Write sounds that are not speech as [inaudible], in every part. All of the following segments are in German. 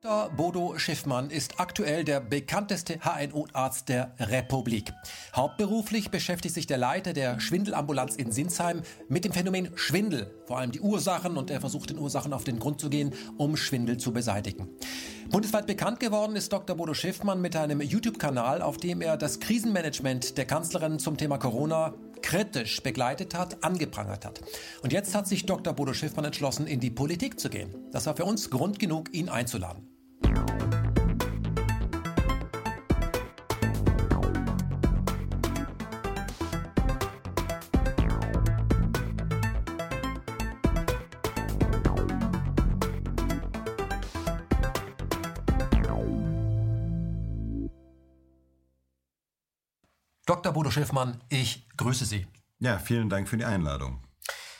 Dr. Bodo Schiffmann ist aktuell der bekannteste HNO-Arzt der Republik. Hauptberuflich beschäftigt sich der Leiter der Schwindelambulanz in Sinsheim mit dem Phänomen Schwindel, vor allem die Ursachen und er versucht den Ursachen auf den Grund zu gehen, um Schwindel zu beseitigen. Bundesweit bekannt geworden ist Dr. Bodo Schiffmann mit einem YouTube-Kanal, auf dem er das Krisenmanagement der Kanzlerin zum Thema Corona kritisch begleitet hat, angeprangert hat. Und jetzt hat sich Dr. Bodo Schiffmann entschlossen, in die Politik zu gehen. Das war für uns Grund genug, ihn einzuladen. Dr. Bodo Schiffmann, ich grüße Sie. Ja, vielen Dank für die Einladung.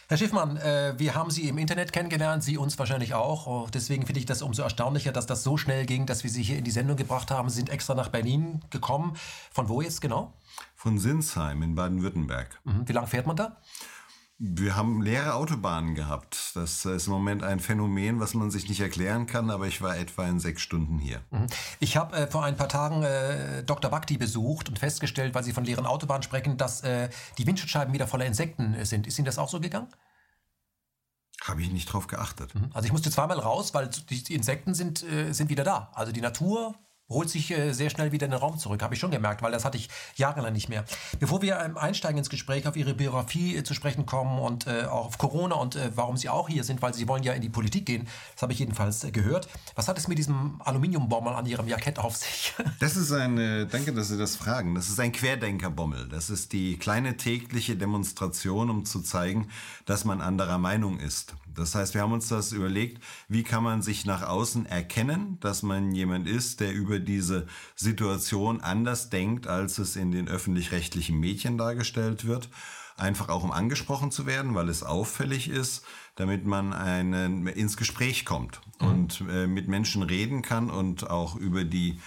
Herr Schiffmann, äh, wir haben Sie im Internet kennengelernt, Sie uns wahrscheinlich auch. Oh, deswegen finde ich das umso erstaunlicher, dass das so schnell ging, dass wir Sie hier in die Sendung gebracht haben. Sie sind extra nach Berlin gekommen. Von wo jetzt genau? Von Sinsheim in Baden-Württemberg. Mhm. Wie lange fährt man da? Wir haben leere Autobahnen gehabt. Das ist im Moment ein Phänomen, was man sich nicht erklären kann, aber ich war etwa in sechs Stunden hier. Mhm. Ich habe äh, vor ein paar Tagen äh, Dr. Bhakti besucht und festgestellt, weil Sie von leeren Autobahnen sprechen, dass äh, die Windschutzscheiben wieder voller Insekten äh, sind. Ist Ihnen das auch so gegangen? Habe ich nicht drauf geachtet. Mhm. Also ich musste zweimal raus, weil die Insekten sind, äh, sind wieder da. Also die Natur holt sich äh, sehr schnell wieder in den Raum zurück. Habe ich schon gemerkt, weil das hatte ich jahrelang nicht mehr. Bevor wir ähm, einsteigen ins Gespräch, auf Ihre Biografie äh, zu sprechen kommen und äh, auch auf Corona und äh, warum Sie auch hier sind, weil Sie wollen ja in die Politik gehen. Das habe ich jedenfalls äh, gehört. Was hat es mit diesem Aluminiumbommel an Ihrem Jackett auf sich? [laughs] Das ist eine, danke, dass Sie das fragen. Das ist ein Querdenkerbommel. Das ist die kleine tägliche Demonstration, um zu zeigen, dass man anderer Meinung ist. Das heißt, wir haben uns das überlegt, wie kann man sich nach außen erkennen, dass man jemand ist, der über diese Situation anders denkt, als es in den öffentlich-rechtlichen Medien dargestellt wird. Einfach auch um angesprochen zu werden, weil es auffällig ist, damit man einen, ins Gespräch kommt mhm. und äh, mit Menschen reden kann und auch über die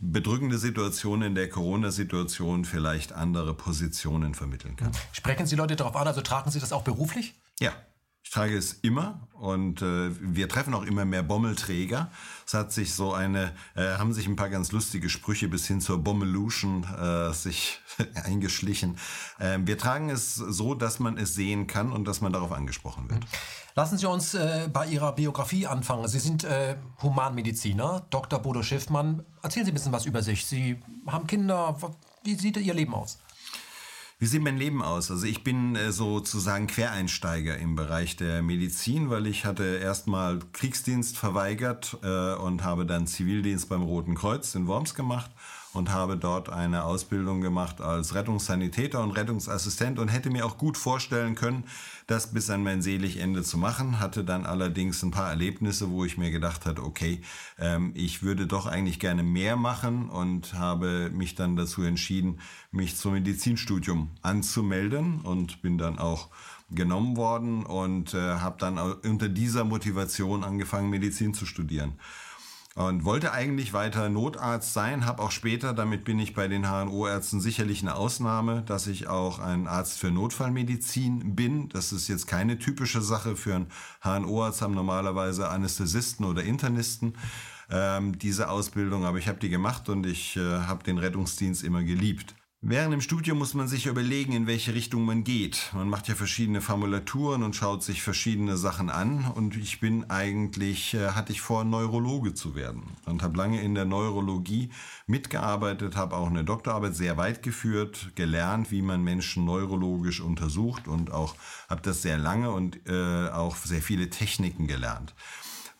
bedrückende Situation in der Corona-Situation vielleicht andere Positionen vermitteln kann. Sprechen Sie Leute darauf an, also tragen Sie das auch beruflich? Ja, ich trage es immer und äh, wir treffen auch immer mehr Bommelträger. Es hat sich so eine, äh, haben sich ein paar ganz lustige Sprüche bis hin zur Bommelution äh, sich [laughs] eingeschlichen. Äh, wir tragen es so, dass man es sehen kann und dass man darauf angesprochen wird. Lassen Sie uns äh, bei Ihrer Biografie anfangen. Sie sind äh, Humanmediziner, Dr. Bodo Schiffmann. Erzählen Sie ein bisschen was über sich. Sie haben Kinder. Wie sieht Ihr Leben aus? Wie sieht mein Leben aus? Also ich bin äh, sozusagen Quereinsteiger im Bereich der Medizin, weil ich hatte erstmal Kriegsdienst verweigert äh, und habe dann Zivildienst beim Roten Kreuz in Worms gemacht und habe dort eine Ausbildung gemacht als Rettungssanitäter und Rettungsassistent und hätte mir auch gut vorstellen können, das bis an mein selig Ende zu machen. Hatte dann allerdings ein paar Erlebnisse, wo ich mir gedacht hatte, okay, ähm, ich würde doch eigentlich gerne mehr machen und habe mich dann dazu entschieden, mich zum Medizinstudium anzumelden und bin dann auch genommen worden und äh, habe dann unter dieser Motivation angefangen, Medizin zu studieren und wollte eigentlich weiter Notarzt sein, habe auch später, damit bin ich bei den HNO-Ärzten sicherlich eine Ausnahme, dass ich auch ein Arzt für Notfallmedizin bin. Das ist jetzt keine typische Sache für einen HNO-Arzt, haben normalerweise Anästhesisten oder Internisten ähm, diese Ausbildung, aber ich habe die gemacht und ich äh, habe den Rettungsdienst immer geliebt. Während dem Studium muss man sich überlegen, in welche Richtung man geht. Man macht ja verschiedene Formulaturen und schaut sich verschiedene Sachen an. Und ich bin eigentlich, äh, hatte ich vor, Neurologe zu werden. Und habe lange in der Neurologie mitgearbeitet, habe auch eine Doktorarbeit sehr weit geführt, gelernt, wie man Menschen neurologisch untersucht und auch habe das sehr lange und äh, auch sehr viele Techniken gelernt.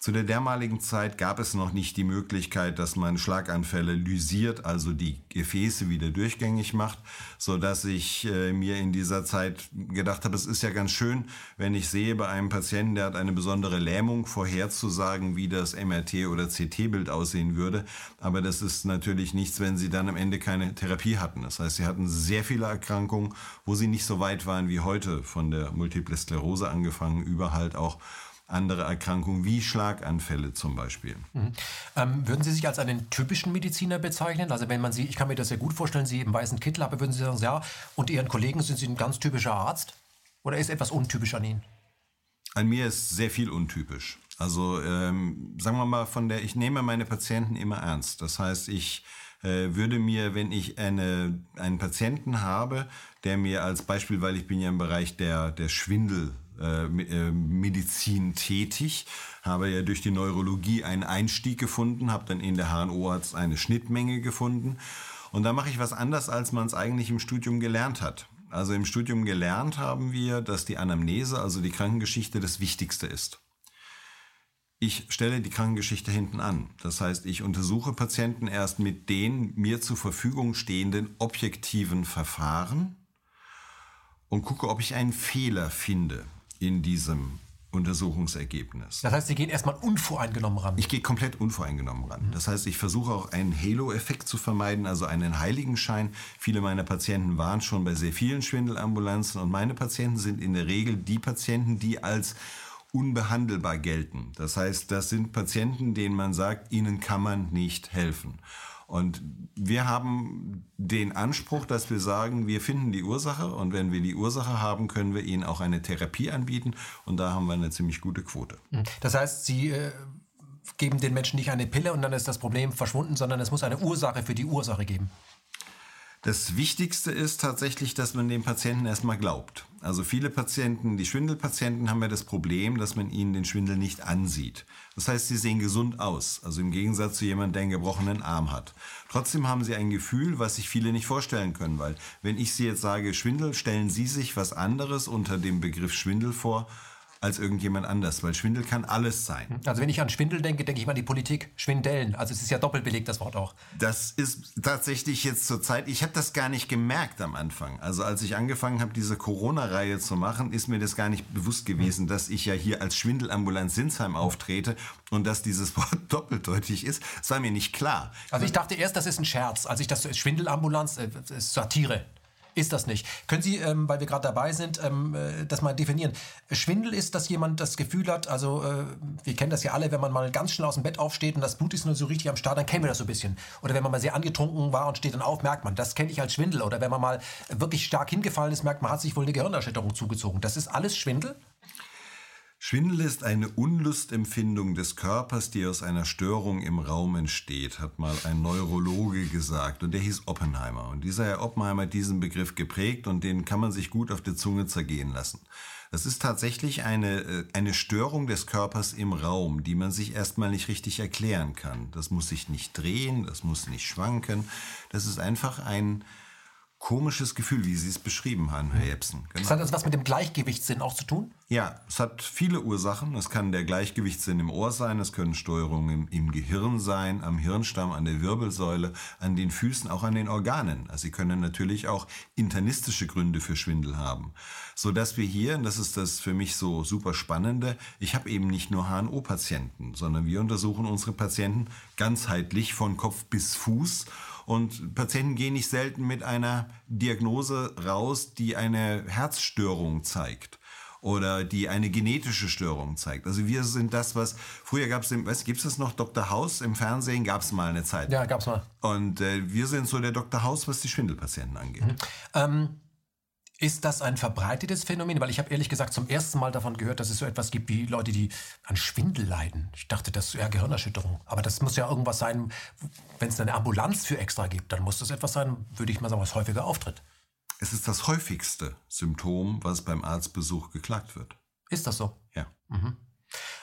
Zu der damaligen Zeit gab es noch nicht die Möglichkeit, dass man Schlaganfälle lysiert, also die Gefäße wieder durchgängig macht, so dass ich äh, mir in dieser Zeit gedacht habe, es ist ja ganz schön, wenn ich sehe bei einem Patienten, der hat eine besondere Lähmung, vorherzusagen, wie das MRT oder CT-Bild aussehen würde. Aber das ist natürlich nichts, wenn sie dann am Ende keine Therapie hatten. Das heißt, sie hatten sehr viele Erkrankungen, wo sie nicht so weit waren wie heute, von der Multiple Sklerose angefangen, über halt auch andere Erkrankungen wie Schlaganfälle zum Beispiel. Mhm. Ähm, würden Sie sich als einen typischen Mediziner bezeichnen? Also wenn man Sie, ich kann mir das sehr gut vorstellen, Sie im weißen Kittel, aber würden Sie sagen, ja, und Ihren Kollegen sind Sie ein ganz typischer Arzt? Oder ist etwas untypisch an Ihnen? An mir ist sehr viel untypisch. Also ähm, sagen wir mal, von der ich nehme meine Patienten immer ernst. Das heißt, ich äh, würde mir, wenn ich eine, einen Patienten habe, der mir als Beispiel, weil ich bin ja im Bereich der, der Schwindelmedizin äh, tätig, habe ja durch die Neurologie einen Einstieg gefunden, habe dann in der HNO-Arzt eine Schnittmenge gefunden. Und da mache ich was anders, als man es eigentlich im Studium gelernt hat. Also im Studium gelernt haben wir, dass die Anamnese, also die Krankengeschichte, das Wichtigste ist. Ich stelle die Krankengeschichte hinten an. Das heißt, ich untersuche Patienten erst mit den mir zur Verfügung stehenden objektiven Verfahren und gucke, ob ich einen Fehler finde in diesem Untersuchungsergebnis. Das heißt, Sie gehen erstmal unvoreingenommen ran. Ich gehe komplett unvoreingenommen ran. Das heißt, ich versuche auch einen Halo-Effekt zu vermeiden, also einen Heiligenschein. Viele meiner Patienten waren schon bei sehr vielen Schwindelambulanzen und meine Patienten sind in der Regel die Patienten, die als unbehandelbar gelten. Das heißt, das sind Patienten, denen man sagt, ihnen kann man nicht helfen. Und wir haben den Anspruch, dass wir sagen, wir finden die Ursache und wenn wir die Ursache haben, können wir ihnen auch eine Therapie anbieten und da haben wir eine ziemlich gute Quote. Das heißt, Sie äh, geben den Menschen nicht eine Pille und dann ist das Problem verschwunden, sondern es muss eine Ursache für die Ursache geben. Das Wichtigste ist tatsächlich, dass man dem Patienten erstmal glaubt. Also viele Patienten, die Schwindelpatienten haben ja das Problem, dass man ihnen den Schwindel nicht ansieht. Das heißt, sie sehen gesund aus, also im Gegensatz zu jemandem, der einen gebrochenen Arm hat. Trotzdem haben sie ein Gefühl, was sich viele nicht vorstellen können, weil wenn ich sie jetzt sage Schwindel, stellen sie sich was anderes unter dem Begriff Schwindel vor, als irgendjemand anders, weil Schwindel kann alles sein. Also wenn ich an Schwindel denke, denke ich mal an die Politik. Schwindellen, also es ist ja doppelt belegt, das Wort auch. Das ist tatsächlich jetzt zur Zeit, ich habe das gar nicht gemerkt am Anfang. Also als ich angefangen habe, diese Corona-Reihe zu machen, ist mir das gar nicht bewusst gewesen, dass ich ja hier als Schwindelambulanz Sinsheim auftrete und dass dieses [laughs] Wort doppeldeutig ist. Das war mir nicht klar. Also ich dachte erst, das ist ein Scherz, als ich das Schwindelambulanz, äh, Satire ist das nicht. Können Sie, ähm, weil wir gerade dabei sind, ähm, äh, das mal definieren? Schwindel ist, dass jemand das Gefühl hat, also äh, wir kennen das ja alle, wenn man mal ganz schnell aus dem Bett aufsteht und das Blut ist nur so richtig am Start, dann kennen wir das so ein bisschen. Oder wenn man mal sehr angetrunken war und steht dann auf, merkt man, das kenne ich als Schwindel. Oder wenn man mal wirklich stark hingefallen ist, merkt man, hat sich wohl eine Gehirnerschütterung zugezogen. Das ist alles Schwindel? Schwindel ist eine Unlustempfindung des Körpers, die aus einer Störung im Raum entsteht, hat mal ein Neurologe gesagt. Und der hieß Oppenheimer. Und dieser Herr Oppenheimer hat diesen Begriff geprägt und den kann man sich gut auf der Zunge zergehen lassen. Das ist tatsächlich eine, äh, eine Störung des Körpers im Raum, die man sich erstmal nicht richtig erklären kann. Das muss sich nicht drehen, das muss nicht schwanken. Das ist einfach ein, komisches Gefühl, wie Sie es beschrieben haben, Herr Jepsen. Genau. Das hat also was mit dem Gleichgewichtssinn auch zu tun? Ja, es hat viele Ursachen. Es kann der Gleichgewichtssinn im Ohr sein, es können Steuerungen im, im, Gehirn sein, am Hirnstamm, an der Wirbelsäule, an den Füßen, auch an den Organen. Also Sie können natürlich auch internistische Gründe für Schwindel haben. So dass wir hier, und das ist das für mich so super spannende, ich habe eben nicht nur HNO-Patienten, sondern wir untersuchen unsere Patienten ganzheitlich von Kopf bis Fuß und Patienten gehen nicht selten mit einer Diagnose raus, die eine Herzstörung zeigt oder die eine genetische Störung zeigt. Also wir sind das, was früher gab es, was gibt es noch Dr. House im Fernsehen gab es mal eine Zeit. Ja, gab es mal. Und äh, wir sind so der Dr. House, was die Schwindelpatienten angeht. Mhm. Ähm ist das ein verbreitetes Phänomen? Weil ich habe ehrlich gesagt zum ersten Mal davon gehört, dass es so etwas gibt wie Leute, die an Schwindel leiden. Ich dachte, das wäre Gehirnerschütterung. Aber das muss ja irgendwas sein, wenn es eine Ambulanz für extra gibt, dann muss das etwas sein, würde ich mal sagen, was häufiger auftritt. Es ist das häufigste Symptom, was beim Arztbesuch geklagt wird. Ist das so? Ja. Mhm.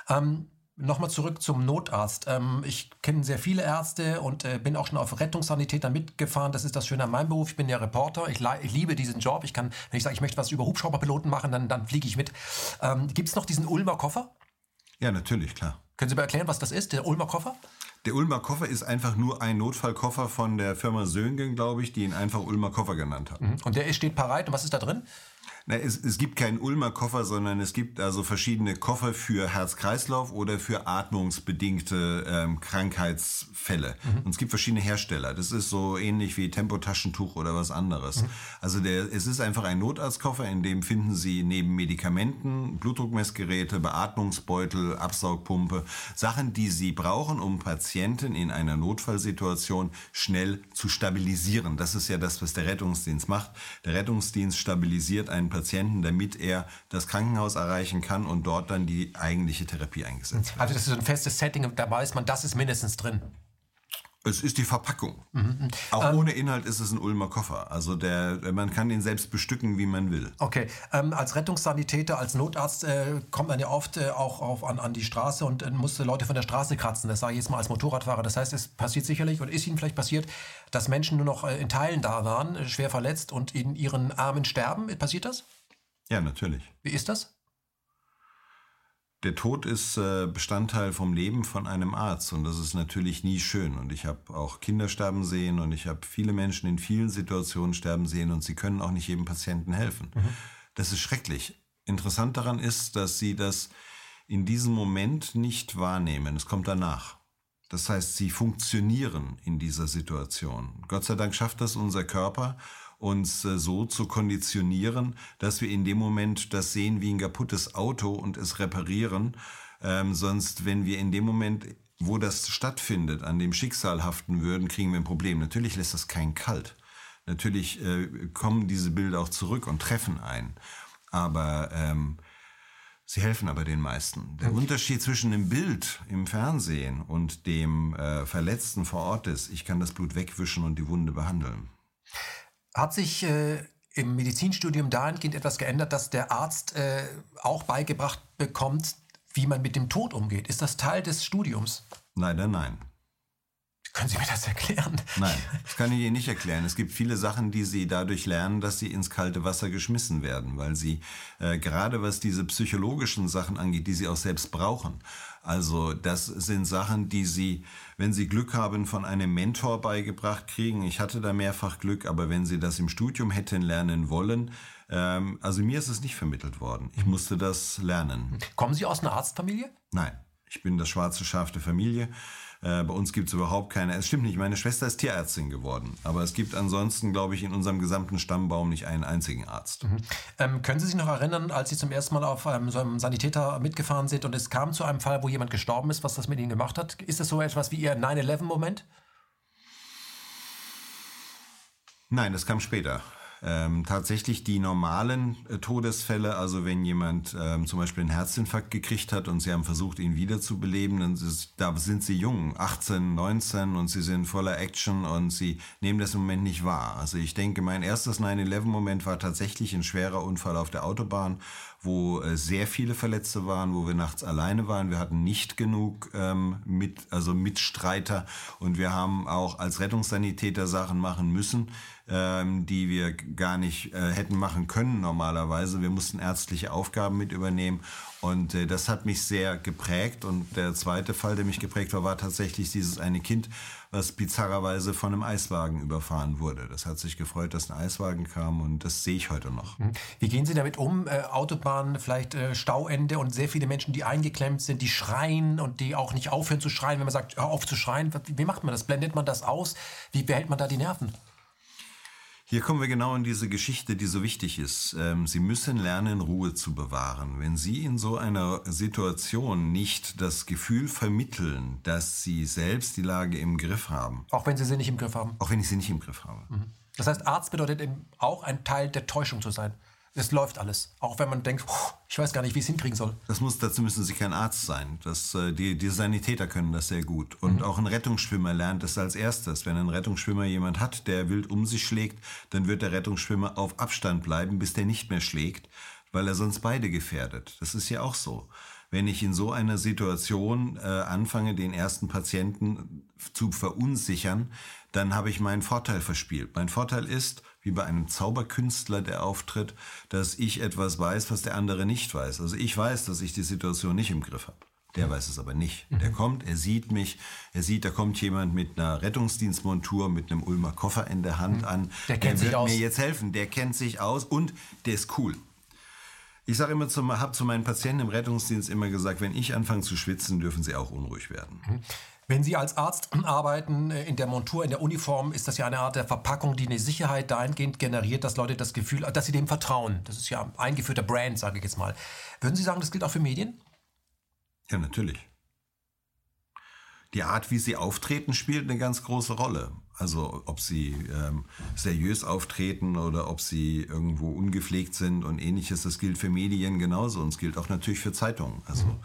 Ähm, Nochmal zurück zum Notarzt. Ähm, ich kenne sehr viele Ärzte und äh, bin auch schon auf Rettungssanitäter mitgefahren. Das ist das Schöne an meinem Beruf. Ich bin ja Reporter. Ich, ich, liebe diesen Job. Ich kann, wenn ich sage, ich möchte was über Hubschrauberpiloten machen, dann, dann fliege ich mit. Ähm, Gibt es noch diesen Ulmer Koffer? Ja, natürlich, klar. Können Sie mir erklären, was das ist, der Ulmer Koffer? Der Ulmer Koffer ist einfach nur ein Notfallkoffer von der Firma Söhngen, glaube ich, die ihn einfach Ulmer Koffer genannt hat. Mhm. Und der steht parat. Und was ist da drin? Na, es, es gibt keinen Ulmer Koffer, sondern es gibt also verschiedene Koffer für Herz-Kreislauf oder für atmungsbedingte ähm, Krankheitsfälle. Mhm. Und es gibt verschiedene Hersteller. Das ist so ähnlich wie Tempotaschentuch oder was anderes. Mhm. Also der, es ist einfach ein Notarztkoffer, in dem finden Sie neben Medikamenten, Blutdruckmessgeräte, Beatmungsbeutel, Absaugpumpe, Sachen, die Sie brauchen, um Patienten in einer Notfallsituation schnell zu stabilisieren. Das ist ja das, was der Rettungsdienst macht. Der Rettungsdienst stabilisiert einen Patienten, damit er das Krankenhaus erreichen kann und dort dann die eigentliche Therapie eingesetzt wird. Also das ist ein festes Setting, da weiß man, das ist mindestens drin. Es ist die Verpackung. Mhm. Auch ähm, ohne Inhalt ist es ein Ulmer Koffer. Also der, man kann ihn selbst bestücken, wie man will. Okay. Ähm, als Rettungssanitäter, als Notarzt äh, kommt man ja oft äh, auch auf, an, an die Straße und äh, muss Leute von der Straße kratzen. Das sage ich jetzt mal als Motorradfahrer. Das heißt, es passiert sicherlich und ist Ihnen vielleicht passiert, dass Menschen nur noch äh, in Teilen da waren, äh, schwer verletzt und in ihren Armen sterben. Passiert das? Ja, natürlich. Wie ist das? Der Tod ist äh, Bestandteil vom Leben von einem Arzt und das ist natürlich nie schön. Und ich habe auch Kinder sterben sehen und ich habe viele Menschen in vielen Situationen sterben sehen und sie können auch nicht jedem Patienten helfen. Mhm. Das ist schrecklich. Interessant daran ist, dass sie das in diesem Moment nicht wahrnehmen. Es kommt danach. Das heißt, sie funktionieren in dieser Situation. Gott sei Dank schafft das unser Körper uns äh, so zu konditionieren, dass wir in dem Moment das sehen wie ein kaputtes Auto und es reparieren. Ähm, sonst, wenn wir in dem Moment, wo das stattfindet, an dem Schicksal haften würden, kriegen wir ein Problem. Natürlich lässt das kein kalt. Natürlich äh, kommen diese Bilder auch zurück und treffen ein. Aber ähm, sie helfen aber den meisten. Der Unterschied zwischen dem Bild im Fernsehen und dem äh, Verletzten vor Ort ist, ich kann das Blut wegwischen und die Wunde behandeln. Hat sich äh, im Medizinstudium dahingehend etwas geändert, dass der Arzt äh, auch beigebracht bekommt, wie man mit dem Tod umgeht? Ist das Teil des Studiums? Leider nein. Können Sie mir das erklären? Nein, das kann ich Ihnen nicht erklären. Es gibt viele Sachen, die Sie dadurch lernen, dass Sie ins kalte Wasser geschmissen werden, weil Sie äh, gerade was diese psychologischen Sachen angeht, die Sie auch selbst brauchen. Also das sind Sachen, die Sie, wenn Sie Glück haben, von einem Mentor beigebracht kriegen. Ich hatte da mehrfach Glück, aber wenn Sie das im Studium hätten lernen wollen, ähm, also mir ist es nicht vermittelt worden. Ich musste das lernen. Kommen Sie aus einer Arztfamilie? Nein, ich bin das schwarze Schaf der Familie. Äh, bei uns gibt es überhaupt keine. Es stimmt nicht, meine Schwester ist Tierärztin geworden. Aber es gibt ansonsten, glaube ich, in unserem gesamten Stammbaum nicht einen einzigen Arzt. Mhm. Ähm, können Sie sich noch erinnern, als Sie zum ersten Mal auf ähm, so einem Sanitäter mitgefahren sind und es kam zu einem Fall, wo jemand gestorben ist, was das mit Ihnen gemacht hat? Ist das so etwas wie Ihr 9-11-Moment? Nein, das kam später. Ähm, tatsächlich die normalen äh, Todesfälle, also wenn jemand ähm, zum Beispiel einen Herzinfarkt gekriegt hat und sie haben versucht, ihn wiederzubeleben, dann ist, da sind sie jung, 18, 19 und sie sind voller Action und sie nehmen das im Moment nicht wahr. Also ich denke, mein erstes 9-11-Moment war tatsächlich ein schwerer Unfall auf der Autobahn, wo äh, sehr viele Verletzte waren, wo wir nachts alleine waren. Wir hatten nicht genug ähm, mit, also Mitstreiter und wir haben auch als Rettungssanitäter Sachen machen müssen ähm, die wir gar nicht äh, hätten machen können normalerweise. Wir mussten ärztliche Aufgaben mit übernehmen und äh, das hat mich sehr geprägt. Und der zweite Fall, der mich geprägt war, war tatsächlich dieses eine Kind, was bizarrerweise von einem Eiswagen überfahren wurde. Das hat sich gefreut, dass ein Eiswagen kam und das sehe ich heute noch. Mhm. Wie gehen Sie damit um? Äh, Autobahn, vielleicht äh, Stauende und sehr viele Menschen, die eingeklemmt sind, die schreien und die auch nicht aufhören zu schreien, wenn man sagt, hör auf zu schreien. Wie macht man das? Blendet man das aus? Wie behält man da die Nerven? Hier kommen wir genau in diese Geschichte, die so wichtig ist. Ähm, Sie müssen lernen, Ruhe zu bewahren. Wenn Sie in so einer Situation nicht das Gefühl vermitteln, dass Sie selbst die Lage im Griff haben. Auch wenn Sie sie nicht im Griff haben. Auch wenn ich sie nicht im Griff habe. Mhm. Das heißt, Arzt bedeutet eben auch ein Teil der Täuschung zu sein. Es läuft alles. Auch wenn man denkt, ich weiß gar nicht, wie ich es hinkriegen soll. Das muss, dazu müssen Sie kein Arzt sein. Das, äh, die, die Sanitäter können das sehr gut. Und mhm. auch ein Rettungsschwimmer lernt es als erstes. Wenn ein Rettungsschwimmer jemand hat, der wild um sich schlägt, dann wird der Rettungsschwimmer auf Abstand bleiben, bis der nicht mehr schlägt, weil er sonst beide gefährdet. Das ist ja auch so. Wenn ich in so einer Situation äh, anfange, den ersten Patienten zu verunsichern, dann habe ich meinen Vorteil verspielt. Mein Vorteil ist, wie bei einem Zauberkünstler, der auftritt, dass ich etwas weiß, was der andere nicht weiß. Also ich weiß, dass ich die Situation nicht im Griff habe. Der weiß es aber nicht. Der mhm. kommt, er sieht mich, er sieht, da kommt jemand mit einer Rettungsdienstmontur, mit einem Ulmer Koffer in der Hand mhm. an. Der kennt der wird mir jetzt helfen. Der kennt sich aus und der ist cool. Ich sage immer, habe zu meinen Patienten im Rettungsdienst immer gesagt, wenn ich anfange zu schwitzen, dürfen sie auch unruhig werden. Mhm. Wenn Sie als Arzt [clears throat] arbeiten, äh, in der Montur, in der Uniform, ist das ja eine Art der Verpackung, die eine Sicherheit dahingehend generiert, dass Leute das Gefühl, dass sie dem vertrauen. Das ist ja eingeführter Brand, sage ich jetzt mal. Würden Sie sagen, das gilt auch für Medien? Ja, natürlich. Die Art, wie sie auftreten, spielt eine ganz große Rolle. Also ob sie ähm, seriös auftreten oder ob sie irgendwo ungepflegt sind und ähnliches, das gilt für Medien genauso und es gilt auch natürlich für Zeitungen. Also mhm.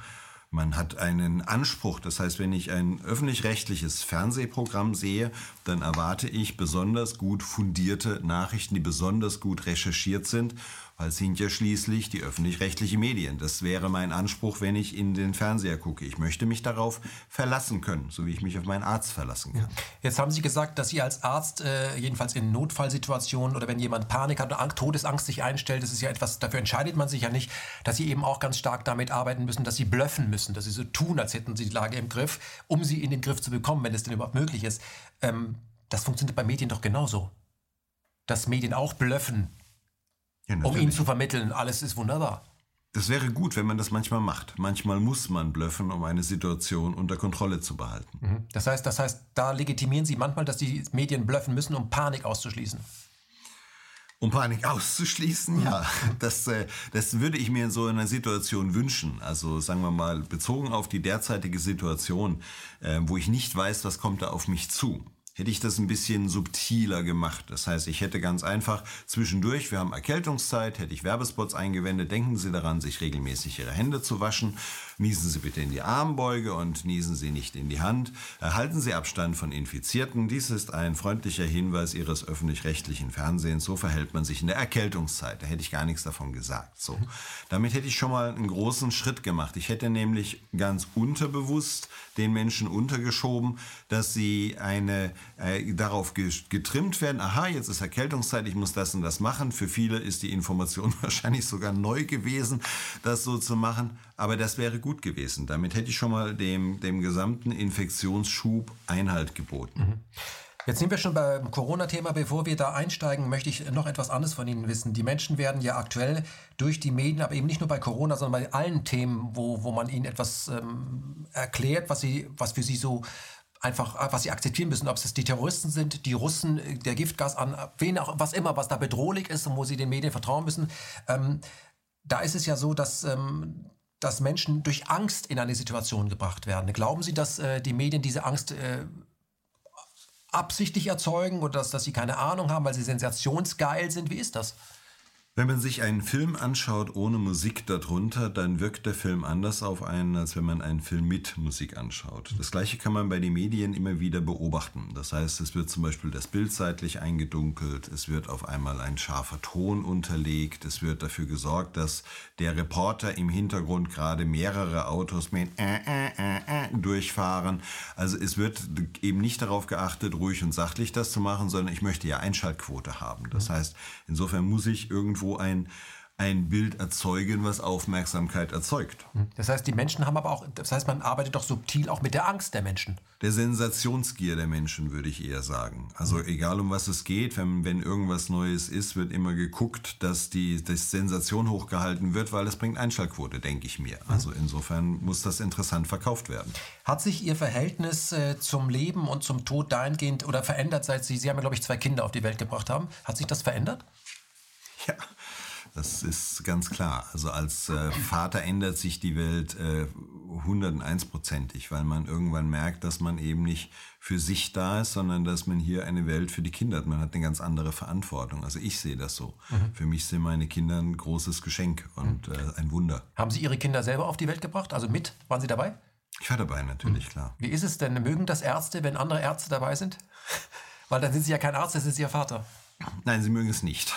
Man hat einen Anspruch. Das heißt, wenn ich ein öffentlich-rechtliches Fernsehprogramm sehe, dann erwarte ich besonders gut fundierte Nachrichten, die besonders gut recherchiert sind weil es sind ja schließlich die öffentlich-rechtlichen Medien. Das wäre mein Anspruch, wenn ich in den Fernseher gucke. Ich möchte mich darauf verlassen können, so wie ich mich auf meinen Arzt verlassen kann. Jetzt haben Sie gesagt, dass Sie als Arzt, äh, jedenfalls in Notfallsituationen oder wenn jemand Panik hat oder Todesangst sich einstellt, das ist ja etwas, dafür entscheidet man sich ja nicht, dass Sie eben auch ganz stark damit arbeiten müssen, dass Sie blöffen müssen, dass Sie so tun, als hätten Sie die Lage im Griff, um sie in den Griff zu bekommen, wenn es denn überhaupt möglich ist. Ähm, das funktioniert bei Medien doch genauso. Dass Medien auch blöffen, ja, um ihm zu vermitteln, alles ist wunderbar. Das wäre gut, wenn man das manchmal macht. Manchmal muss man blöffen, um eine Situation unter Kontrolle zu behalten. Mhm. Das heißt, das heißt, da legitimieren Sie manchmal, dass die Medien blöffen müssen, um Panik auszuschließen. Um Panik auszuschließen, ja. Das, äh, das würde ich mir in so einer Situation wünschen. Also sagen wir mal, bezogen auf die derzeitige Situation, äh, wo ich nicht weiß, was kommt da auf mich zu hätte ich das ein bisschen subtiler gemacht. Das heißt, ich hätte ganz einfach zwischendurch, wir haben Erkältungszeit, hätte ich Werbespots eingewendet. Denken Sie daran, sich regelmäßig Ihre Hände zu waschen. Niesen Sie bitte in die Armbeuge und niesen Sie nicht in die Hand. Erhalten Sie Abstand von Infizierten. Dies ist ein freundlicher Hinweis Ihres öffentlich-rechtlichen Fernsehens. So verhält man sich in der Erkältungszeit. Da hätte ich gar nichts davon gesagt. So. Damit hätte ich schon mal einen großen Schritt gemacht. Ich hätte nämlich ganz unterbewusst den Menschen untergeschoben, dass sie eine äh, darauf getrimmt werden. Aha, jetzt ist Erkältungszeit, ich muss das und das machen. Für viele ist die Information [laughs] wahrscheinlich sogar neu gewesen, das so zu machen. Aber das wäre gut gewesen. Damit hätte ich schon mal dem, dem gesamten Infektionsschub Einhalt geboten. Mhm. Jetzt sind wir schon beim Corona-Thema. Bevor wir da einsteigen, möchte ich noch etwas anderes von Ihnen wissen. Die Menschen werden ja aktuell durch die Medien, aber eben nicht nur bei Corona, sondern bei allen Themen, wo, wo man ihnen etwas ähm, erklärt, was, sie, was für sie so einfach, was sie akzeptieren müssen, ob es die Terroristen sind, die Russen, der Giftgas an, wen auch, was immer, was da bedrohlich ist und wo sie den Medien vertrauen müssen. Ähm, da ist es ja so, dass ähm, dass Menschen durch Angst in eine Situation gebracht werden. Glauben Sie, dass äh, die Medien diese Angst äh, absichtlich erzeugen oder dass, dass sie keine Ahnung haben, weil sie sensationsgeil sind? Wie ist das? Wenn man sich einen Film anschaut ohne Musik darunter, dann wirkt der Film anders auf einen, als wenn man einen Film mit Musik anschaut. Das gleiche kann man bei den Medien immer wieder beobachten. Das heißt, es wird zum Beispiel das Bild seitlich eingedunkelt, es wird auf einmal ein scharfer Ton unterlegt, es wird dafür gesorgt, dass der Reporter im Hintergrund gerade mehrere Autos mit äh, äh, äh, äh, durchfahren. Also es wird eben nicht darauf geachtet, ruhig und sachlich das zu machen, sondern ich möchte ja Einschaltquote haben. Das heißt, insofern muss ich irgendwo irgendwo ein, ein Bild erzeugen, was Aufmerksamkeit erzeugt. Das heißt, die Menschen haben aber auch, das heißt, man arbeitet doch subtil auch mit der Angst der Menschen. Der Sensationsgier der Menschen, würde ich eher sagen. Also mhm. egal um was es geht, wenn, wenn irgendwas Neues ist, wird immer geguckt, dass die dass Sensation hochgehalten wird, weil es bringt Einschaltquote, denke ich mir. Mhm. Also insofern muss das interessant verkauft werden. Hat sich Ihr Verhältnis äh, zum Leben und zum Tod dahingehend oder verändert, seit Sie, Sie haben ja, glaube ich, zwei Kinder auf die Welt gebracht haben. Hat sich das verändert? Ja, das ist ganz klar. Also als äh, Vater ändert sich die Welt äh, 101-prozentig, weil man irgendwann merkt, dass man eben nicht für sich da ist, sondern dass man hier eine Welt für die Kinder hat. Man hat eine ganz andere Verantwortung. Also ich sehe das so. Mhm. Für mich sind meine Kinder ein großes Geschenk und mhm. äh, ein Wunder. Haben Sie Ihre Kinder selber auf die Welt gebracht? Also mit? Waren Sie dabei? Ich war dabei, natürlich, mhm. klar. Wie ist es denn? Mögen das Ärzte, wenn andere Ärzte dabei sind? [laughs] Weil dann sind Sie ja kein Arzt, das sind Sie Ihr Vater. Nein, sie mögen es nicht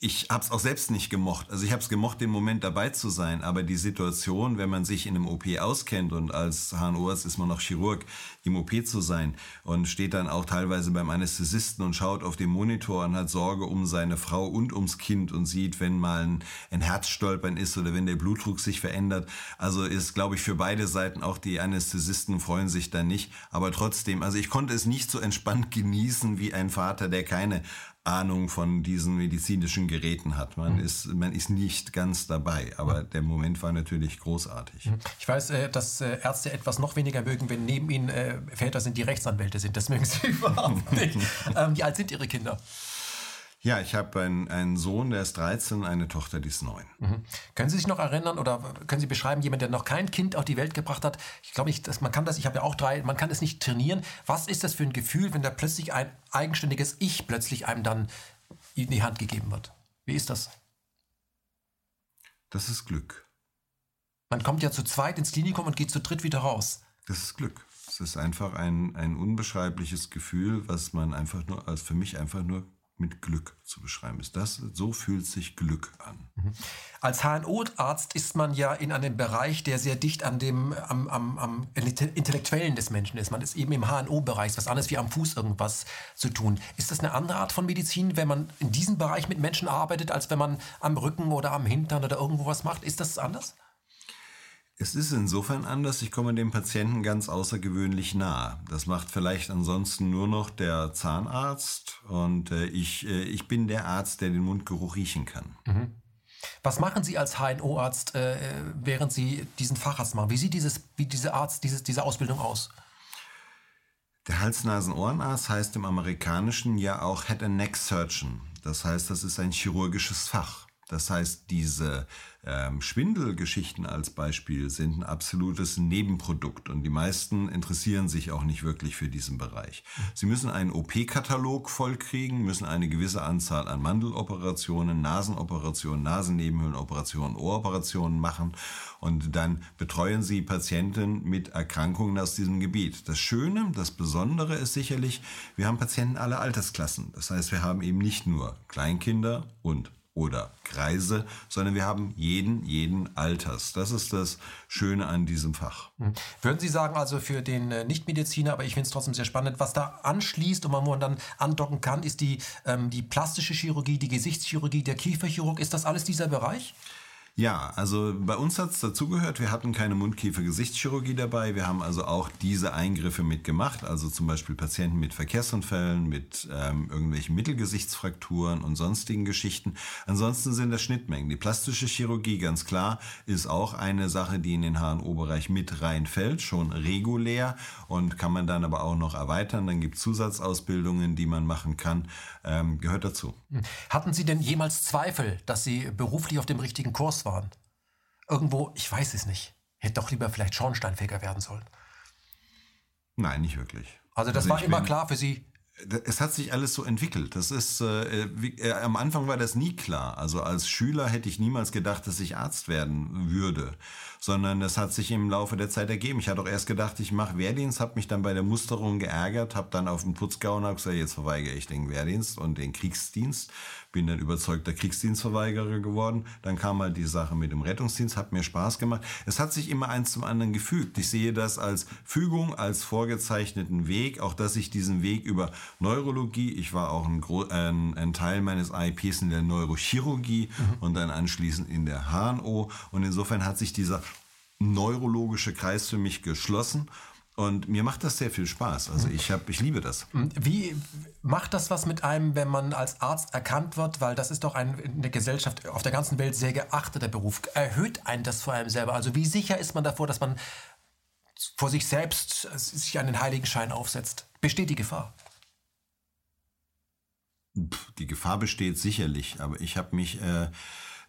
ich habe es auch selbst nicht gemocht. Also ich habe es gemocht, den Moment dabei zu sein, aber die Situation, wenn man sich in einem OP auskennt und als HNOs ist man noch Chirurg, im OP zu sein und steht dann auch teilweise beim Anästhesisten und schaut auf den Monitor und hat Sorge um seine Frau und ums Kind und sieht, wenn mal ein, ein Herzstolpern ist oder wenn der Blutdruck sich verändert. Also ist, glaube ich, für beide Seiten auch die Anästhesisten freuen sich dann nicht. Aber trotzdem, also ich konnte es nicht so entspannt [laughs] genießen wie ein Vater, der keine Ahnung von diesen medizinischen Geräten hat. Man, mhm. ist, man ist nicht ganz dabei, aber der Moment war natürlich großartig. Mhm. Ich weiß, äh, dass äh, Ärzte etwas noch weniger mögen, wenn neben ihnen äh, Väter sind, die Rechtsanwälte sind. Das mögen sie [laughs] überhaupt nicht. [laughs] Ähm, wie alt sind Ihre Kinder? Ja, ich habe einen, einen Sohn, der ist 13, eine Tochter, die ist 9. Mhm. Können Sie sich noch erinnern oder können Sie beschreiben, jemand, der noch kein Kind auf die Welt gebracht hat? Ich glaube nicht, dass man kann das, ich habe ja auch drei, man kann es nicht trainieren. Was ist das für ein Gefühl, wenn da plötzlich ein eigenständiges Ich plötzlich einem dann in die Hand gegeben wird? Wie ist das? Das ist Glück. Man kommt ja zu zweit ins Klinikum und geht zu dritt wieder raus. Das ist Glück. Es ist einfach ein, ein unbeschreibliches Gefühl, was man einfach nur, als für mich einfach nur mit Glück zu beschreiben ist. Das, so fühlt sich Glück an. Mhm. Als HNO-Arzt ist man ja in einem Bereich, der sehr dicht an dem am, am, am Intellektuellen des Menschen ist. Man ist eben im HNO-Bereich, was anderes wie am Fuß irgendwas zu tun. Ist das eine andere Art von Medizin, wenn man in diesem Bereich mit Menschen arbeitet, als wenn man am Rücken oder am Hintern oder irgendwo was macht? Ist das anders? Es ist insofern anders, ich komme dem Patienten ganz außergewöhnlich nah. Das macht vielleicht ansonsten nur noch der Zahnarzt und äh, ich, äh, ich bin der Arzt, der den Mundgeruch riechen kann. Mhm. Was machen Sie als HNO-Arzt, äh, während Sie diesen Facharzt machen? Wie sieht dieses, wie diese Arzt, dieses, diese Ausbildung aus? Der Hals-Nasen-Ohrenarzt heißt im Amerikanischen ja auch Head and Neck Surgeon. Das heißt, das ist ein chirurgisches Fach. Das heißt, diese ähm, Schwindelgeschichten als Beispiel sind ein absolutes Nebenprodukt und die meisten interessieren sich auch nicht wirklich für diesen Bereich. Sie müssen einen OP-Katalog vollkriegen, müssen eine gewisse Anzahl an Mandeloperationen, Nasenoperationen, Nasennebenhöhlenoperationen, Ohroperationen machen und dann betreuen sie Patienten mit Erkrankungen aus diesem Gebiet. Das Schöne, das Besondere ist sicherlich, wir haben Patienten aller Altersklassen. Das heißt, wir haben eben nicht nur Kleinkinder und oder Kreise, sondern wir haben jeden, jeden Alters. Das ist das Schöne an diesem Fach. Hm. Würden Sie sagen, also für den äh, Nichtmediziner, aber ich finde es trotzdem sehr spannend, was da anschließt und wo man dann andocken kann, ist die, ähm, die plastische Chirurgie, die Gesichtschirurgie, der Kieferchirurg. Ist das alles dieser Bereich? Ja, also bei uns hat es dazugehört, wir hatten keine Mundkiefer-Gesichtschirurgie dabei. Wir haben also auch diese Eingriffe mitgemacht, also zum Beispiel Patienten mit Verkehrsunfällen, mit ähm, irgendwelchen Mittelgesichtsfrakturen und sonstigen Geschichten. Ansonsten sind das Schnittmengen. Die plastische Chirurgie, ganz klar, ist auch eine Sache, die in den HNO-Bereich mit reinfällt, schon regulär und kann man dann aber auch noch erweitern. Dann gibt es Zusatzausbildungen, die man machen kann, ähm, gehört dazu. Hm. Hatten Sie denn jemals Zweifel, dass Sie beruflich auf dem richtigen Kurs waren? Waren. Irgendwo, ich weiß es nicht. Hätte doch lieber vielleicht Schornsteinfeger werden sollen. Nein, nicht wirklich. Also das also war immer klar für Sie. Es hat sich alles so entwickelt. Das ist äh, wie, äh, am Anfang war das nie klar. Also als Schüler hätte ich niemals gedacht, dass ich Arzt werden würde, sondern das hat sich im Laufe der Zeit ergeben. Ich hatte auch erst gedacht, ich mache Wehrdienst, habe mich dann bei der Musterung geärgert, habe dann auf den Putz gehauen und gesagt, jetzt verweigere ich den Wehrdienst und den Kriegsdienst bin dann überzeugter Kriegsdienstverweigerer geworden. Dann kam halt die Sache mit dem Rettungsdienst, hat mir Spaß gemacht. Es hat sich immer eins zum anderen gefügt. Ich sehe das als Fügung, als vorgezeichneten Weg, auch dass ich diesen Weg über Neurologie, ich war auch ein, ein, ein Teil meines IPs in der Neurochirurgie mhm. und dann anschließend in der HNO. Und insofern hat sich dieser neurologische Kreis für mich geschlossen und mir macht das sehr viel Spaß. Also ich habe, ich liebe das. Wie macht das was mit einem, wenn man als Arzt erkannt wird? Weil das ist doch ein, in der Gesellschaft auf der ganzen Welt sehr geachteter Beruf. Erhöht einen das vor allem selber? Also wie sicher ist man davor, dass man vor sich selbst sich einen Heiligenschein aufsetzt? Besteht die Gefahr? Die Gefahr besteht sicherlich, aber ich habe mich äh,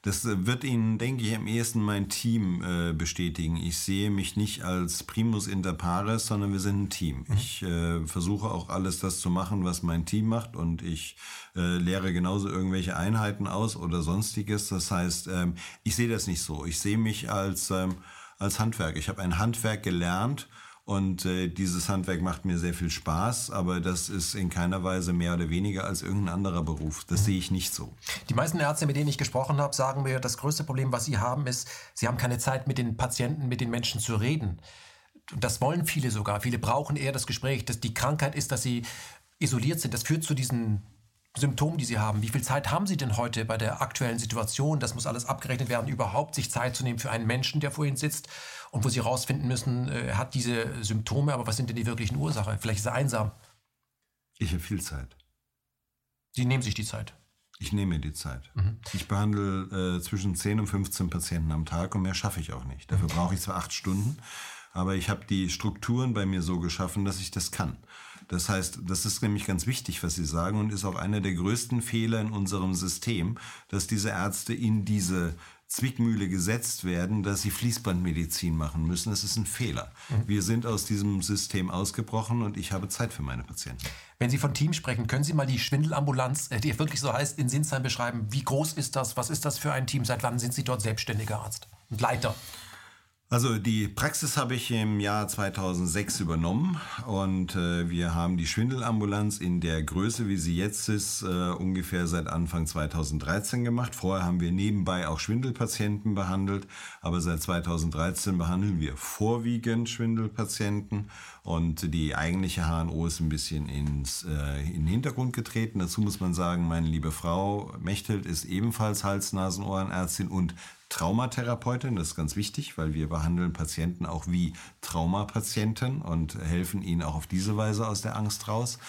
das äh, wird Ihnen, denke ich, am ehesten mein Team äh, bestätigen. Ich sehe mich nicht als Primus inter pares, sondern wir sind ein Team. Mhm. Ich äh, versuche auch alles das zu machen, was mein Team macht und ich äh, lehre genauso irgendwelche Einheiten aus oder sonstiges. Das heißt, ähm, ich sehe das nicht so. Ich sehe mich als, ähm, als Handwerk. Ich habe ein Handwerk gelernt und äh, dieses Handwerk macht mir sehr viel Spaß, aber das ist in keiner Weise mehr oder weniger als irgendein anderer Beruf. Das mhm. sehe ich nicht so. Die meisten Ärzte, mit denen ich gesprochen habe, sagen mir, das größte Problem, was sie haben, ist, sie haben keine Zeit, mit den Patienten, mit den Menschen zu reden. Und das wollen viele sogar. Viele brauchen eher das Gespräch. Dass die Krankheit ist, dass sie isoliert sind. Das führt zu diesen Symptomen, die Sie haben. Wie viel Zeit haben Sie denn heute bei der aktuellen Situation? Das muss alles abgerechnet werden, überhaupt sich Zeit zu nehmen für einen Menschen, der vor Ihnen sitzt und wo Sie herausfinden müssen, er äh, hat diese Symptome, aber was sind denn die wirklichen Ursachen? Vielleicht ist er einsam. Ich habe viel Zeit. Sie nehmen sich die Zeit. Ich nehme mir die Zeit. Mhm. Ich behandle äh, zwischen 10 und 15 Patienten am Tag und mehr schaffe ich auch nicht. Dafür mhm. brauche ich zwar acht Stunden, aber ich habe die Strukturen bei mir so geschaffen, dass ich das kann. Das heißt, das ist nämlich ganz wichtig, was Sie sagen und ist auch einer der größten Fehler in unserem System, dass diese Ärzte in diese Zwickmühle gesetzt werden, dass sie Fließbandmedizin machen müssen. Das ist ein Fehler. Mhm. Wir sind aus diesem System ausgebrochen und ich habe Zeit für meine Patienten. Wenn Sie von Team sprechen, können Sie mal die Schwindelambulanz, äh, die wirklich so heißt, in Sinsheim beschreiben? Wie groß ist das? Was ist das für ein Team? Seit wann sind Sie dort selbstständiger Arzt und Leiter? Also die Praxis habe ich im Jahr 2006 übernommen und äh, wir haben die Schwindelambulanz in der Größe, wie sie jetzt ist, äh, ungefähr seit Anfang 2013 gemacht. Vorher haben wir nebenbei auch Schwindelpatienten behandelt, aber seit 2013 behandeln wir vorwiegend Schwindelpatienten und die eigentliche HNO ist ein bisschen ins, äh, in den Hintergrund getreten. Dazu muss man sagen, meine liebe Frau Mechtelt ist ebenfalls Hals-Nasen-Ohrenärztin und Traumatherapeutin, das ist ganz wichtig, weil wir behandeln Patienten auch wie Traumapatienten und helfen ihnen auch auf diese Weise aus der Angst raus.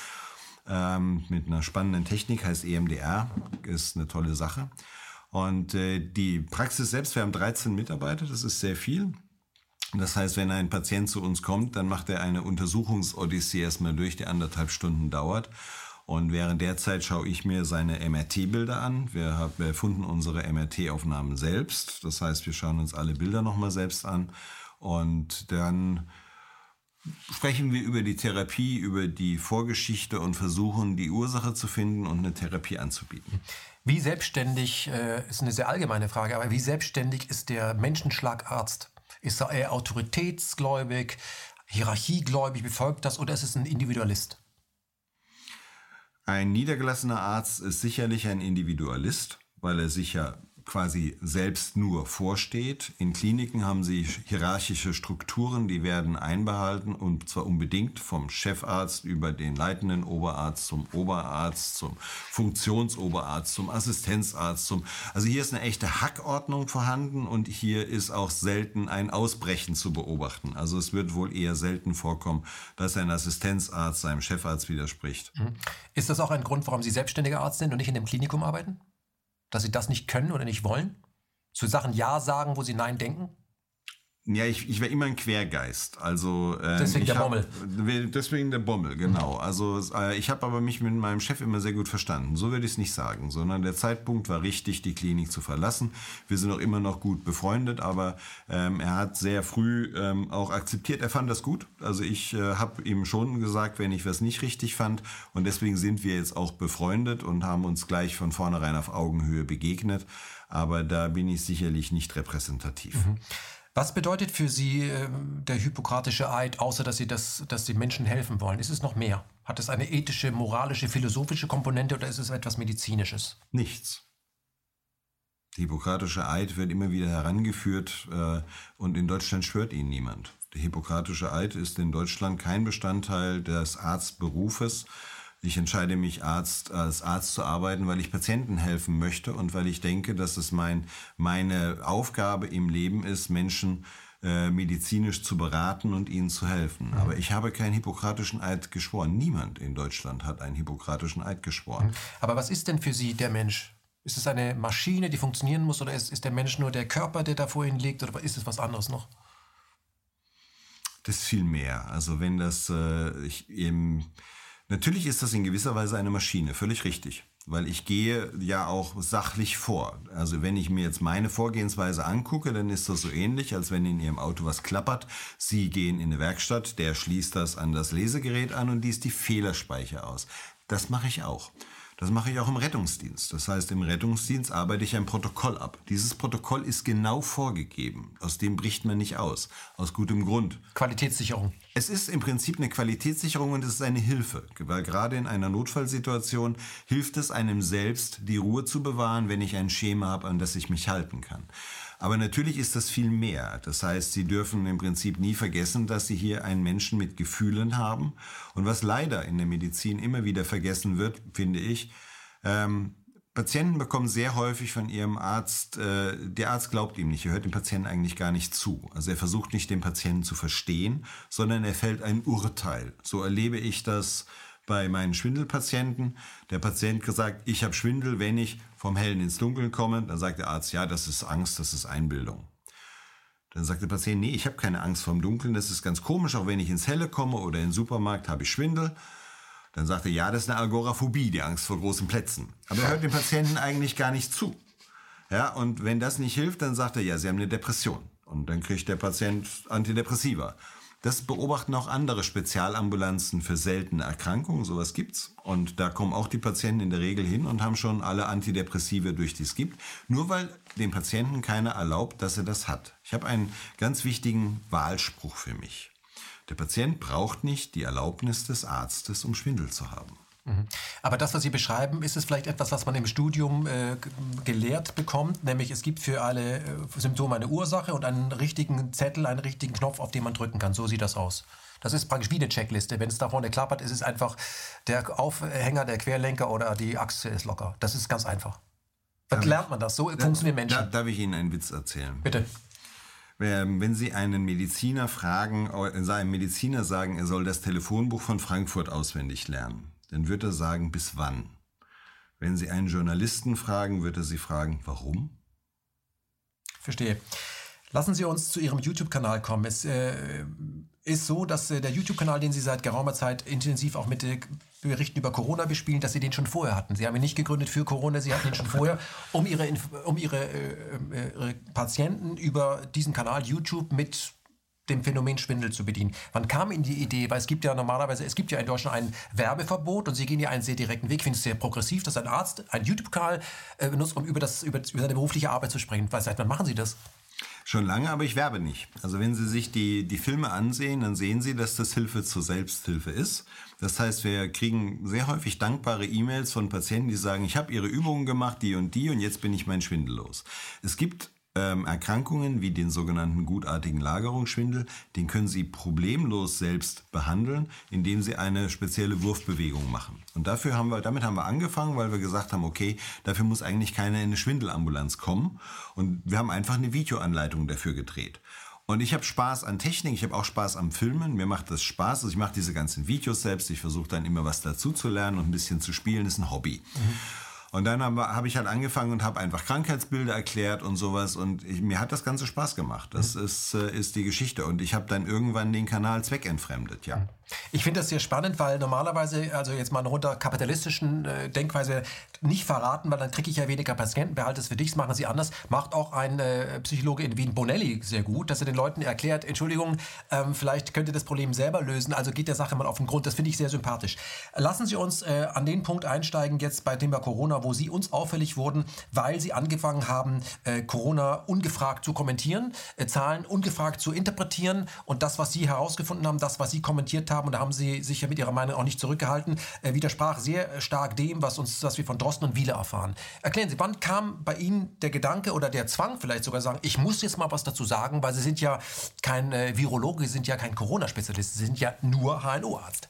Ähm, mit einer spannenden Technik heißt EMDR, ist eine tolle Sache. Und äh, die Praxis selbst, wir haben 13 Mitarbeiter, das ist sehr viel. Das heißt, wenn ein Patient zu uns kommt, dann macht er eine Untersuchungsodyssee erstmal durch, die anderthalb Stunden dauert. Und während der Zeit schaue ich mir seine MRT-Bilder an. Wir erfunden unsere MRT-Aufnahmen selbst. Das heißt, wir schauen uns alle Bilder nochmal selbst an. Und dann sprechen wir über die Therapie, über die Vorgeschichte und versuchen, die Ursache zu finden und eine Therapie anzubieten. Wie selbstständig, äh, ist eine sehr allgemeine Frage, aber wie selbstständig ist der Menschenschlagarzt? Ist er eher autoritätsgläubig, hierarchiegläubig, befolgt das oder ist es ein Individualist? Ein niedergelassener Arzt ist sicherlich ein Individualist, weil er sich ja quasi selbst nur vorsteht. In Kliniken haben sie hierarchische Strukturen, die werden einbehalten und zwar unbedingt vom Chefarzt über den leitenden Oberarzt zum Oberarzt, zum Funktionsoberarzt, zum Assistenzarzt, zum also hier ist eine echte Hackordnung vorhanden und hier ist auch selten ein Ausbrechen zu beobachten. Also es wird wohl eher selten vorkommen, dass ein Assistenzarzt seinem Chefarzt widerspricht. Mhm. Ist das auch ein Grund, warum Sie selbstständiger Arzt sind und nicht in dem Klinikum arbeiten? Dass sie das nicht können oder nicht wollen? Zu Sachen Ja sagen, wo sie Nein denken? Ja, ich, ich wäre immer ein Quergeist. Also äh, deswegen der Bommel. Deswegen der Bommel, genau. Mhm. Also äh, ich habe aber mich mit meinem Chef immer sehr gut verstanden. So würde ich es nicht sagen, sondern der Zeitpunkt war richtig, die Klinik zu verlassen. Wir sind auch immer noch gut befreundet, aber ähm, er hat sehr früh ähm, auch akzeptiert. Er fand das gut. Also ich äh, habe ihm schon gesagt, wenn ich was nicht richtig fand, und deswegen sind wir jetzt auch befreundet und haben uns gleich von vornherein auf Augenhöhe begegnet. Aber da bin ich sicherlich nicht repräsentativ. Mhm. Was bedeutet für Sie äh, der hippokratische Eid, außer dass Sie, das, dass Sie Menschen helfen wollen? Ist es noch mehr? Hat es eine ethische, moralische, philosophische Komponente oder ist es etwas Medizinisches? Nichts. Der hippokratische Eid wird immer wieder herangeführt äh, und in Deutschland schwört ihn niemand. Der hippokratische Eid ist in Deutschland kein Bestandteil des Arztberufes. Ich entscheide mich, Arzt, als Arzt zu arbeiten, weil ich Patienten helfen möchte und weil ich denke, dass es mein, meine Aufgabe im Leben ist, Menschen äh, medizinisch zu beraten und ihnen zu helfen. Mhm. Aber ich habe keinen hippokratischen Eid geschworen. Niemand in Deutschland hat einen hippokratischen Eid geschworen. Mhm. Aber was ist denn für Sie der Mensch? Ist es eine Maschine, die funktionieren muss, oder ist, ist der Mensch nur der Körper, der da vor Ihnen liegt, oder ist es was anderes noch? Das ist viel mehr. Also wenn das äh, ich eben Natürlich ist das in gewisser Weise eine Maschine, völlig richtig. Weil ich gehe ja auch sachlich vor. Also wenn ich mir jetzt meine Vorgehensweise angucke, dann ist das so ähnlich, als wenn in Ihrem Auto was klappert. Sie gehen in eine Werkstatt, der schließt das an das Lesegerät an und liest die Fehlerspeicher aus. Das mache ich auch. Das mache ich auch im Rettungsdienst. Das heißt, im Rettungsdienst arbeite ich ein Protokoll ab. Dieses Protokoll ist genau vorgegeben. Aus dem bricht man nicht aus. Aus gutem Grund. Qualitätssicherung. Es ist im Prinzip eine Qualitätssicherung und es ist eine Hilfe. Weil gerade in einer Notfallsituation hilft es einem selbst, die Ruhe zu bewahren, wenn ich ein Schema habe, an das ich mich halten kann. Aber natürlich ist das viel mehr. Das heißt, Sie dürfen im Prinzip nie vergessen, dass Sie hier einen Menschen mit Gefühlen haben. Und was leider in der Medizin immer wieder vergessen wird, finde ich, ähm, Patienten bekommen sehr häufig von ihrem Arzt, äh, der Arzt glaubt ihm nicht, er hört dem Patienten eigentlich gar nicht zu. Also er versucht nicht, den Patienten zu verstehen, sondern er fällt ein Urteil. So erlebe ich das bei meinen Schwindelpatienten. Der Patient gesagt, ich habe Schwindel, wenn ich vom Hellen ins Dunkeln komme. Dann sagt der Arzt, ja, das ist Angst, das ist Einbildung. Dann sagt der Patient, nee, ich habe keine Angst vorm Dunkeln, das ist ganz komisch, auch wenn ich ins Helle komme oder in den Supermarkt habe ich Schwindel. Dann sagt er, ja, das ist eine Agoraphobie, die Angst vor großen Plätzen. Aber er hört dem Patienten eigentlich gar nicht zu. Ja, und wenn das nicht hilft, dann sagt er, ja, Sie haben eine Depression. Und dann kriegt der Patient Antidepressiva. Das beobachten auch andere Spezialambulanzen für seltene Erkrankungen, sowas gibt's. Und da kommen auch die Patienten in der Regel hin und haben schon alle Antidepressive durch, die es gibt. Nur weil dem Patienten keiner erlaubt, dass er das hat. Ich habe einen ganz wichtigen Wahlspruch für mich. Der Patient braucht nicht die Erlaubnis des Arztes, um Schwindel zu haben. Mhm. Aber das, was Sie beschreiben, ist es vielleicht etwas, was man im Studium äh, gelehrt bekommt, nämlich es gibt für alle äh, Symptome eine Ursache und einen richtigen Zettel, einen richtigen Knopf, auf den man drücken kann. So sieht das aus. Das ist praktisch wie eine Checkliste. Wenn es da vorne klappert, ist es einfach der Aufhänger, der Querlenker oder die Achse ist locker. Das ist ganz einfach. Dann lernt man das. So funktionieren Menschen. Da, darf ich Ihnen einen Witz erzählen? Bitte. Wenn Sie einen Mediziner fragen, äh, einem Mediziner sagen, er soll das Telefonbuch von Frankfurt auswendig lernen, dann wird er sagen, bis wann? Wenn Sie einen Journalisten fragen, wird er Sie fragen, warum? Verstehe. Lassen Sie uns zu Ihrem YouTube-Kanal kommen. Es äh, ist so, dass äh, der YouTube-Kanal, den Sie seit geraumer Zeit intensiv auch mit äh, Berichten über Corona bespielen, dass Sie den schon vorher hatten. Sie haben ihn nicht gegründet für Corona, Sie hatten ihn schon vorher, um Ihre, um Ihre, äh, äh, Ihre Patienten über diesen Kanal YouTube mit dem Phänomen Schwindel zu bedienen. Wann kam Ihnen die Idee? Weil es gibt ja normalerweise, es gibt ja in Deutschland ein Werbeverbot und Sie gehen ja einen sehr direkten Weg. Ich finde es sehr progressiv, dass ein Arzt einen YouTube-Kanal äh, benutzt, um über, das, über, über seine berufliche Arbeit zu sprechen. Weil seit wann machen Sie das? Schon lange, aber ich werbe nicht. Also wenn Sie sich die, die Filme ansehen, dann sehen Sie, dass das Hilfe zur Selbsthilfe ist. Das heißt, wir kriegen sehr häufig dankbare E-Mails von Patienten, die sagen, ich habe Ihre Übungen gemacht, die und die, und jetzt bin ich mein Schwindel los. Es gibt ähm, Erkrankungen wie den sogenannten gutartigen Lagerungsschwindel, den können Sie problemlos selbst behandeln, indem Sie eine spezielle Wurfbewegung machen. Und dafür haben wir, damit haben wir angefangen, weil wir gesagt haben, okay, dafür muss eigentlich keiner in eine Schwindelambulanz kommen. Und wir haben einfach eine Videoanleitung dafür gedreht. Und ich habe Spaß an Technik, ich habe auch Spaß am Filmen. Mir macht das Spaß. Also ich mache diese ganzen Videos selbst. Ich versuche dann immer was dazu zu lernen und ein bisschen zu spielen. Ist ein Hobby. Mhm. Und dann habe hab ich halt angefangen und habe einfach Krankheitsbilder erklärt und sowas. Und ich, mir hat das Ganze Spaß gemacht. Das mhm. ist, äh, ist die Geschichte. Und ich habe dann irgendwann den Kanal zweckentfremdet, ja. Mhm. Ich finde das sehr spannend, weil normalerweise, also jetzt mal unter kapitalistischen äh, Denkweise nicht verraten, weil dann kriege ich ja weniger Patienten, behalte es für dich, machen sie anders. Macht auch ein äh, Psychologe in Wien, Bonelli, sehr gut, dass er den Leuten erklärt, Entschuldigung, ähm, vielleicht könnt ihr das Problem selber lösen, also geht der Sache mal auf den Grund. Das finde ich sehr sympathisch. Lassen Sie uns äh, an den Punkt einsteigen, jetzt bei Thema Corona, wo Sie uns auffällig wurden, weil Sie angefangen haben, äh, Corona ungefragt zu kommentieren, äh, Zahlen ungefragt zu interpretieren und das, was Sie herausgefunden haben, das, was Sie kommentiert haben, haben, und da haben Sie sich ja mit Ihrer Meinung auch nicht zurückgehalten, äh, widersprach sehr stark dem, was, uns, was wir von Drosten und Wieler erfahren. Erklären Sie, wann kam bei Ihnen der Gedanke oder der Zwang vielleicht sogar sagen, ich muss jetzt mal was dazu sagen, weil Sie sind ja kein äh, Virologe, Sie sind ja kein Corona-Spezialist, Sie sind ja nur HNO-Arzt.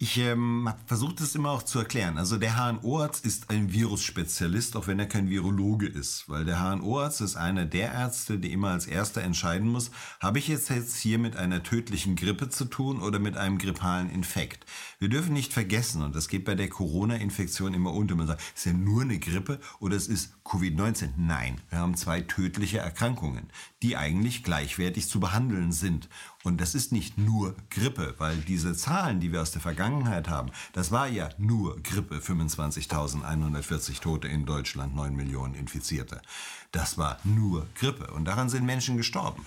Ich ähm, habe versucht, es immer auch zu erklären. Also der HNO-Arzt ist ein Virusspezialist, auch wenn er kein Virologe ist. Weil der HNO-Arzt ist einer der Ärzte, die immer als erster entscheiden muss, habe ich jetzt, jetzt hier mit einer tödlichen Grippe zu tun oder mit einem grippalen Infekt. Wir dürfen nicht vergessen, und das geht bei der Corona-Infektion immer unter, man sagt, ist ja nur eine Grippe oder es ist Covid-19. Nein, wir haben zwei tödliche Erkrankungen, die eigentlich gleichwertig zu behandeln sind. Und das ist nicht nur Grippe, weil diese Zahlen, die wir aus der Vergangenheit haben, das war ja nur Grippe, 25.140 Tote in Deutschland, 9 Millionen Infizierte. Das war nur Grippe und daran sind Menschen gestorben.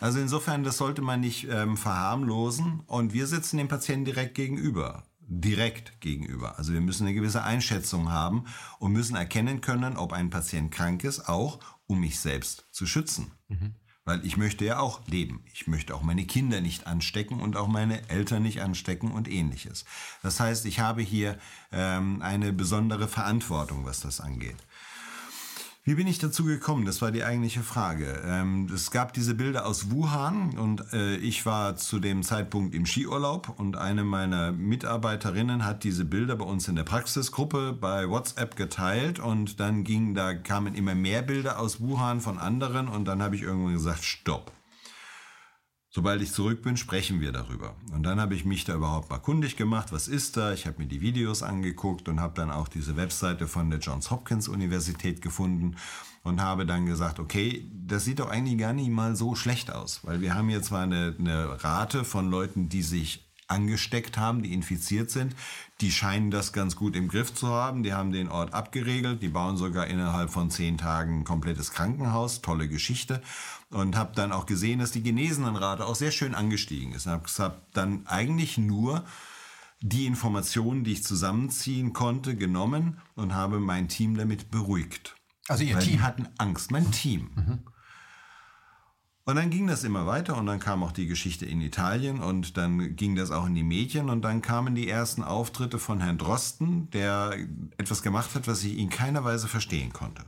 Also insofern, das sollte man nicht ähm, verharmlosen und wir sitzen dem Patienten direkt gegenüber direkt gegenüber. Also wir müssen eine gewisse Einschätzung haben und müssen erkennen können, ob ein Patient krank ist, auch um mich selbst zu schützen. Mhm. Weil ich möchte ja auch leben. Ich möchte auch meine Kinder nicht anstecken und auch meine Eltern nicht anstecken und ähnliches. Das heißt, ich habe hier ähm, eine besondere Verantwortung, was das angeht. Wie bin ich dazu gekommen? Das war die eigentliche Frage. Ähm, es gab diese Bilder aus Wuhan und äh, ich war zu dem Zeitpunkt im Skiurlaub und eine meiner Mitarbeiterinnen hat diese Bilder bei uns in der Praxisgruppe bei WhatsApp geteilt und dann ging, da kamen immer mehr Bilder aus Wuhan von anderen und dann habe ich irgendwann gesagt, stopp. Sobald ich zurück bin, sprechen wir darüber. Und dann habe ich mich da überhaupt mal kundig gemacht, was ist da? Ich habe mir die Videos angeguckt und habe dann auch diese Webseite von der Johns Hopkins Universität gefunden und habe dann gesagt, okay, das sieht doch eigentlich gar nicht mal so schlecht aus, weil wir haben jetzt zwar eine, eine Rate von Leuten, die sich angesteckt haben, die infiziert sind. Die scheinen das ganz gut im Griff zu haben. Die haben den Ort abgeregelt. Die bauen sogar innerhalb von zehn Tagen ein komplettes Krankenhaus. Tolle Geschichte. Und habe dann auch gesehen, dass die Genesenenrate auch sehr schön angestiegen ist. Und habe dann eigentlich nur die Informationen, die ich zusammenziehen konnte, genommen und habe mein Team damit beruhigt. Also Ihr Weil Team? Die hatten Angst, mein Team. Mhm. Und dann ging das immer weiter und dann kam auch die Geschichte in Italien und dann ging das auch in die Medien und dann kamen die ersten Auftritte von Herrn Drosten, der etwas gemacht hat, was ich in keiner Weise verstehen konnte.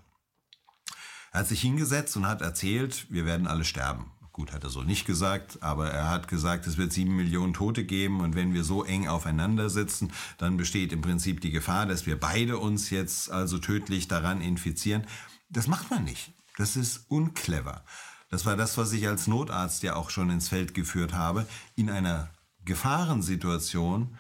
Er hat sich hingesetzt und hat erzählt, wir werden alle sterben. Gut, hat er so nicht gesagt, aber er hat gesagt, es wird sieben Millionen Tote geben und wenn wir so eng aufeinander sitzen, dann besteht im Prinzip die Gefahr, dass wir beide uns jetzt also tödlich daran infizieren. Das macht man nicht. Das ist unclever. Das war das, was ich als Notarzt ja auch schon ins Feld geführt habe. In einer Gefahrensituation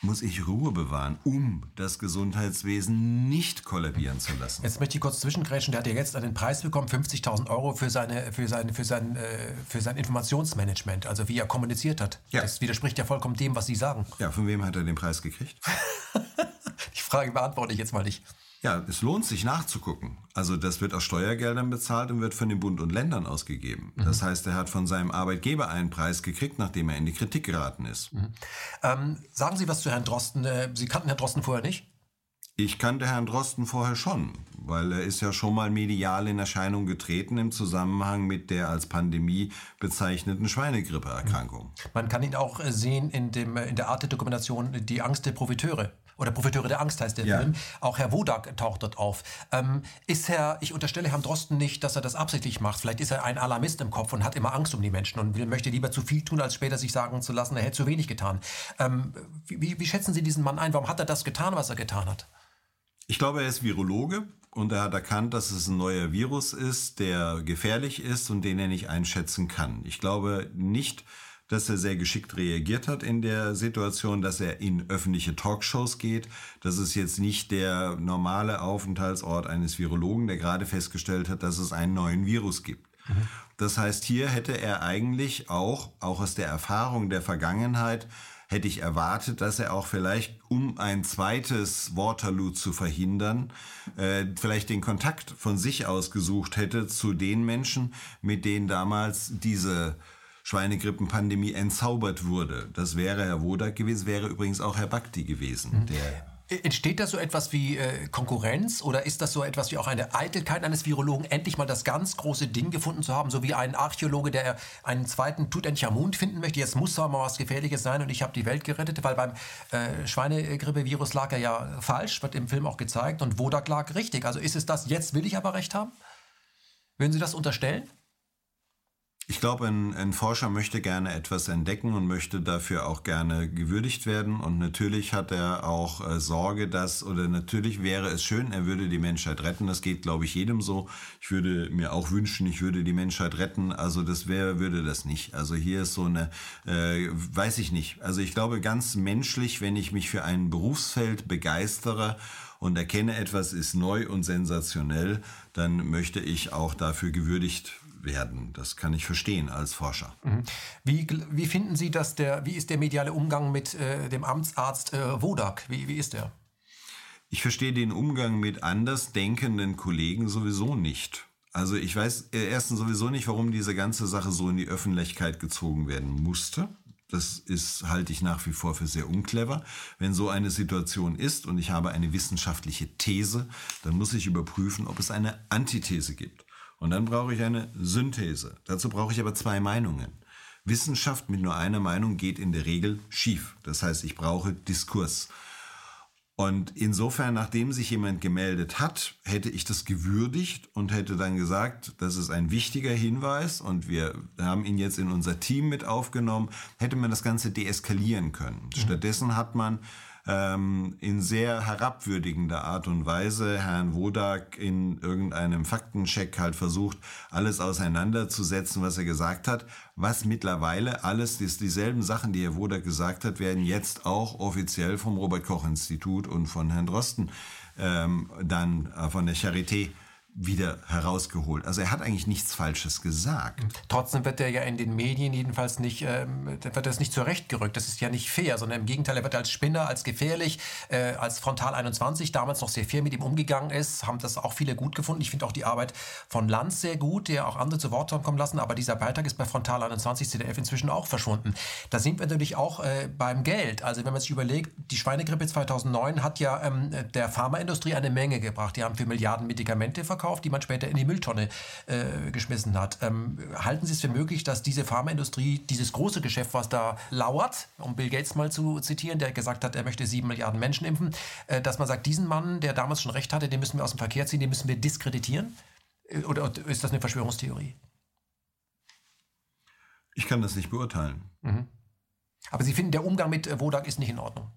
muss ich Ruhe bewahren, um das Gesundheitswesen nicht kollabieren zu lassen. Jetzt möchte ich kurz zwischengrätschen. Der hat ja jetzt einen Preis bekommen, 50.000 Euro für, seine, für, sein, für, sein, äh, für sein Informationsmanagement, also wie er kommuniziert hat. Ja. Das widerspricht ja vollkommen dem, was Sie sagen. Ja, von wem hat er den Preis gekriegt? [laughs] Die Frage beantworte ich jetzt mal nicht. Ja, es lohnt sich nachzugucken. Also das wird aus Steuergeldern bezahlt und wird von den Bund und Ländern ausgegeben. Das heißt, er hat von seinem Arbeitgeber einen Preis gekriegt, nachdem er in die Kritik geraten ist. Ähm, sagen Sie was zu Herrn Drosten. Äh, Sie kannten Herrn Drosten vorher nicht? Ich kannte Herrn Drosten vorher schon, weil er ist ja schon mal medial in Erscheinung getreten im Zusammenhang mit der als Pandemie bezeichneten Schweinegrippeerkrankung. Man kann ihn auch äh, sehen in, dem, äh, in der Art der Dokumentation Die Angst der Profiteure. Oder Profiteure der Angst heißt der Ja. Film. Auch Herr Wodak taucht dort auf. Ähm, ist Herr, ich unterstelle Herrn Drosten nicht, dass er das absichtlich macht. Vielleicht ist er ein Alarmist im Kopf und hat immer Angst um die Menschen und will, möchte lieber zu viel tun, als später sich sagen zu lassen, er hätte zu wenig getan. Ähm, wie, wie, wie schätzen Sie diesen Mann ein? Warum hat er das getan, was er getan hat? Ich glaube, er ist Virologe und er hat erkannt, dass es ein neuer Virus ist, der gefährlich ist und den er nicht einschätzen kann. Ich glaube nicht, dass er sehr geschickt reagiert hat in der Situation, dass er in öffentliche Talkshows geht. Das ist jetzt nicht der normale Aufenthaltsort eines Virologen, der gerade festgestellt hat, dass es einen neuen Virus gibt. Das heißt, hier hätte er eigentlich auch, auch aus der Erfahrung der Vergangenheit, hätte ich erwartet, dass er auch vielleicht, um ein zweites Waterloo zu verhindern, äh, vielleicht den Kontakt von sich aus gesucht hätte zu den Menschen, mit denen damals diese Schweinegrippenpandemie entzaubert wurde. Das wäre Herr Wodak gewesen, wäre übrigens auch Herr Bakti gewesen, der Entsteht da so etwas wie äh, Konkurrenz oder ist das so etwas wie auch eine Eitelkeit eines Virologen, endlich mal das ganz große Ding gefunden zu haben, so wie ein Archäologe, der einen zweiten Tutanchamun finden möchte, jetzt muss da mal was Gefährliches sein und ich habe die Welt gerettet, weil beim äh, Schweinegrippevirus lag er ja falsch, wird im Film auch gezeigt und Wodak lag richtig. Also ist es das, jetzt will ich aber recht haben? Würden Sie das unterstellen? Ich glaube, ein, ein Forscher möchte gerne etwas entdecken und möchte dafür auch gerne gewürdigt werden. Und natürlich hat er auch äh, Sorge, dass, oder natürlich wäre es schön, er würde die Menschheit retten. Das geht, glaube ich, jedem so. Ich würde mir auch wünschen, ich würde die Menschheit retten. Also das wäre, würde das nicht. Also hier ist so eine, äh, weiß ich nicht. Also ich glaube, ganz menschlich, wenn ich mich für ein Berufsfeld begeistere und erkenne, etwas ist neu und sensationell, dann möchte ich auch dafür gewürdigt werden. Das kann ich verstehen als Forscher. Wie, gl- wie finden Sie, dass der, wie ist der mediale Umgang mit äh, dem Amtsarzt äh, Wodak? Wie, wie ist der? Ich verstehe den Umgang mit anders denkenden Kollegen sowieso nicht. Also ich weiß äh, erstens sowieso nicht, warum diese ganze Sache so in die Öffentlichkeit gezogen werden musste. Das ist, halte ich nach wie vor für sehr unclever. Wenn so eine Situation ist und ich habe eine wissenschaftliche These, dann muss ich überprüfen, ob es eine Antithese gibt. Und dann brauche ich eine Synthese. Dazu brauche ich aber zwei Meinungen. Wissenschaft mit nur einer Meinung geht in der Regel schief. Das heißt, ich brauche Diskurs. Und insofern, nachdem sich jemand gemeldet hat, hätte ich das gewürdigt und hätte dann gesagt, das ist ein wichtiger Hinweis und wir haben ihn jetzt in unser Team mit aufgenommen, hätte man das Ganze deeskalieren können. Stattdessen hat man ähm, in sehr herabwürdigender Art und Weise Herrn Wodak in irgendeinem Faktencheck halt versucht, alles auseinanderzusetzen, was er gesagt hat, was mittlerweile alles, dieselben Sachen, die Herr Wodak gesagt hat, werden jetzt auch offiziell vom Robert Koch Institut und von Herrn Drosten ähm, dann äh, von der Charité wieder herausgeholt. Also er hat eigentlich nichts Falsches gesagt. Trotzdem wird er ja in den Medien jedenfalls nicht, ähm, wird das nicht zurechtgerückt. Das ist ja nicht fair, sondern im Gegenteil, er wird als Spinner, als gefährlich, äh, als Frontal 21 damals noch sehr fair mit ihm umgegangen ist, haben das auch viele gut gefunden. Ich finde auch die Arbeit von Lanz sehr gut, der auch andere zu Wort kommen lassen, aber dieser Beitrag ist bei Frontal 21 CDF inzwischen auch verschwunden. Da sind wir natürlich auch äh, beim Geld. Also wenn man sich überlegt, die Schweinegrippe 2009 hat ja ähm, der Pharmaindustrie eine Menge gebracht. Die haben für Milliarden Medikamente verkauft verkauft, die man später in die Mülltonne äh, geschmissen hat. Ähm, halten Sie es für möglich, dass diese Pharmaindustrie, dieses große Geschäft, was da lauert, um Bill Gates mal zu zitieren, der gesagt hat, er möchte sieben Milliarden Menschen impfen, äh, dass man sagt, diesen Mann, der damals schon recht hatte, den müssen wir aus dem Verkehr ziehen, den müssen wir diskreditieren? Äh, oder, ist das eine Verschwörungstheorie? Ich kann das nicht beurteilen. Mhm. Aber Sie finden, der Umgang mit äh, Wodak ist nicht in Ordnung?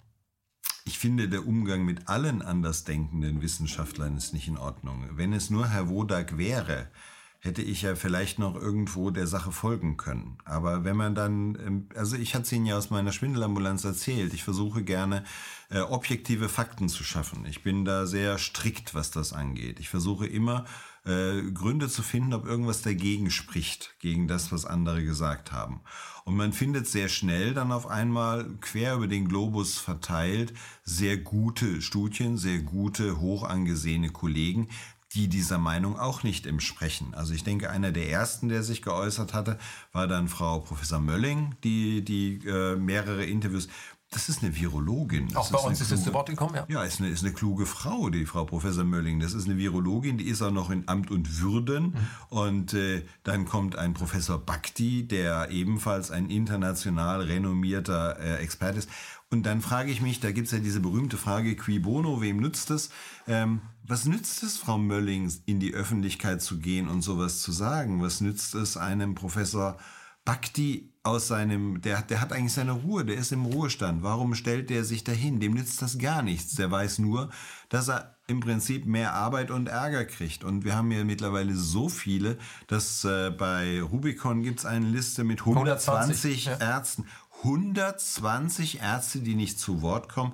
Ich finde, der Umgang mit allen andersdenkenden Wissenschaftlern ist nicht in Ordnung. Wenn es nur Herr Wodak wäre, hätte ich ja vielleicht noch irgendwo der Sache folgen können. Aber wenn man dann, ähm, also ich hatte es Ihnen ja aus meiner Schwindelambulanz erzählt, ich versuche gerne äh, objektive Fakten zu schaffen. Ich bin da sehr strikt, was das angeht. Ich versuche immer äh, Gründe zu finden, ob irgendwas dagegen spricht, gegen das, was andere gesagt haben. Und man findet sehr schnell dann auf einmal quer über den Globus verteilt sehr gute Studien, sehr gute, hoch angesehene Kollegen, die dieser Meinung auch nicht entsprechen. Also ich denke, einer der ersten, der sich geäußert hatte, war dann Frau Professor Mölling, die, die äh, mehrere Interviews das ist eine Virologin. Das Auch bei uns ist es zu Wort gekommen, ja. Ja, ist eine, ist eine kluge Frau, die Frau Professor Mölling. Das ist eine Virologin, die ist auch noch in Amt und Würden. Mhm. Und äh, dann kommt ein Professor Bhakti, der ebenfalls ein international renommierter äh, Experte ist. Und dann frage ich mich, da gibt es ja diese berühmte Frage, qui bono, wem nützt es? Ähm, was nützt es, Frau Mölling, in die Öffentlichkeit zu gehen und sowas zu sagen? Was nützt es einem Professor Bhakti aus seinem, der, der hat eigentlich seine Ruhe, der ist im Ruhestand. Warum stellt der sich dahin? Dem nützt das gar nichts. Der weiß nur, dass er im Prinzip mehr Arbeit und Ärger kriegt. Und wir haben ja mittlerweile so viele, dass äh, bei Rubicon gibt es eine Liste mit 120, 120 ja. Ärzten. 120 Ärzte, die nicht zu Wort kommen.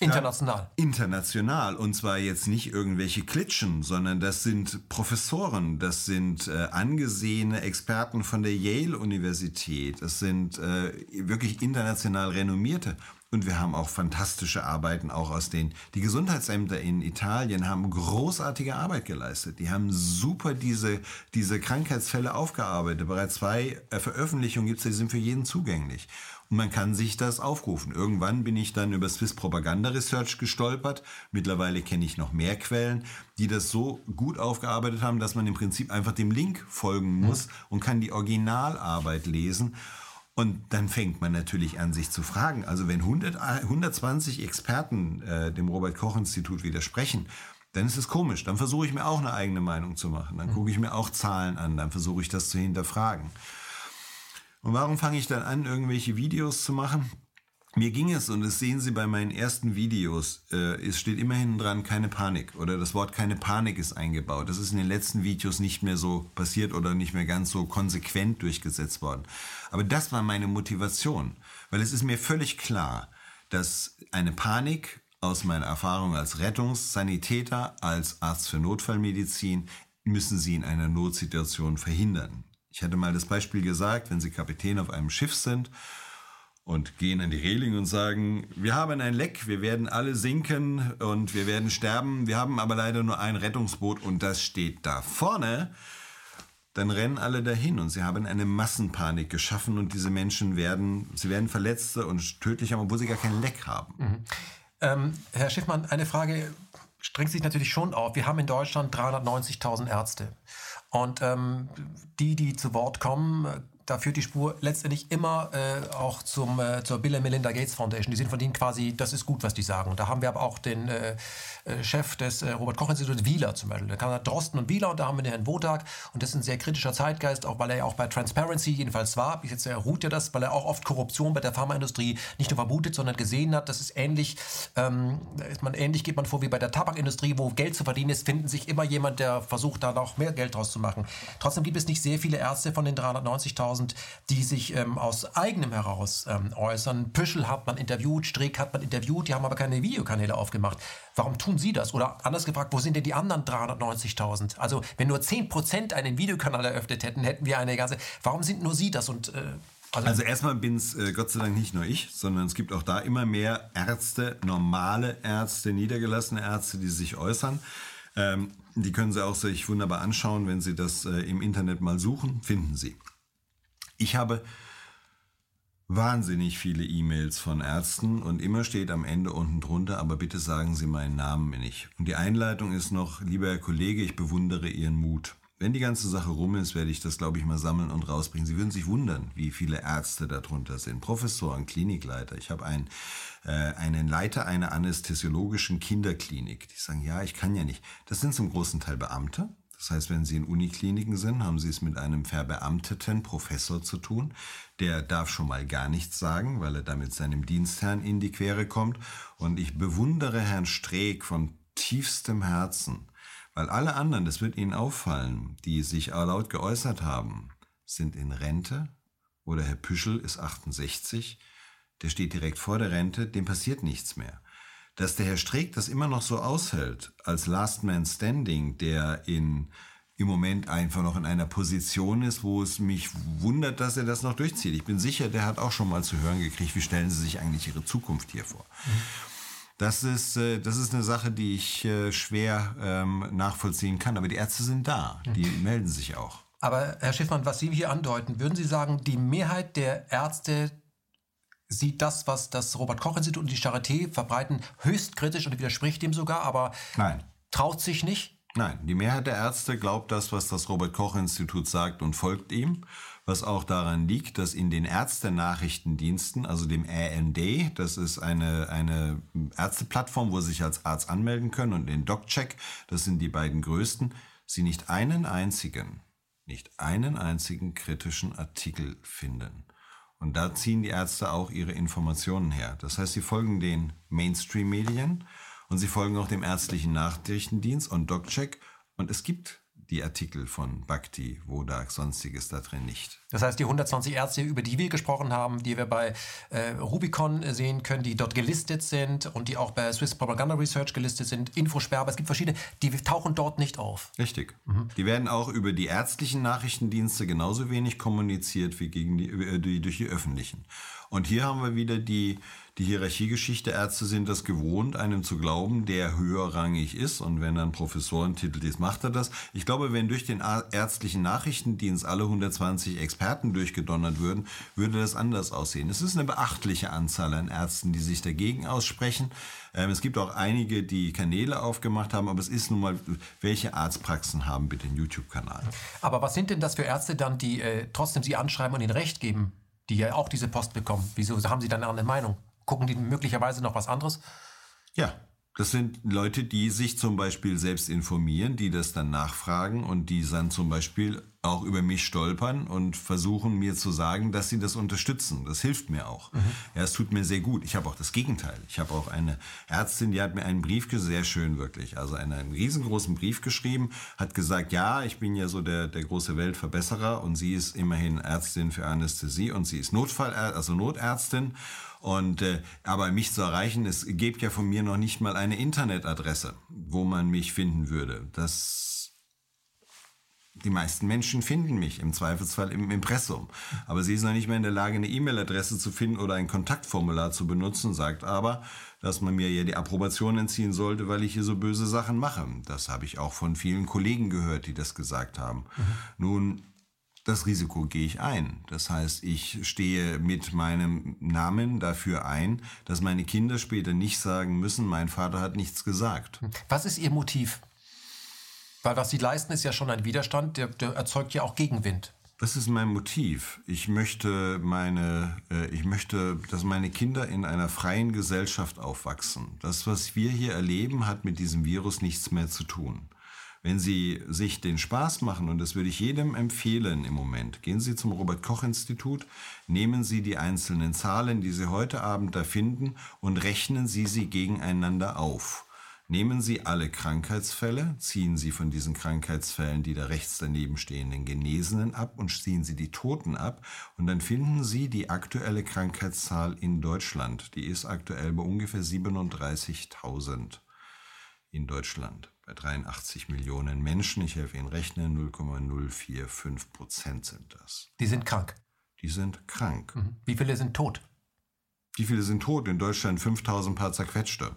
International. Ja, international. Und zwar jetzt nicht irgendwelche Klitschen, sondern das sind Professoren, das sind äh, angesehene Experten von der Yale-Universität, das sind äh, wirklich international renommierte. Und wir haben auch fantastische Arbeiten, auch aus den, die Gesundheitsämter in Italien haben großartige Arbeit geleistet. Die haben super diese, diese Krankheitsfälle aufgearbeitet. Bereits zwei äh, Veröffentlichungen gibt es, die sind für jeden zugänglich. Und man kann sich das aufrufen. Irgendwann bin ich dann über Swiss Propaganda Research gestolpert. Mittlerweile kenne ich noch mehr Quellen, die das so gut aufgearbeitet haben, dass man im Prinzip einfach dem Link folgen muss und kann die Originalarbeit lesen. Und dann fängt man natürlich an, sich zu fragen. Also wenn 100, 120 Experten äh, dem Robert Koch Institut widersprechen, dann ist es komisch. Dann versuche ich mir auch eine eigene Meinung zu machen. Dann gucke ich mir auch Zahlen an. Dann versuche ich das zu hinterfragen. Und warum fange ich dann an, irgendwelche Videos zu machen? Mir ging es, und das sehen Sie bei meinen ersten Videos, äh, es steht immer hinten dran, keine Panik. Oder das Wort keine Panik ist eingebaut. Das ist in den letzten Videos nicht mehr so passiert oder nicht mehr ganz so konsequent durchgesetzt worden. Aber das war meine Motivation. Weil es ist mir völlig klar, dass eine Panik aus meiner Erfahrung als Rettungssanitäter, als Arzt für Notfallmedizin, müssen Sie in einer Notsituation verhindern. Ich hatte mal das Beispiel gesagt, wenn Sie Kapitän auf einem Schiff sind und gehen an die Reling und sagen, wir haben ein Leck, wir werden alle sinken und wir werden sterben, wir haben aber leider nur ein Rettungsboot und das steht da vorne, dann rennen alle dahin und sie haben eine Massenpanik geschaffen und diese Menschen werden, sie werden Verletzte und tödlich haben, obwohl sie gar kein Leck haben. Mhm. Ähm, Herr Schiffmann, eine Frage strengt sich natürlich schon auf. Wir haben in Deutschland 390.000 Ärzte. Und ähm, die, die zu Wort kommen, da führt die Spur letztendlich immer äh, auch zum, äh, zur Bill and Melinda Gates Foundation. Die sind von denen quasi, das ist gut, was die sagen. Da haben wir aber auch den äh, äh Chef des äh, Robert-Koch-Instituts, Wieler zum Beispiel. Da er Drosten und Wieler und da haben wir den Herrn Wodak. Und das ist ein sehr kritischer Zeitgeist, auch weil er ja auch bei Transparency jedenfalls war. Bis jetzt ruht ja das, weil er auch oft Korruption bei der Pharmaindustrie nicht nur vermutet, sondern gesehen hat. Das ist ähnlich, ähm, ist man, ähnlich geht man vor wie bei der Tabakindustrie, wo Geld zu verdienen ist, finden sich immer jemand, der versucht, da noch mehr Geld draus zu machen. Trotzdem gibt es nicht sehr viele Ärzte von den 390.000, die sich ähm, aus eigenem heraus ähm, äußern. Püschel hat man interviewt, Strick hat man interviewt, die haben aber keine Videokanäle aufgemacht. Warum tun sie das? Oder anders gefragt, wo sind denn die anderen 390.000? Also wenn nur 10% einen Videokanal eröffnet hätten, hätten wir eine ganze... Warum sind nur sie das? Und äh, also, also, erstmal bin es äh, Gott sei Dank nicht nur ich, sondern es gibt auch da immer mehr Ärzte, normale Ärzte, niedergelassene Ärzte, die sich äußern. Ähm, die können Sie auch sich wunderbar anschauen, wenn Sie das äh, im Internet mal suchen, finden Sie. Ich habe wahnsinnig viele E-Mails von Ärzten und immer steht am Ende unten drunter, aber bitte sagen Sie meinen Namen nicht. Und die Einleitung ist noch, lieber Herr Kollege, ich bewundere Ihren Mut. Wenn die ganze Sache rum ist, werde ich das, glaube ich, mal sammeln und rausbringen. Sie würden sich wundern, wie viele Ärzte darunter sind. Professoren, Klinikleiter. Ich habe einen, äh, einen Leiter einer anästhesiologischen Kinderklinik. Die sagen, ja, ich kann ja nicht. Das sind zum großen Teil Beamte. Das heißt, wenn Sie in Unikliniken sind, haben Sie es mit einem verbeamteten Professor zu tun. Der darf schon mal gar nichts sagen, weil er damit seinem Dienstherrn in die Quere kommt. Und ich bewundere Herrn Streeck von tiefstem Herzen weil alle anderen, das wird Ihnen auffallen, die sich laut geäußert haben, sind in Rente oder Herr Püschel ist 68, der steht direkt vor der Rente, dem passiert nichts mehr. Dass der Herr Streeck das immer noch so aushält, als Last Man Standing, der in, im Moment einfach noch in einer Position ist, wo es mich wundert, dass er das noch durchzieht. Ich bin sicher, der hat auch schon mal zu hören gekriegt, wie stellen Sie sich eigentlich Ihre Zukunft hier vor. Mhm. Das ist, äh, das ist eine Sache, die ich äh, schwer ähm, nachvollziehen kann. Aber die Ärzte sind da, die mhm. melden sich auch. Aber Herr Schiffmann, was Sie hier andeuten, würden Sie sagen, die Mehrheit der Ärzte sieht das, was das Robert-Koch-Institut und die Charité verbreiten, höchst kritisch und widerspricht dem sogar, aber Nein. traut sich nicht? Nein, die Mehrheit der Ärzte glaubt das, was das Robert-Koch-Institut sagt und folgt ihm was auch daran liegt, dass in den Ärztenachrichtendiensten, also dem AND, das ist eine, eine Ärzteplattform, wo Sie sich als Arzt anmelden können, und den DocCheck, das sind die beiden größten, Sie nicht einen einzigen, nicht einen einzigen kritischen Artikel finden. Und da ziehen die Ärzte auch ihre Informationen her. Das heißt, sie folgen den Mainstream-Medien und sie folgen auch dem ärztlichen Nachrichtendienst und DocCheck. Und es gibt die Artikel von Bhakti, Wodak, sonstiges da drin nicht. Das heißt, die 120 Ärzte, über die wir gesprochen haben, die wir bei äh, Rubicon sehen können, die dort gelistet sind und die auch bei Swiss Propaganda Research gelistet sind, Infosperber, es gibt verschiedene, die tauchen dort nicht auf. Richtig. Mhm. Die werden auch über die ärztlichen Nachrichtendienste genauso wenig kommuniziert wie gegen die, äh, die durch die öffentlichen. Und hier haben wir wieder die die Hierarchiegeschichte. Ärzte sind das gewohnt, einem zu glauben, der höherrangig ist. Und wenn einen Professorentitel ist, macht er das. Ich glaube, wenn durch den ärztlichen Nachrichtendienst alle 120 Experten durchgedonnert würden, würde das anders aussehen. Es ist eine beachtliche Anzahl an Ärzten, die sich dagegen aussprechen. Ähm, es gibt auch einige, die Kanäle aufgemacht haben, aber es ist nun mal, welche Arztpraxen haben bitte einen YouTube-Kanal? Aber was sind denn das für Ärzte dann, die äh, trotzdem Sie anschreiben und Ihnen Recht geben, die ja auch diese Post bekommen? Wieso haben Sie dann eine Meinung? Gucken die möglicherweise noch was anderes? Ja, das sind Leute, die sich zum Beispiel selbst informieren, die das dann nachfragen und die dann zum Beispiel auch über mich stolpern und versuchen mir zu sagen, dass sie das unterstützen. Das hilft mir auch. Mhm. Ja, es tut mir sehr gut. Ich habe auch das Gegenteil. Ich habe auch eine Ärztin, die hat mir einen Brief, sehr schön wirklich, also einen, einen riesengroßen Brief geschrieben, hat gesagt, ja, ich bin ja so der, der große Weltverbesserer und sie ist immerhin Ärztin für Anästhesie und sie ist Notfall, also Notärztin und äh, aber mich zu erreichen, es gibt ja von mir noch nicht mal eine Internetadresse, wo man mich finden würde. Das die meisten Menschen finden mich im Zweifelsfall im Impressum. Aber sie ist noch nicht mehr in der Lage, eine E-Mail-Adresse zu finden oder ein Kontaktformular zu benutzen, sagt aber, dass man mir ja die Approbation entziehen sollte, weil ich hier so böse Sachen mache. Das habe ich auch von vielen Kollegen gehört, die das gesagt haben. Mhm. Nun, das Risiko gehe ich ein. Das heißt, ich stehe mit meinem Namen dafür ein, dass meine Kinder später nicht sagen müssen, mein Vater hat nichts gesagt. Was ist Ihr Motiv? Weil was Sie leisten, ist ja schon ein Widerstand, der, der erzeugt ja auch Gegenwind. Das ist mein Motiv. Ich möchte meine, äh, ich möchte, dass meine Kinder in einer freien Gesellschaft aufwachsen. Das, was wir hier erleben, hat mit diesem Virus nichts mehr zu tun. Wenn Sie sich den Spaß machen, und das würde ich jedem empfehlen im Moment, gehen Sie zum Robert Koch Institut, nehmen Sie die einzelnen Zahlen, die Sie heute Abend da finden, und rechnen Sie sie gegeneinander auf. Nehmen Sie alle Krankheitsfälle, ziehen Sie von diesen Krankheitsfällen die da rechts daneben stehenden Genesenen ab und ziehen Sie die Toten ab und dann finden Sie die aktuelle Krankheitszahl in Deutschland. Die ist aktuell bei ungefähr 37.000 in Deutschland. Bei 83 Millionen Menschen, ich helfe Ihnen rechnen, 0,045 Prozent sind das. Die sind krank. Die sind krank. Mhm. Wie viele sind tot? Wie viele sind tot? In Deutschland 5000 paar zerquetschte.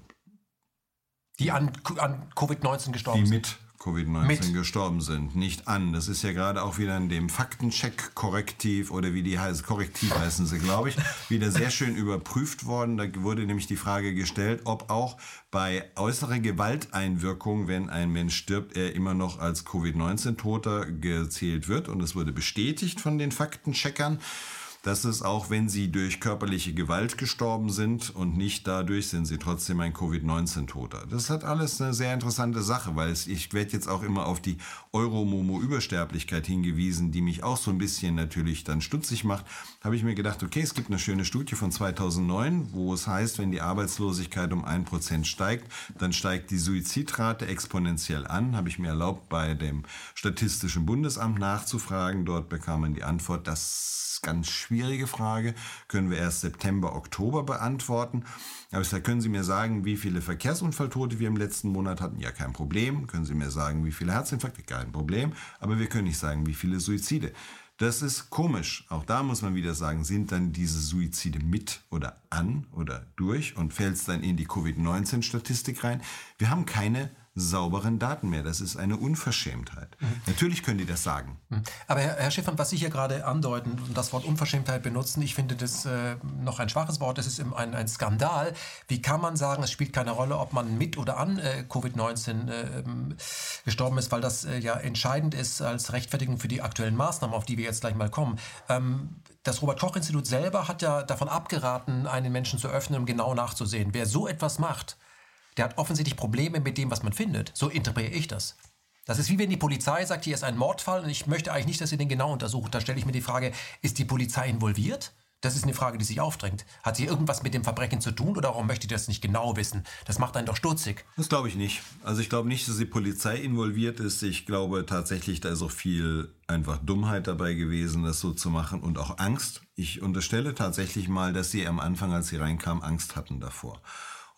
Die an, an Covid-19 gestorben die sind. Die mit Covid-19 gestorben sind, nicht an. Das ist ja gerade auch wieder in dem Faktencheck Korrektiv oder wie die heißt, Korrektiv heißen sie, glaube ich, [laughs] wieder sehr schön überprüft worden. Da wurde nämlich die Frage gestellt, ob auch bei äußerer Gewalteinwirkung, wenn ein Mensch stirbt, er immer noch als Covid-19-Toter gezählt wird. Und es wurde bestätigt von den Faktencheckern dass es auch wenn sie durch körperliche Gewalt gestorben sind und nicht dadurch, sind sie trotzdem ein Covid-19-Toter. Das hat alles eine sehr interessante Sache, weil ich werde jetzt auch immer auf die Euromomo-Übersterblichkeit hingewiesen, die mich auch so ein bisschen natürlich dann stutzig macht. Habe ich mir gedacht, okay, es gibt eine schöne Studie von 2009, wo es heißt, wenn die Arbeitslosigkeit um ein Prozent steigt, dann steigt die Suizidrate exponentiell an. Habe ich mir erlaubt, bei dem Statistischen Bundesamt nachzufragen. Dort bekam man die Antwort, dass ganz schwierig schwierige Frage, können wir erst September, Oktober beantworten. Aber da können Sie mir sagen, wie viele Verkehrsunfalltote wir im letzten Monat hatten? Ja, kein Problem. Können Sie mir sagen, wie viele Herzinfarkte? Kein Problem. Aber wir können nicht sagen, wie viele Suizide. Das ist komisch. Auch da muss man wieder sagen, sind dann diese Suizide mit oder an oder durch und fällt es dann in die Covid-19-Statistik rein? Wir haben keine sauberen Daten mehr. Das ist eine Unverschämtheit. Mhm. Natürlich können die das sagen. Mhm. Aber Herr, Herr Schiffern, was Sie hier gerade andeuten und das Wort Unverschämtheit benutzen, ich finde das äh, noch ein schwaches Wort. Das ist ein, ein Skandal. Wie kann man sagen, es spielt keine Rolle, ob man mit oder an äh, Covid-19 äh, ähm, gestorben ist, weil das äh, ja entscheidend ist als Rechtfertigung für die aktuellen Maßnahmen, auf die wir jetzt gleich mal kommen. Ähm, das Robert-Koch-Institut selber hat ja davon abgeraten, einen Menschen zu öffnen, um genau nachzusehen. Wer so etwas macht, der hat offensichtlich Probleme mit dem, was man findet. So interpretiere ich das. Das ist wie wenn die Polizei sagt, hier ist ein Mordfall und ich möchte eigentlich nicht, dass ihr den genau untersucht. Da stelle ich mir die Frage, ist die Polizei involviert? Das ist eine Frage, die sich aufdrängt. Hat sie irgendwas mit dem Verbrechen zu tun oder warum möchte ich das nicht genau wissen? Das macht einen doch stutzig. Das glaube ich nicht. Also ich glaube nicht, dass die Polizei involviert ist. Ich glaube tatsächlich, da ist auch viel einfach Dummheit dabei gewesen, das so zu machen und auch Angst. Ich unterstelle tatsächlich mal, dass sie am Anfang, als sie reinkamen, Angst hatten davor.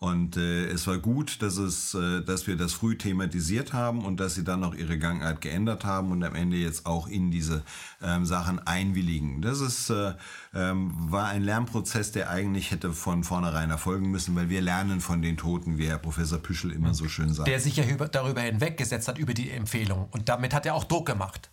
Und äh, es war gut, dass, es, äh, dass wir das früh thematisiert haben und dass sie dann auch ihre Gangart geändert haben und am Ende jetzt auch in diese ähm, Sachen einwilligen. Das ist, äh, ähm, war ein Lernprozess, der eigentlich hätte von vornherein erfolgen müssen, weil wir lernen von den Toten, wie Herr Professor Püschel immer so schön sagt. Der sich ja darüber hinweggesetzt hat, über die Empfehlung. Und damit hat er auch Druck gemacht.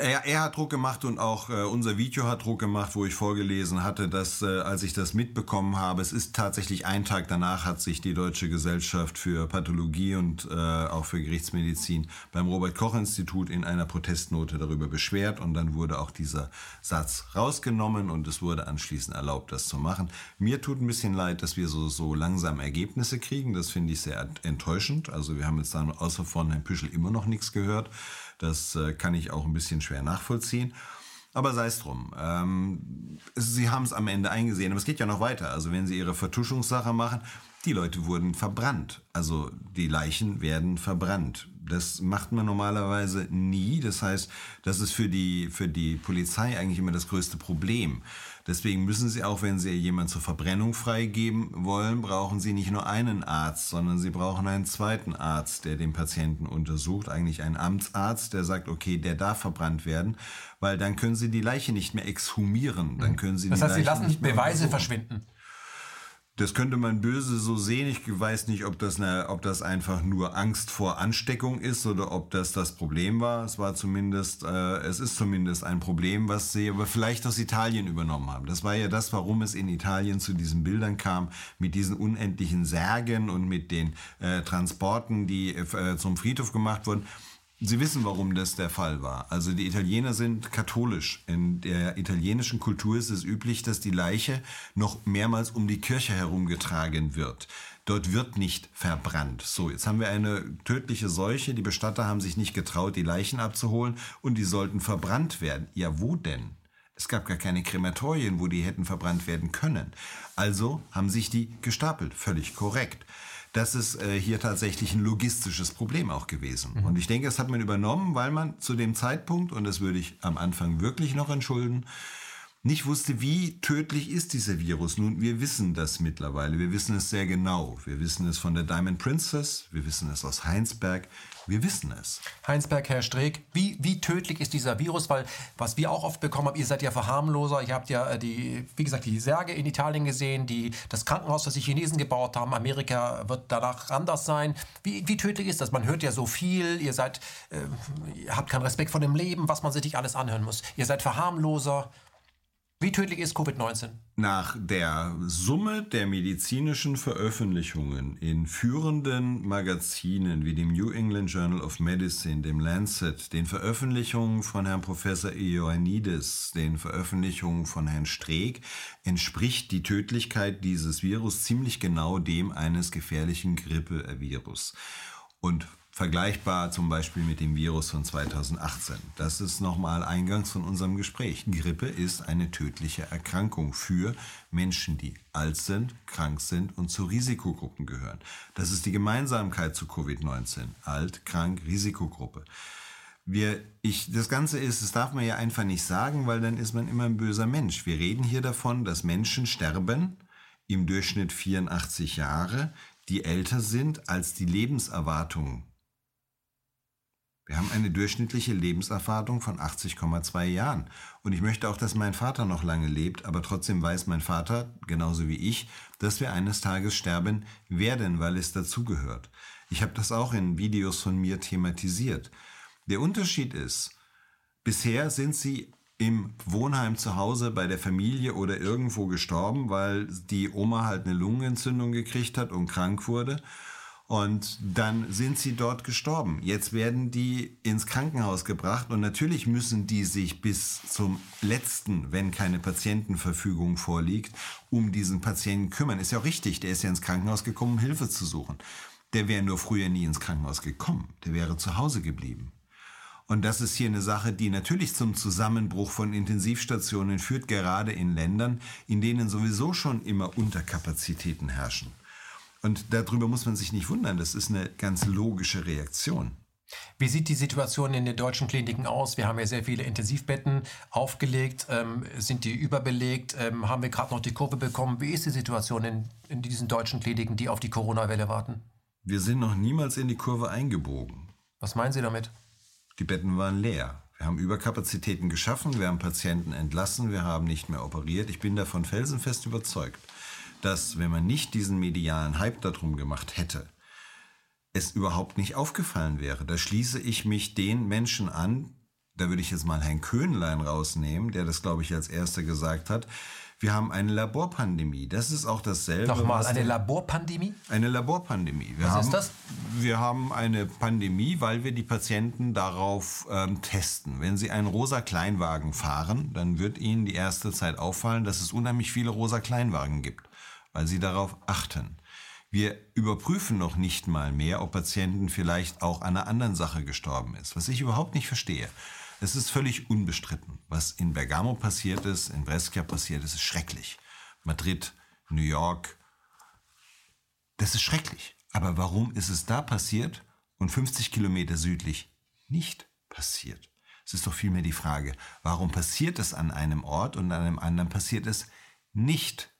Er, er, hat Druck gemacht und auch äh, unser Video hat Druck gemacht, wo ich vorgelesen hatte, dass äh, als ich das mitbekommen habe, es ist tatsächlich ein Tag danach hat sich die Deutsche Gesellschaft für Pathologie und äh, auch für Gerichtsmedizin beim Robert Koch Institut in einer Protestnote darüber beschwert und dann wurde auch dieser Satz rausgenommen und es wurde anschließend erlaubt, das zu machen. Mir tut ein bisschen leid, dass wir so, so langsam Ergebnisse kriegen. Das finde ich sehr enttäuschend. Also wir haben jetzt dann außer von Herrn Püschel immer noch nichts gehört. Das äh, kann ich auch ein bisschen schwer nachvollziehen. Aber sei es drum. Ähm, sie haben es am Ende eingesehen, aber es geht ja noch weiter. Also wenn Sie Ihre Vertuschungssache machen, die Leute wurden verbrannt. Also die Leichen werden verbrannt. Das macht man normalerweise nie. Das heißt, das ist für die, für die Polizei eigentlich immer das größte Problem. Deswegen müssen Sie auch, wenn Sie jemanden zur Verbrennung freigeben wollen, brauchen Sie nicht nur einen Arzt, sondern Sie brauchen einen zweiten Arzt, der den Patienten untersucht. Eigentlich einen Amtsarzt, der sagt, okay, der darf verbrannt werden, weil dann können Sie die Leiche nicht mehr exhumieren. Dann können Sie das die heißt, Leiche Sie lassen nicht Beweise verschwinden. Das könnte man böse so sehen. Ich weiß nicht, ob das, eine, ob das einfach nur Angst vor Ansteckung ist oder ob das das Problem war. Es war zumindest, äh, es ist zumindest ein Problem, was sie aber vielleicht aus Italien übernommen haben. Das war ja das, warum es in Italien zu diesen Bildern kam, mit diesen unendlichen Särgen und mit den äh, Transporten, die äh, zum Friedhof gemacht wurden. Sie wissen, warum das der Fall war. Also die Italiener sind katholisch. In der italienischen Kultur ist es üblich, dass die Leiche noch mehrmals um die Kirche herumgetragen wird. Dort wird nicht verbrannt. So, jetzt haben wir eine tödliche Seuche. Die Bestatter haben sich nicht getraut, die Leichen abzuholen und die sollten verbrannt werden. Ja, wo denn? Es gab gar keine Krematorien, wo die hätten verbrannt werden können. Also haben sich die gestapelt. Völlig korrekt das ist äh, hier tatsächlich ein logistisches Problem auch gewesen. Mhm. Und ich denke, das hat man übernommen, weil man zu dem Zeitpunkt, und das würde ich am Anfang wirklich noch entschulden, nicht wusste, wie tödlich ist dieser Virus. Nun, wir wissen das mittlerweile. Wir wissen es sehr genau. Wir wissen es von der Diamond Princess. Wir wissen es aus Heinsberg. Wir wissen es. Heinsberg, Herr Streeck, wie, wie tödlich ist dieser Virus? Weil, was wir auch oft bekommen haben, ihr seid ja Verharmloser. Ihr habt ja äh, die, wie gesagt, die Särge in Italien gesehen, die, das Krankenhaus, das die Chinesen gebaut haben. Amerika wird danach anders sein. Wie, wie tödlich ist das? Man hört ja so viel. Ihr seid, äh, ihr habt keinen Respekt vor dem Leben, was man sich alles anhören muss. Ihr seid Verharmloser. Wie tödlich ist Covid-19? Nach der Summe der medizinischen Veröffentlichungen in führenden Magazinen wie dem New England Journal of Medicine, dem Lancet, den Veröffentlichungen von Herrn Professor Ioannidis, den Veröffentlichungen von Herrn Streeck, entspricht die Tödlichkeit dieses Virus ziemlich genau dem eines gefährlichen Grippevirus. Und Vergleichbar zum Beispiel mit dem Virus von 2018. Das ist nochmal eingangs von unserem Gespräch. Grippe ist eine tödliche Erkrankung für Menschen, die alt sind, krank sind und zu Risikogruppen gehören. Das ist die Gemeinsamkeit zu Covid-19. Alt, krank, Risikogruppe. Wir, ich, das Ganze ist, das darf man ja einfach nicht sagen, weil dann ist man immer ein böser Mensch. Wir reden hier davon, dass Menschen sterben, im Durchschnitt 84 Jahre, die älter sind als die Lebenserwartung wir haben eine durchschnittliche Lebenserfahrung von 80,2 Jahren. Und ich möchte auch, dass mein Vater noch lange lebt, aber trotzdem weiß mein Vater, genauso wie ich, dass wir eines Tages sterben werden, weil es dazugehört. Ich habe das auch in Videos von mir thematisiert. Der Unterschied ist, bisher sind sie im Wohnheim zu Hause bei der Familie oder irgendwo gestorben, weil die Oma halt eine Lungenentzündung gekriegt hat und krank wurde. Und dann sind sie dort gestorben. Jetzt werden die ins Krankenhaus gebracht und natürlich müssen die sich bis zum letzten, wenn keine Patientenverfügung vorliegt, um diesen Patienten kümmern. Ist ja auch richtig, der ist ja ins Krankenhaus gekommen, um Hilfe zu suchen. Der wäre nur früher nie ins Krankenhaus gekommen. Der wäre zu Hause geblieben. Und das ist hier eine Sache, die natürlich zum Zusammenbruch von Intensivstationen führt, gerade in Ländern, in denen sowieso schon immer Unterkapazitäten herrschen. Und darüber muss man sich nicht wundern. Das ist eine ganz logische Reaktion. Wie sieht die Situation in den deutschen Kliniken aus? Wir haben ja sehr viele Intensivbetten aufgelegt. Ähm, sind die überbelegt? Ähm, haben wir gerade noch die Kurve bekommen? Wie ist die Situation in, in diesen deutschen Kliniken, die auf die Corona-Welle warten? Wir sind noch niemals in die Kurve eingebogen. Was meinen Sie damit? Die Betten waren leer. Wir haben Überkapazitäten geschaffen, wir haben Patienten entlassen, wir haben nicht mehr operiert. Ich bin davon felsenfest überzeugt dass wenn man nicht diesen medialen Hype darum gemacht hätte, es überhaupt nicht aufgefallen wäre. Da schließe ich mich den Menschen an, da würde ich jetzt mal Herrn Köhnlein rausnehmen, der das, glaube ich, als erster gesagt hat. Wir haben eine Laborpandemie. Das ist auch dasselbe. Nochmal, eine Laborpandemie? Eine Laborpandemie. Wir was haben, ist das? Wir haben eine Pandemie, weil wir die Patienten darauf ähm, testen. Wenn sie einen rosa Kleinwagen fahren, dann wird ihnen die erste Zeit auffallen, dass es unheimlich viele rosa Kleinwagen gibt weil sie darauf achten. Wir überprüfen noch nicht mal mehr, ob Patienten vielleicht auch an einer anderen Sache gestorben ist, was ich überhaupt nicht verstehe. Es ist völlig unbestritten. Was in Bergamo passiert ist, in Brescia passiert ist, ist schrecklich. Madrid, New York, das ist schrecklich. Aber warum ist es da passiert und 50 Kilometer südlich nicht passiert? Es ist doch vielmehr die Frage, warum passiert es an einem Ort und an einem anderen passiert es nicht?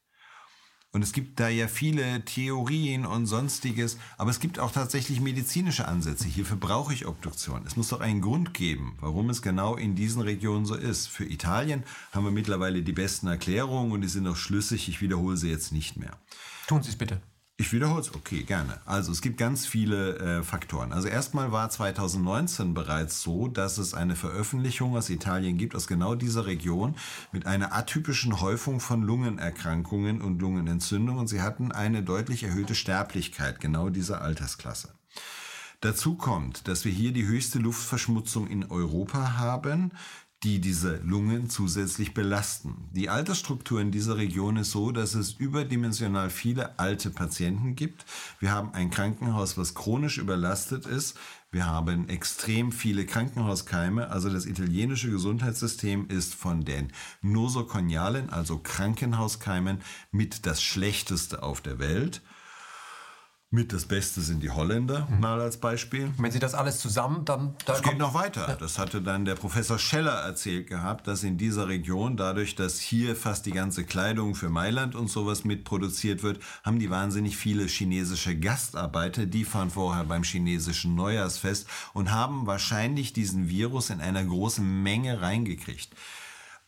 Und es gibt da ja viele Theorien und sonstiges, aber es gibt auch tatsächlich medizinische Ansätze. Hierfür brauche ich Obduktion. Es muss doch einen Grund geben, warum es genau in diesen Regionen so ist. Für Italien haben wir mittlerweile die besten Erklärungen und die sind auch schlüssig. Ich wiederhole sie jetzt nicht mehr. Tun Sie es bitte. Ich wiederhole es, okay, gerne. Also es gibt ganz viele äh, Faktoren. Also erstmal war 2019 bereits so, dass es eine Veröffentlichung aus Italien gibt, aus genau dieser Region, mit einer atypischen Häufung von Lungenerkrankungen und Lungenentzündungen. Und sie hatten eine deutlich erhöhte Sterblichkeit genau dieser Altersklasse. Dazu kommt, dass wir hier die höchste Luftverschmutzung in Europa haben, die diese Lungen zusätzlich belasten. Die Altersstruktur in dieser Region ist so, dass es überdimensional viele alte Patienten gibt. Wir haben ein Krankenhaus, was chronisch überlastet ist. Wir haben extrem viele Krankenhauskeime. Also das italienische Gesundheitssystem ist von den nosokonialen, also Krankenhauskeimen, mit das schlechteste auf der Welt. Mit das Beste sind die Holländer, mhm. mal als Beispiel. Wenn Sie das alles zusammen, dann... dann es geht noch weiter. Ja. Das hatte dann der Professor Scheller erzählt gehabt, dass in dieser Region, dadurch, dass hier fast die ganze Kleidung für Mailand und sowas mitproduziert wird, haben die wahnsinnig viele chinesische Gastarbeiter, die fahren vorher beim chinesischen Neujahrsfest und haben wahrscheinlich diesen Virus in einer großen Menge reingekriegt.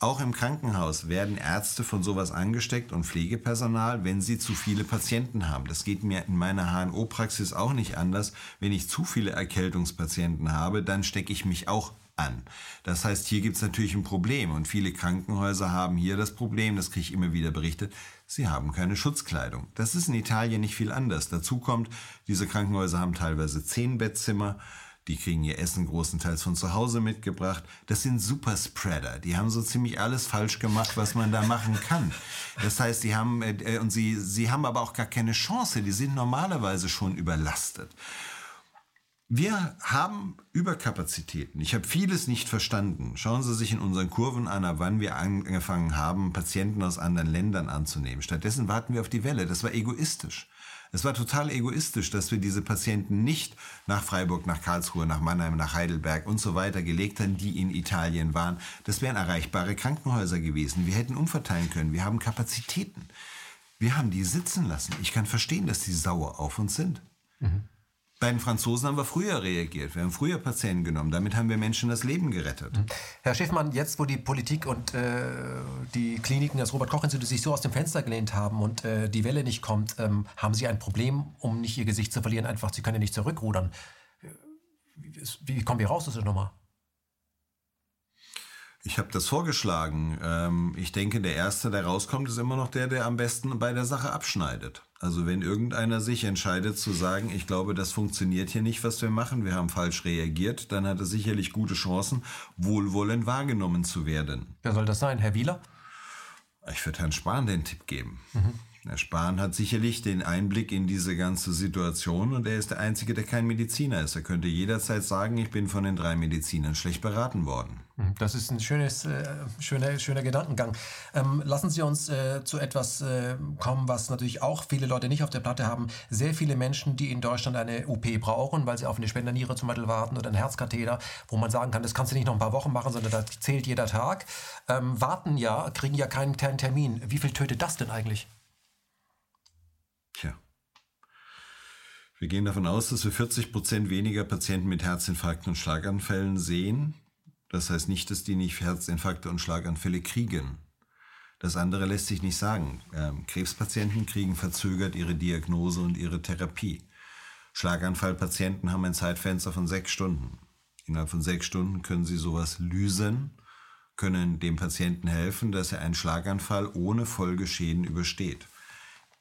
Auch im Krankenhaus werden Ärzte von sowas angesteckt und Pflegepersonal, wenn sie zu viele Patienten haben. Das geht mir in meiner HNO-Praxis auch nicht anders. Wenn ich zu viele Erkältungspatienten habe, dann stecke ich mich auch an. Das heißt, hier gibt es natürlich ein Problem und viele Krankenhäuser haben hier das Problem, das kriege ich immer wieder berichtet, sie haben keine Schutzkleidung. Das ist in Italien nicht viel anders. Dazu kommt, diese Krankenhäuser haben teilweise zehn Bettzimmer. Die kriegen ihr Essen großenteils von zu Hause mitgebracht. Das sind Superspreader. Die haben so ziemlich alles falsch gemacht, was man da machen kann. Das heißt, die haben, äh, und sie, sie haben aber auch gar keine Chance. Die sind normalerweise schon überlastet. Wir haben Überkapazitäten. Ich habe vieles nicht verstanden. Schauen Sie sich in unseren Kurven an, wann wir angefangen haben, Patienten aus anderen Ländern anzunehmen. Stattdessen warten wir auf die Welle. Das war egoistisch. Es war total egoistisch, dass wir diese Patienten nicht nach Freiburg, nach Karlsruhe, nach Mannheim, nach Heidelberg und so weiter gelegt haben, die in Italien waren. Das wären erreichbare Krankenhäuser gewesen. Wir hätten umverteilen können. Wir haben Kapazitäten. Wir haben die sitzen lassen. Ich kann verstehen, dass die sauer auf uns sind. Mhm. Bei den Franzosen haben wir früher reagiert. Wir haben früher Patienten genommen. Damit haben wir Menschen das Leben gerettet. Mhm. Herr Schiffmann, jetzt wo die Politik und äh, die Kliniken, das Robert-Koch-Institut sich so aus dem Fenster gelehnt haben und äh, die Welle nicht kommt, ähm, haben Sie ein Problem, um nicht Ihr Gesicht zu verlieren? Einfach, Sie können ja nicht zurückrudern. Wie, wie kommen wir raus aus der Nummer? Ich habe das vorgeschlagen. Ähm, ich denke, der Erste, der rauskommt, ist immer noch der, der am besten bei der Sache abschneidet. Also wenn irgendeiner sich entscheidet zu sagen, ich glaube, das funktioniert hier nicht, was wir machen, wir haben falsch reagiert, dann hat er sicherlich gute Chancen, wohlwollend wahrgenommen zu werden. Wer soll das sein? Herr Wieler? Ich würde Herrn Spahn den Tipp geben. Mhm. Herr Spahn hat sicherlich den Einblick in diese ganze Situation und er ist der Einzige, der kein Mediziner ist. Er könnte jederzeit sagen, ich bin von den drei Medizinern schlecht beraten worden. Hm, das ist ein schönes, äh, schöner, schöner Gedankengang. Ähm, lassen Sie uns äh, zu etwas äh, kommen, was natürlich auch viele Leute nicht auf der Platte haben. Sehr viele Menschen, die in Deutschland eine UP brauchen, weil sie auf eine Spenderniere zum Beispiel warten oder einen Herzkatheter, wo man sagen kann, das kannst du nicht noch ein paar Wochen machen, sondern da zählt jeder Tag, ähm, warten ja, kriegen ja keinen Termin. Wie viel tötet das denn eigentlich? Wir gehen davon aus, dass wir 40 Prozent weniger Patienten mit Herzinfarkten und Schlaganfällen sehen. Das heißt nicht, dass die nicht Herzinfarkte und Schlaganfälle kriegen. Das andere lässt sich nicht sagen. Ähm, Krebspatienten kriegen verzögert ihre Diagnose und ihre Therapie. Schlaganfallpatienten haben ein Zeitfenster von sechs Stunden. Innerhalb von sechs Stunden können sie sowas lösen, können dem Patienten helfen, dass er einen Schlaganfall ohne Folgeschäden übersteht.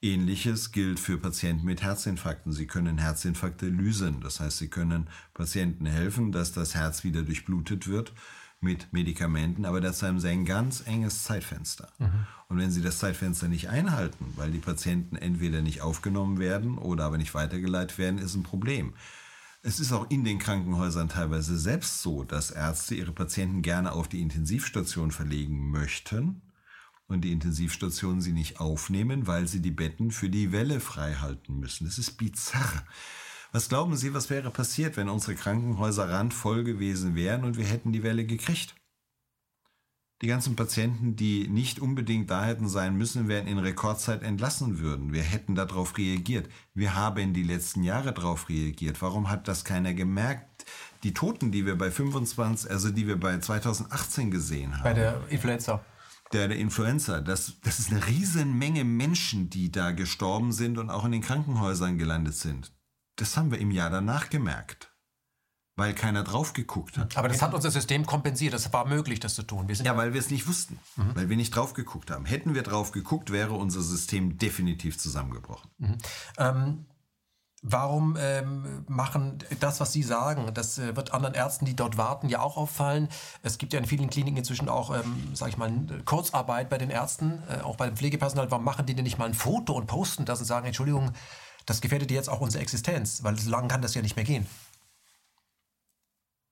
Ähnliches gilt für Patienten mit Herzinfarkten. Sie können Herzinfarkte lysen. Das heißt, sie können Patienten helfen, dass das Herz wieder durchblutet wird mit Medikamenten, aber dazu haben sie ein ganz enges Zeitfenster. Mhm. Und wenn sie das Zeitfenster nicht einhalten, weil die Patienten entweder nicht aufgenommen werden oder aber nicht weitergeleitet werden, ist ein Problem. Es ist auch in den Krankenhäusern teilweise selbst so, dass Ärzte ihre Patienten gerne auf die Intensivstation verlegen möchten, und die Intensivstationen sie nicht aufnehmen, weil sie die Betten für die Welle frei halten müssen. Das ist bizarr. Was glauben Sie, was wäre passiert, wenn unsere Krankenhäuser randvoll gewesen wären und wir hätten die Welle gekriegt? Die ganzen Patienten, die nicht unbedingt da hätten sein müssen, wären in Rekordzeit entlassen würden. Wir hätten darauf reagiert. Wir haben die letzten Jahre darauf reagiert. Warum hat das keiner gemerkt? Die Toten, die wir bei 25, also die wir bei 2018 gesehen haben. Bei der Influenza der, der Influenza, das, das ist eine riesen Menge Menschen, die da gestorben sind und auch in den Krankenhäusern gelandet sind. Das haben wir im Jahr danach gemerkt, weil keiner drauf geguckt hat. Aber das hat unser System kompensiert. Das war möglich, das zu tun. ja, weil wir es nicht wussten, mhm. weil wir nicht drauf geguckt haben. Hätten wir drauf geguckt, wäre unser System definitiv zusammengebrochen. Mhm. Ähm Warum ähm, machen das, was Sie sagen, das äh, wird anderen Ärzten, die dort warten, ja auch auffallen. Es gibt ja in vielen Kliniken inzwischen auch, ähm, sage ich mal, Kurzarbeit bei den Ärzten, äh, auch beim Pflegepersonal. Warum machen die denn nicht mal ein Foto und posten das und sagen, Entschuldigung, das gefährdet jetzt auch unsere Existenz, weil so lange kann das ja nicht mehr gehen.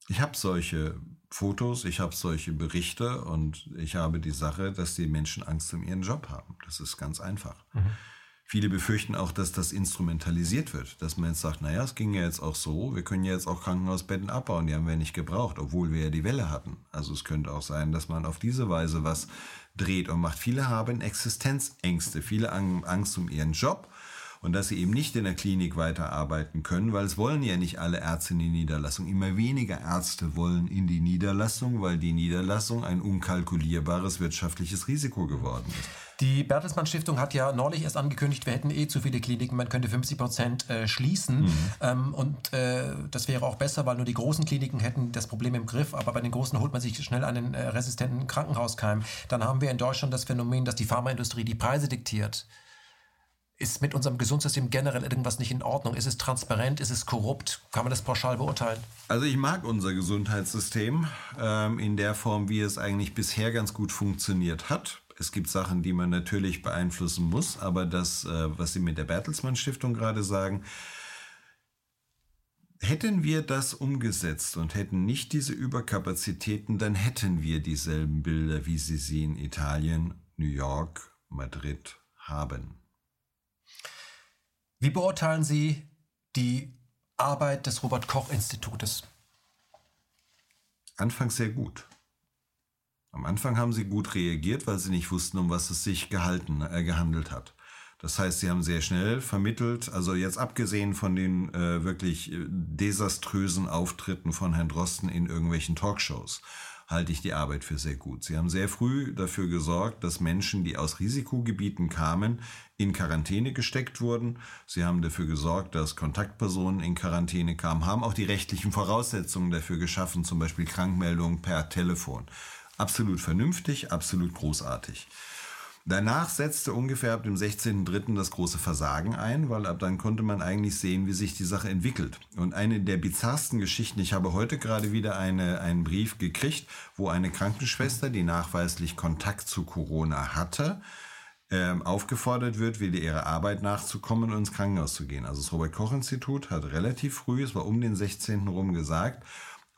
Ich habe solche Fotos, ich habe solche Berichte und ich habe die Sache, dass die Menschen Angst um ihren Job haben. Das ist ganz einfach. Mhm. Viele befürchten auch, dass das instrumentalisiert wird, dass man jetzt sagt, naja, es ging ja jetzt auch so, wir können ja jetzt auch Krankenhausbetten abbauen, die haben wir nicht gebraucht, obwohl wir ja die Welle hatten. Also es könnte auch sein, dass man auf diese Weise was dreht und macht. Viele haben Existenzängste, viele Angst um ihren Job und dass sie eben nicht in der Klinik weiterarbeiten können, weil es wollen ja nicht alle Ärzte in die Niederlassung. Immer weniger Ärzte wollen in die Niederlassung, weil die Niederlassung ein unkalkulierbares wirtschaftliches Risiko geworden ist. Die Bertelsmann Stiftung hat ja neulich erst angekündigt, wir hätten eh zu viele Kliniken, man könnte 50 Prozent äh, schließen. Mhm. Ähm, und äh, das wäre auch besser, weil nur die großen Kliniken hätten das Problem im Griff. Aber bei den großen holt man sich schnell einen äh, resistenten Krankenhauskeim. Dann haben wir in Deutschland das Phänomen, dass die Pharmaindustrie die Preise diktiert. Ist mit unserem Gesundheitssystem generell irgendwas nicht in Ordnung? Ist es transparent? Ist es korrupt? Kann man das pauschal beurteilen? Also ich mag unser Gesundheitssystem ähm, in der Form, wie es eigentlich bisher ganz gut funktioniert hat. Es gibt Sachen, die man natürlich beeinflussen muss, aber das, äh, was Sie mit der Bertelsmann Stiftung gerade sagen, Hätten wir das umgesetzt und hätten nicht diese Überkapazitäten, dann hätten wir dieselben Bilder, wie Sie sie in Italien, New York, Madrid haben. Wie beurteilen Sie die Arbeit des Robert Koch Institutes? Anfangs sehr gut. Am Anfang haben sie gut reagiert, weil sie nicht wussten, um was es sich gehalten, äh, gehandelt hat. Das heißt, sie haben sehr schnell vermittelt, also jetzt abgesehen von den äh, wirklich äh, desaströsen Auftritten von Herrn Drosten in irgendwelchen Talkshows, halte ich die Arbeit für sehr gut. Sie haben sehr früh dafür gesorgt, dass Menschen, die aus Risikogebieten kamen, in Quarantäne gesteckt wurden. Sie haben dafür gesorgt, dass Kontaktpersonen in Quarantäne kamen, haben auch die rechtlichen Voraussetzungen dafür geschaffen, zum Beispiel Krankmeldungen per Telefon. Absolut vernünftig, absolut großartig. Danach setzte ungefähr ab dem 16.03. das große Versagen ein, weil ab dann konnte man eigentlich sehen, wie sich die Sache entwickelt. Und eine der bizarrsten Geschichten, ich habe heute gerade wieder eine, einen Brief gekriegt, wo eine Krankenschwester, die nachweislich Kontakt zu Corona hatte, ähm, aufgefordert wird, wieder ihrer Arbeit nachzukommen und ins Krankenhaus zu gehen. Also das Robert-Koch-Institut hat relativ früh, es war um den 16. rum gesagt,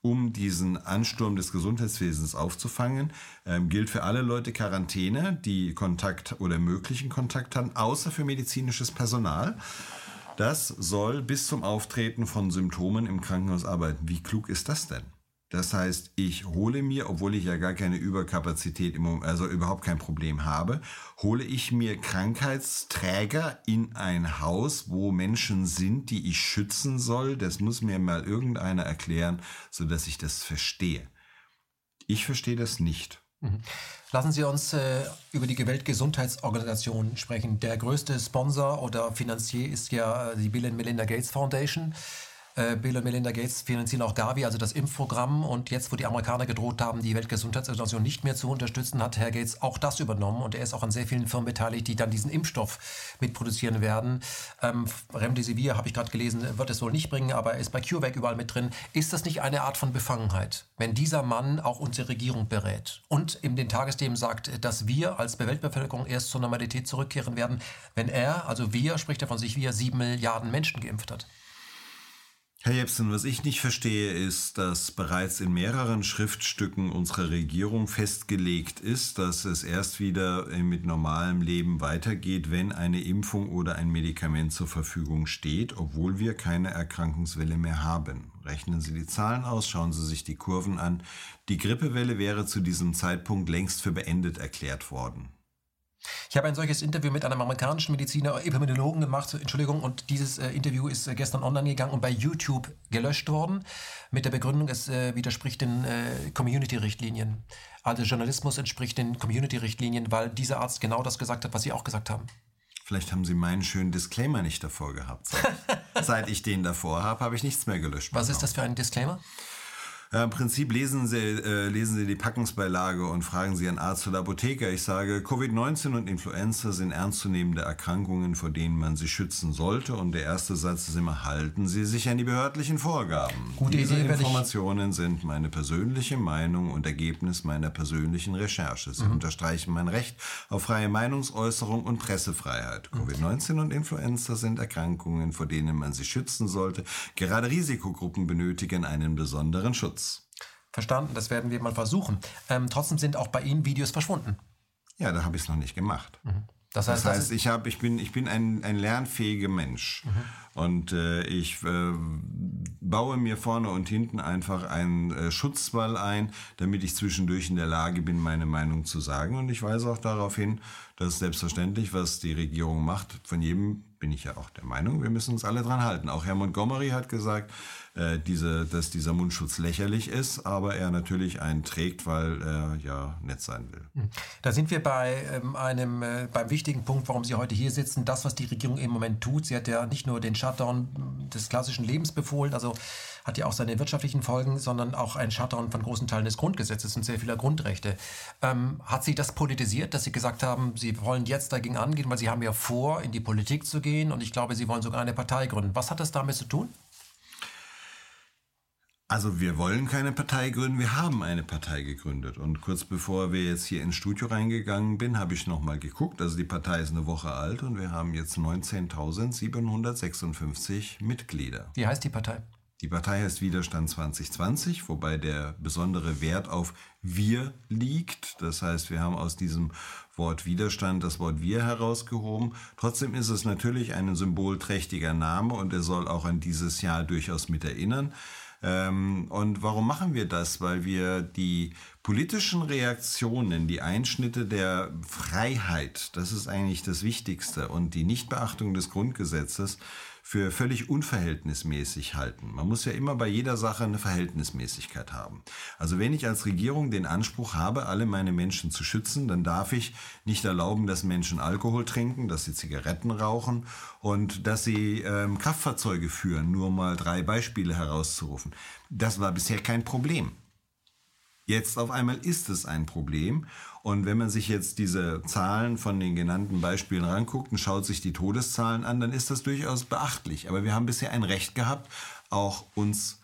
um diesen Ansturm des Gesundheitswesens aufzufangen, ähm, gilt für alle Leute Quarantäne, die Kontakt oder möglichen Kontakt haben, außer für medizinisches Personal. Das soll bis zum Auftreten von Symptomen im Krankenhaus arbeiten. Wie klug ist das denn? Das heißt, ich hole mir, obwohl ich ja gar keine Überkapazität, im Moment, also überhaupt kein Problem habe, hole ich mir Krankheitsträger in ein Haus, wo Menschen sind, die ich schützen soll. Das muss mir mal irgendeiner erklären, so dass ich das verstehe. Ich verstehe das nicht. Mhm. Lassen Sie uns äh, über die Weltgesundheitsorganisation sprechen. Der größte Sponsor oder Finanzier ist ja die Bill and Melinda Gates Foundation. Äh, Bill und Melinda Gates finanzieren auch Gavi, also das Impfprogramm. Und jetzt, wo die Amerikaner gedroht haben, die Weltgesundheitsorganisation nicht mehr zu unterstützen, hat Herr Gates auch das übernommen. Und er ist auch an sehr vielen Firmen beteiligt, die dann diesen Impfstoff mitproduzieren werden. Ähm, Remdesivir, habe ich gerade gelesen, wird es wohl nicht bringen, aber er ist bei CureVac überall mit drin. Ist das nicht eine Art von Befangenheit, wenn dieser Mann auch unsere Regierung berät und in den Tagesthemen sagt, dass wir als Weltbevölkerung erst zur Normalität zurückkehren werden, wenn er, also wir, spricht er von sich, wie er sieben Milliarden Menschen geimpft hat? Herr Jepsen, was ich nicht verstehe, ist, dass bereits in mehreren Schriftstücken unserer Regierung festgelegt ist, dass es erst wieder mit normalem Leben weitergeht, wenn eine Impfung oder ein Medikament zur Verfügung steht, obwohl wir keine Erkrankungswelle mehr haben. Rechnen Sie die Zahlen aus, schauen Sie sich die Kurven an. Die Grippewelle wäre zu diesem Zeitpunkt längst für beendet erklärt worden. Ich habe ein solches Interview mit einem amerikanischen Mediziner, Epidemiologen gemacht, Entschuldigung, und dieses äh, Interview ist äh, gestern online gegangen und bei YouTube gelöscht worden, mit der Begründung, es äh, widerspricht den äh, Community-Richtlinien. Also Journalismus entspricht den Community-Richtlinien, weil dieser Arzt genau das gesagt hat, was Sie auch gesagt haben. Vielleicht haben Sie meinen schönen Disclaimer nicht davor gehabt. Seit, [laughs] seit ich den davor habe, habe ich nichts mehr gelöscht. Was ist das für ein Disclaimer? Ja, Im Prinzip lesen Sie, äh, lesen Sie die Packungsbeilage und fragen Sie einen Arzt oder Apotheker. Ich sage, Covid-19 und Influenza sind ernstzunehmende Erkrankungen, vor denen man sich schützen sollte. Und der erste Satz ist immer, halten Sie sich an die behördlichen Vorgaben. Gute Diese Idee, Informationen sind meine persönliche Meinung und Ergebnis meiner persönlichen Recherche. Mhm. Sie unterstreichen mein Recht auf freie Meinungsäußerung und Pressefreiheit. Mhm. Covid-19 und Influenza sind Erkrankungen, vor denen man sich schützen sollte. Gerade Risikogruppen benötigen einen besonderen Schutz. Verstanden, das werden wir mal versuchen. Ähm, trotzdem sind auch bei Ihnen Videos verschwunden. Ja, da habe ich es noch nicht gemacht. Das heißt, Das heißt, ich, hab, ich bin, ich bin ein, ein lernfähiger Mensch. Und äh, ich äh, baue mir vorne und hinten einfach einen äh, Schutzwall ein, damit ich zwischendurch in der Lage bin, meine Meinung zu sagen. Und ich weise auch darauf hin, dass selbstverständlich, was die Regierung macht, von jedem bin ich ja auch der Meinung, wir müssen uns alle dran halten. Auch Herr Montgomery hat gesagt, äh, diese, dass dieser Mundschutz lächerlich ist, aber er natürlich einen trägt, weil er ja nett sein will. Da sind wir bei ähm, einem äh, beim wichtigen Punkt, warum Sie heute hier sitzen. Das, was die Regierung im Moment tut. Sie hat ja nicht nur den Shutdown des klassischen Lebens befohlen, also hat ja auch seine wirtschaftlichen Folgen, sondern auch einen Shutdown von großen Teilen des Grundgesetzes und sehr vieler Grundrechte. Ähm, hat Sie das politisiert, dass Sie gesagt haben, Sie wollen jetzt dagegen angehen, weil Sie haben ja vor, in die Politik zu gehen und ich glaube, Sie wollen sogar eine Partei gründen. Was hat das damit zu tun? Also wir wollen keine Partei gründen, wir haben eine Partei gegründet. Und kurz bevor wir jetzt hier ins Studio reingegangen bin, habe ich nochmal geguckt. Also die Partei ist eine Woche alt und wir haben jetzt 19.756 Mitglieder. Wie heißt die Partei? Die Partei heißt Widerstand 2020, wobei der besondere Wert auf wir liegt. Das heißt, wir haben aus diesem Wort Widerstand das Wort wir herausgehoben. Trotzdem ist es natürlich ein symbolträchtiger Name und er soll auch an dieses Jahr durchaus mit erinnern. Ähm, und warum machen wir das? Weil wir die politischen Reaktionen, die Einschnitte der Freiheit, das ist eigentlich das Wichtigste, und die Nichtbeachtung des Grundgesetzes für völlig unverhältnismäßig halten. Man muss ja immer bei jeder Sache eine Verhältnismäßigkeit haben. Also wenn ich als Regierung den Anspruch habe, alle meine Menschen zu schützen, dann darf ich nicht erlauben, dass Menschen Alkohol trinken, dass sie Zigaretten rauchen und dass sie ähm, Kraftfahrzeuge führen, nur mal drei Beispiele herauszurufen. Das war bisher kein Problem. Jetzt auf einmal ist es ein Problem. Und wenn man sich jetzt diese Zahlen von den genannten Beispielen ranguckt und schaut sich die Todeszahlen an, dann ist das durchaus beachtlich. Aber wir haben bisher ein Recht gehabt, auch uns,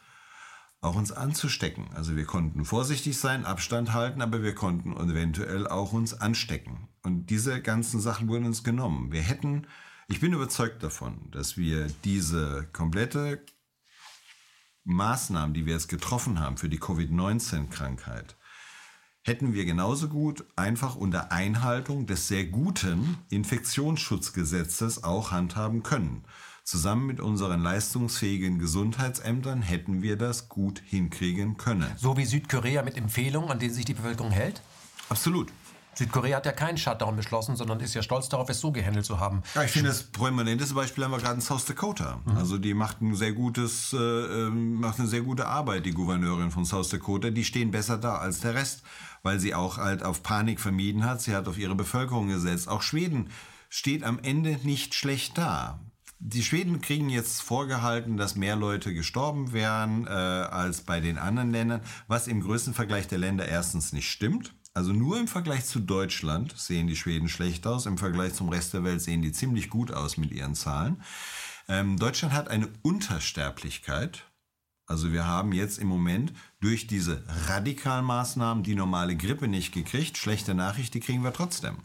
auch uns anzustecken. Also wir konnten vorsichtig sein, Abstand halten, aber wir konnten eventuell auch uns anstecken. Und diese ganzen Sachen wurden uns genommen. Wir hätten, ich bin überzeugt davon, dass wir diese komplette Maßnahmen, die wir jetzt getroffen haben für die Covid-19-Krankheit, hätten wir genauso gut einfach unter Einhaltung des sehr guten Infektionsschutzgesetzes auch handhaben können. Zusammen mit unseren leistungsfähigen Gesundheitsämtern hätten wir das gut hinkriegen können. So wie Südkorea mit Empfehlungen, an denen sich die Bevölkerung hält? Absolut. Südkorea hat ja keinen Shutdown beschlossen, sondern ist ja stolz darauf, es so gehandelt zu haben. Ja, ich finde das prominenteste Beispiel haben wir gerade in South Dakota. Also die macht ein sehr gutes, äh, ähm, macht eine sehr gute Arbeit, die Gouverneurin von South Dakota. Die stehen besser da als der Rest, weil sie auch halt auf Panik vermieden hat. Sie hat auf ihre Bevölkerung gesetzt. Auch Schweden steht am Ende nicht schlecht da. Die Schweden kriegen jetzt vorgehalten, dass mehr Leute gestorben wären äh, als bei den anderen Ländern, was im größten Vergleich der Länder erstens nicht stimmt. Also nur im Vergleich zu Deutschland sehen die Schweden schlecht aus. Im Vergleich zum Rest der Welt sehen die ziemlich gut aus mit ihren Zahlen. Ähm, Deutschland hat eine Untersterblichkeit. Also wir haben jetzt im Moment durch diese radikalen Maßnahmen die normale Grippe nicht gekriegt. Schlechte Nachricht, die kriegen wir trotzdem.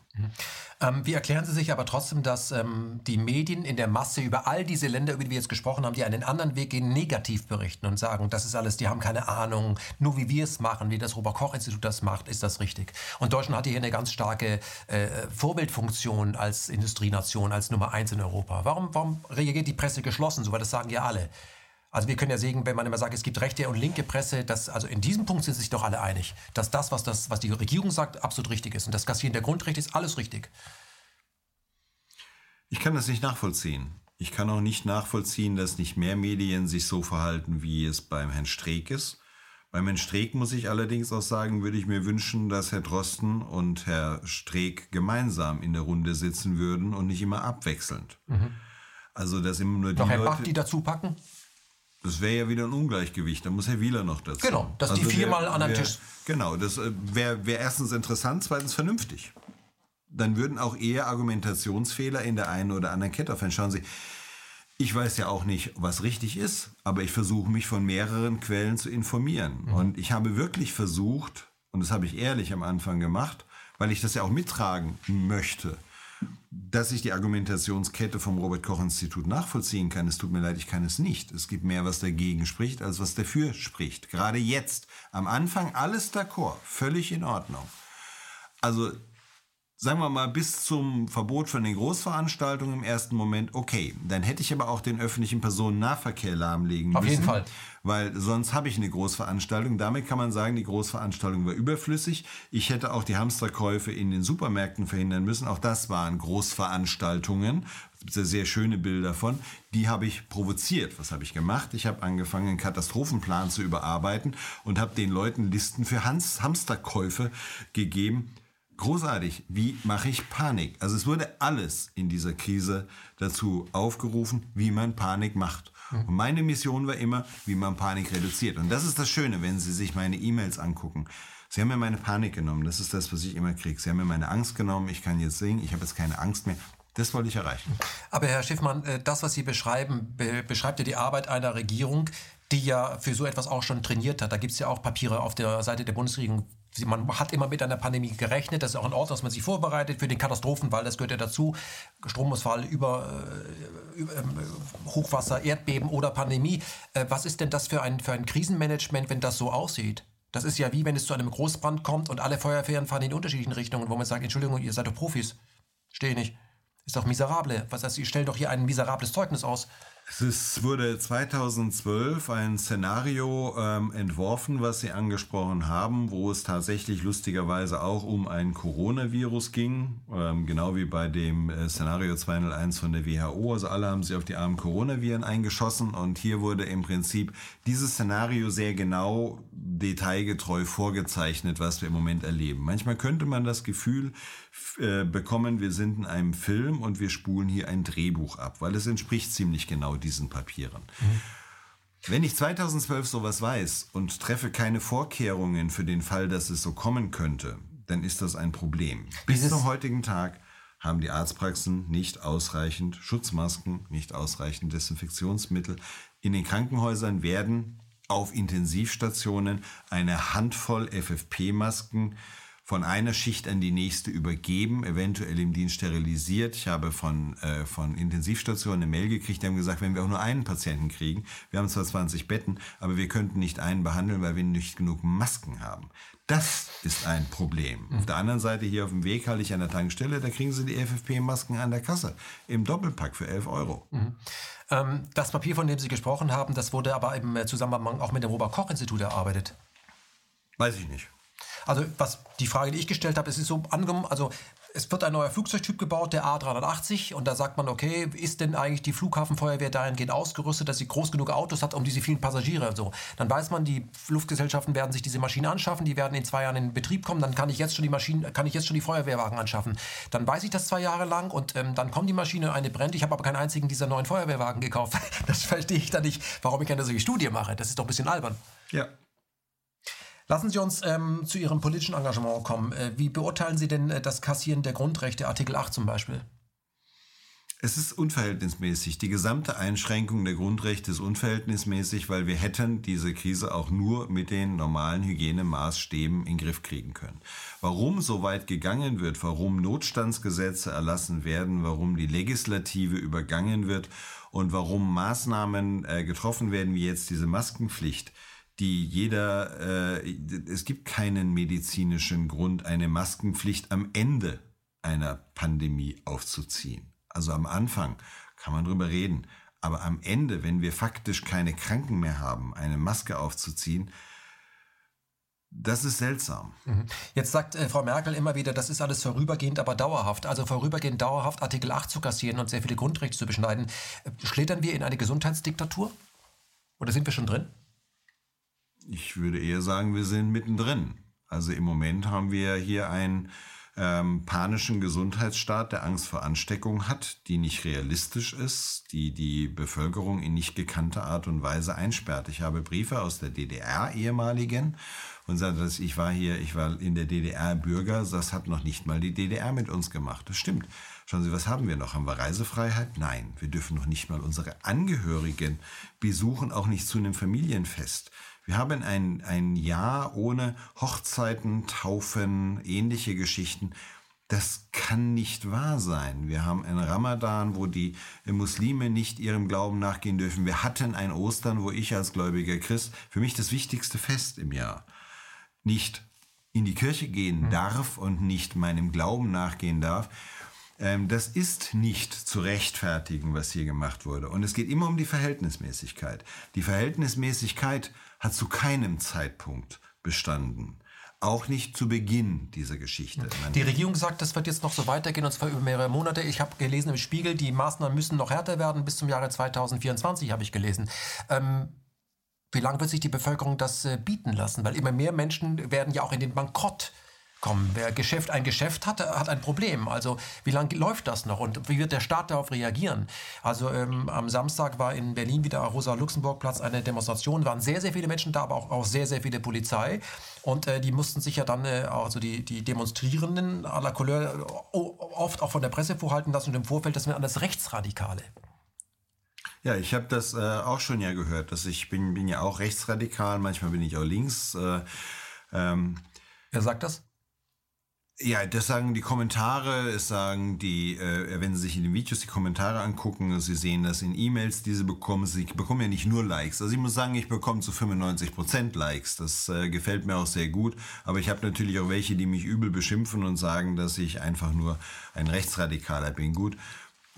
Ähm, wie erklären Sie sich aber trotzdem, dass ähm, die Medien in der Masse über all diese Länder, über die wir jetzt gesprochen haben, die einen anderen Weg gehen, negativ berichten und sagen, das ist alles, die haben keine Ahnung, nur wie wir es machen, wie das Robert-Koch-Institut das macht, ist das richtig. Und Deutschland hat hier eine ganz starke äh, Vorbildfunktion als Industrienation, als Nummer eins in Europa. Warum, warum reagiert die Presse geschlossen so? Weil das sagen ja alle. Also wir können ja sehen, wenn man immer sagt, es gibt rechte und linke Presse, dass, also in diesem Punkt sind sich doch alle einig, dass das, was, das, was die Regierung sagt, absolut richtig ist. Und das Kassieren der Grundrechte ist alles richtig. Ich kann das nicht nachvollziehen. Ich kann auch nicht nachvollziehen, dass nicht mehr Medien sich so verhalten, wie es beim Herrn Streeck ist. Beim Herrn Streeck muss ich allerdings auch sagen, würde ich mir wünschen, dass Herr Drosten und Herr Streeck gemeinsam in der Runde sitzen würden und nicht immer abwechselnd. Also, dass immer nur die Noch Herr Leute... Bach, die dazu packen? Das wäre ja wieder ein Ungleichgewicht. Da muss Herr Wieler noch dazu. Genau, dass also die viermal an einem Tisch. Genau, das äh, wäre wär erstens interessant, zweitens vernünftig. Dann würden auch eher Argumentationsfehler in der einen oder anderen Kette auffallen. Schauen Sie, ich weiß ja auch nicht, was richtig ist, aber ich versuche mich von mehreren Quellen zu informieren. Mhm. Und ich habe wirklich versucht, und das habe ich ehrlich am Anfang gemacht, weil ich das ja auch mittragen möchte, dass ich die Argumentationskette vom Robert Koch Institut nachvollziehen kann. Es tut mir leid, ich kann es nicht. Es gibt mehr, was dagegen spricht, als was dafür spricht. Gerade jetzt, am Anfang, alles d'accord, völlig in Ordnung. Also sagen wir mal, bis zum Verbot von den Großveranstaltungen im ersten Moment, okay. Dann hätte ich aber auch den öffentlichen Personennahverkehr lahmlegen Auf müssen. Auf jeden Fall. Weil sonst habe ich eine Großveranstaltung. Damit kann man sagen, die Großveranstaltung war überflüssig. Ich hätte auch die Hamsterkäufe in den Supermärkten verhindern müssen. Auch das waren Großveranstaltungen. Gibt sehr schöne Bilder von. Die habe ich provoziert. Was habe ich gemacht? Ich habe angefangen, einen Katastrophenplan zu überarbeiten und habe den Leuten Listen für Hamsterkäufe gegeben großartig. Wie mache ich Panik? Also es wurde alles in dieser Krise dazu aufgerufen, wie man Panik macht. Und meine Mission war immer, wie man Panik reduziert. Und das ist das Schöne, wenn Sie sich meine E-Mails angucken. Sie haben mir meine Panik genommen. Das ist das, was ich immer kriege. Sie haben mir meine Angst genommen. Ich kann jetzt singen. Ich habe jetzt keine Angst mehr. Das wollte ich erreichen. Aber Herr Schiffmann, äh, das, was Sie beschreiben, beschreibt ja die Arbeit einer Regierung, die ja für so etwas auch schon trainiert hat. Da gibt es ja auch Papiere auf der Seite der Bundesregierung, man hat immer mit einer Pandemie gerechnet. Das ist auch in Ordnung, dass man sich vorbereitet für den Katastrophenfall. Das gehört ja dazu. Stromausfall, über, äh, über ähm, Hochwasser, Erdbeben oder Pandemie. Äh, was ist denn das für ein, für ein Krisenmanagement, wenn das so aussieht? Das ist ja wie wenn es zu einem Großbrand kommt und alle Feuerwehren fahren in unterschiedlichen Richtungen, wo man sagt, Entschuldigung, ihr seid doch Profis. Stehe nicht. Ist doch miserable. Was heißt, ihr stellt doch hier ein miserables Zeugnis aus. Es wurde 2012 ein Szenario ähm, entworfen, was Sie angesprochen haben, wo es tatsächlich lustigerweise auch um ein Coronavirus ging, ähm, genau wie bei dem äh, Szenario 201 von der WHO. Also alle haben sich auf die armen Coronaviren eingeschossen und hier wurde im Prinzip dieses Szenario sehr genau, detailgetreu vorgezeichnet, was wir im Moment erleben. Manchmal könnte man das Gefühl äh, bekommen, wir sind in einem Film und wir spulen hier ein Drehbuch ab, weil es entspricht ziemlich genau diesen Papieren. Mhm. Wenn ich 2012 sowas weiß und treffe keine Vorkehrungen für den Fall, dass es so kommen könnte, dann ist das ein Problem. Bis zum heutigen Tag haben die Arztpraxen nicht ausreichend Schutzmasken, nicht ausreichend Desinfektionsmittel. In den Krankenhäusern werden auf Intensivstationen eine Handvoll FFP-Masken von einer Schicht an die nächste übergeben, eventuell im Dienst sterilisiert. Ich habe von, äh, von Intensivstationen eine Mail gekriegt, die haben gesagt, wenn wir auch nur einen Patienten kriegen, wir haben zwar 20 Betten, aber wir könnten nicht einen behandeln, weil wir nicht genug Masken haben. Das ist ein Problem. Auf der anderen Seite hier auf dem Weg halte ich an der Tankstelle, da kriegen Sie die FFP-Masken an der Kasse im Doppelpack für 11 Euro. Mhm. Ähm, das Papier, von dem Sie gesprochen haben, das wurde aber im Zusammenhang auch mit dem Robert-Koch-Institut erarbeitet. Weiß ich nicht. Also was die Frage, die ich gestellt habe, es ist so angenommen, also es wird ein neuer Flugzeugtyp gebaut, der A380, und da sagt man, okay, ist denn eigentlich die Flughafenfeuerwehr dahingehend ausgerüstet, dass sie groß genug Autos hat, um diese vielen Passagiere so. Dann weiß man, die Luftgesellschaften werden sich diese Maschinen anschaffen, die werden in zwei Jahren in Betrieb kommen, dann kann ich jetzt schon die Maschinen, kann ich jetzt schon die Feuerwehrwagen anschaffen. Dann weiß ich das zwei Jahre lang und ähm, dann kommt die Maschine, eine brennt, ich habe aber keinen einzigen dieser neuen Feuerwehrwagen gekauft. [laughs] Das verstehe ich dann nicht, warum ich eine solche Studie mache. Das ist doch ein bisschen albern. Ja, Lassen Sie uns ähm, zu Ihrem politischen Engagement kommen. Äh, wie beurteilen Sie denn äh, das Kassieren der Grundrechte, Artikel 8 zum Beispiel? Es ist unverhältnismäßig. Die gesamte Einschränkung der Grundrechte ist unverhältnismäßig, weil wir hätten diese Krise auch nur mit den normalen Hygienemaßstäben in den Griff kriegen können. Warum so weit gegangen wird, warum Notstandsgesetze erlassen werden, warum die Legislative übergangen wird und warum Maßnahmen äh, getroffen werden, wie jetzt diese Maskenpflicht, die jeder, äh, es gibt keinen medizinischen Grund, eine Maskenpflicht am Ende einer Pandemie aufzuziehen. Also am Anfang kann man drüber reden, aber am Ende, wenn wir faktisch keine Kranken mehr haben, eine Maske aufzuziehen, das ist seltsam. Mhm. Jetzt sagt äh, Frau Merkel immer wieder, das ist alles vorübergehend, aber dauerhaft. Also vorübergehend dauerhaft Artikel 8 zu kassieren und sehr viele Grundrechte zu beschneiden. Äh, schlittern wir in eine Gesundheitsdiktatur? Oder sind wir schon drin? Ich würde eher sagen, wir sind mittendrin. Also im Moment haben wir hier ein ähm, panischen Gesundheitsstaat, der Angst vor Ansteckung hat, die nicht realistisch ist, die die Bevölkerung in nicht gekannter Art und Weise einsperrt. Ich habe Briefe aus der DDR ehemaligen und sagte, dass ich war hier, ich war in der DDR Bürger, das hat noch nicht mal die DDR mit uns gemacht. Das stimmt. Schauen Sie, was haben wir noch? Haben wir Reisefreiheit? Nein, wir dürfen noch nicht mal unsere Angehörigen besuchen, auch nicht zu einem Familienfest. Wir haben ein, ein Jahr ohne Hochzeiten, Taufen, ähnliche Geschichten. Das kann nicht wahr sein. Wir haben einen Ramadan, wo die Muslime nicht ihrem Glauben nachgehen dürfen. Wir hatten ein Ostern, wo ich als gläubiger Christ für mich das wichtigste Fest im Jahr nicht in die Kirche gehen hm. darf und nicht meinem Glauben nachgehen darf. Ähm, das ist nicht zu rechtfertigen, was hier gemacht wurde. Und es geht immer um die Verhältnismäßigkeit. Die Verhältnismäßigkeit hat zu keinem Zeitpunkt bestanden. Auch nicht zu Beginn dieser Geschichte. Die Regierung sagt, das wird jetzt noch so weitergehen und zwar über mehrere Monate. Ich habe gelesen im Spiegel, die Maßnahmen müssen noch härter werden bis zum Jahre 2024, habe ich gelesen. Ähm, wie lange wird sich die Bevölkerung das äh, bieten lassen? Weil immer mehr Menschen werden ja auch in den Bankrott kommen. Wer Geschäft ein Geschäft hat, hat ein Problem. Also wie lange läuft das noch und wie wird der Staat darauf reagieren? Also ähm, am Samstag war in Berlin wieder Rosa-Luxemburg-Platz eine Demonstration, waren sehr, sehr viele Menschen da, aber auch, auch sehr, sehr viele Polizei. Und äh, die mussten sich ja dann, äh, also die, die Demonstrierenden la Couleur äh, oft auch von der Presse vorhalten lassen und im Vorfeld, das sind alles Rechtsradikale. Ja, ich habe das äh, auch schon ja gehört, dass ich bin, bin ja auch rechtsradikal, manchmal bin ich auch links. Äh, ähm, Wer sagt das? Ja, das sagen die Kommentare, es sagen die, äh, wenn Sie sich in den Videos die Kommentare angucken, Sie sehen das in E-Mails, die Sie bekommen. Sie bekommen ja nicht nur Likes. Also ich muss sagen, ich bekomme zu 95% Likes. Das äh, gefällt mir auch sehr gut. Aber ich habe natürlich auch welche, die mich übel beschimpfen und sagen, dass ich einfach nur ein Rechtsradikaler bin. Gut.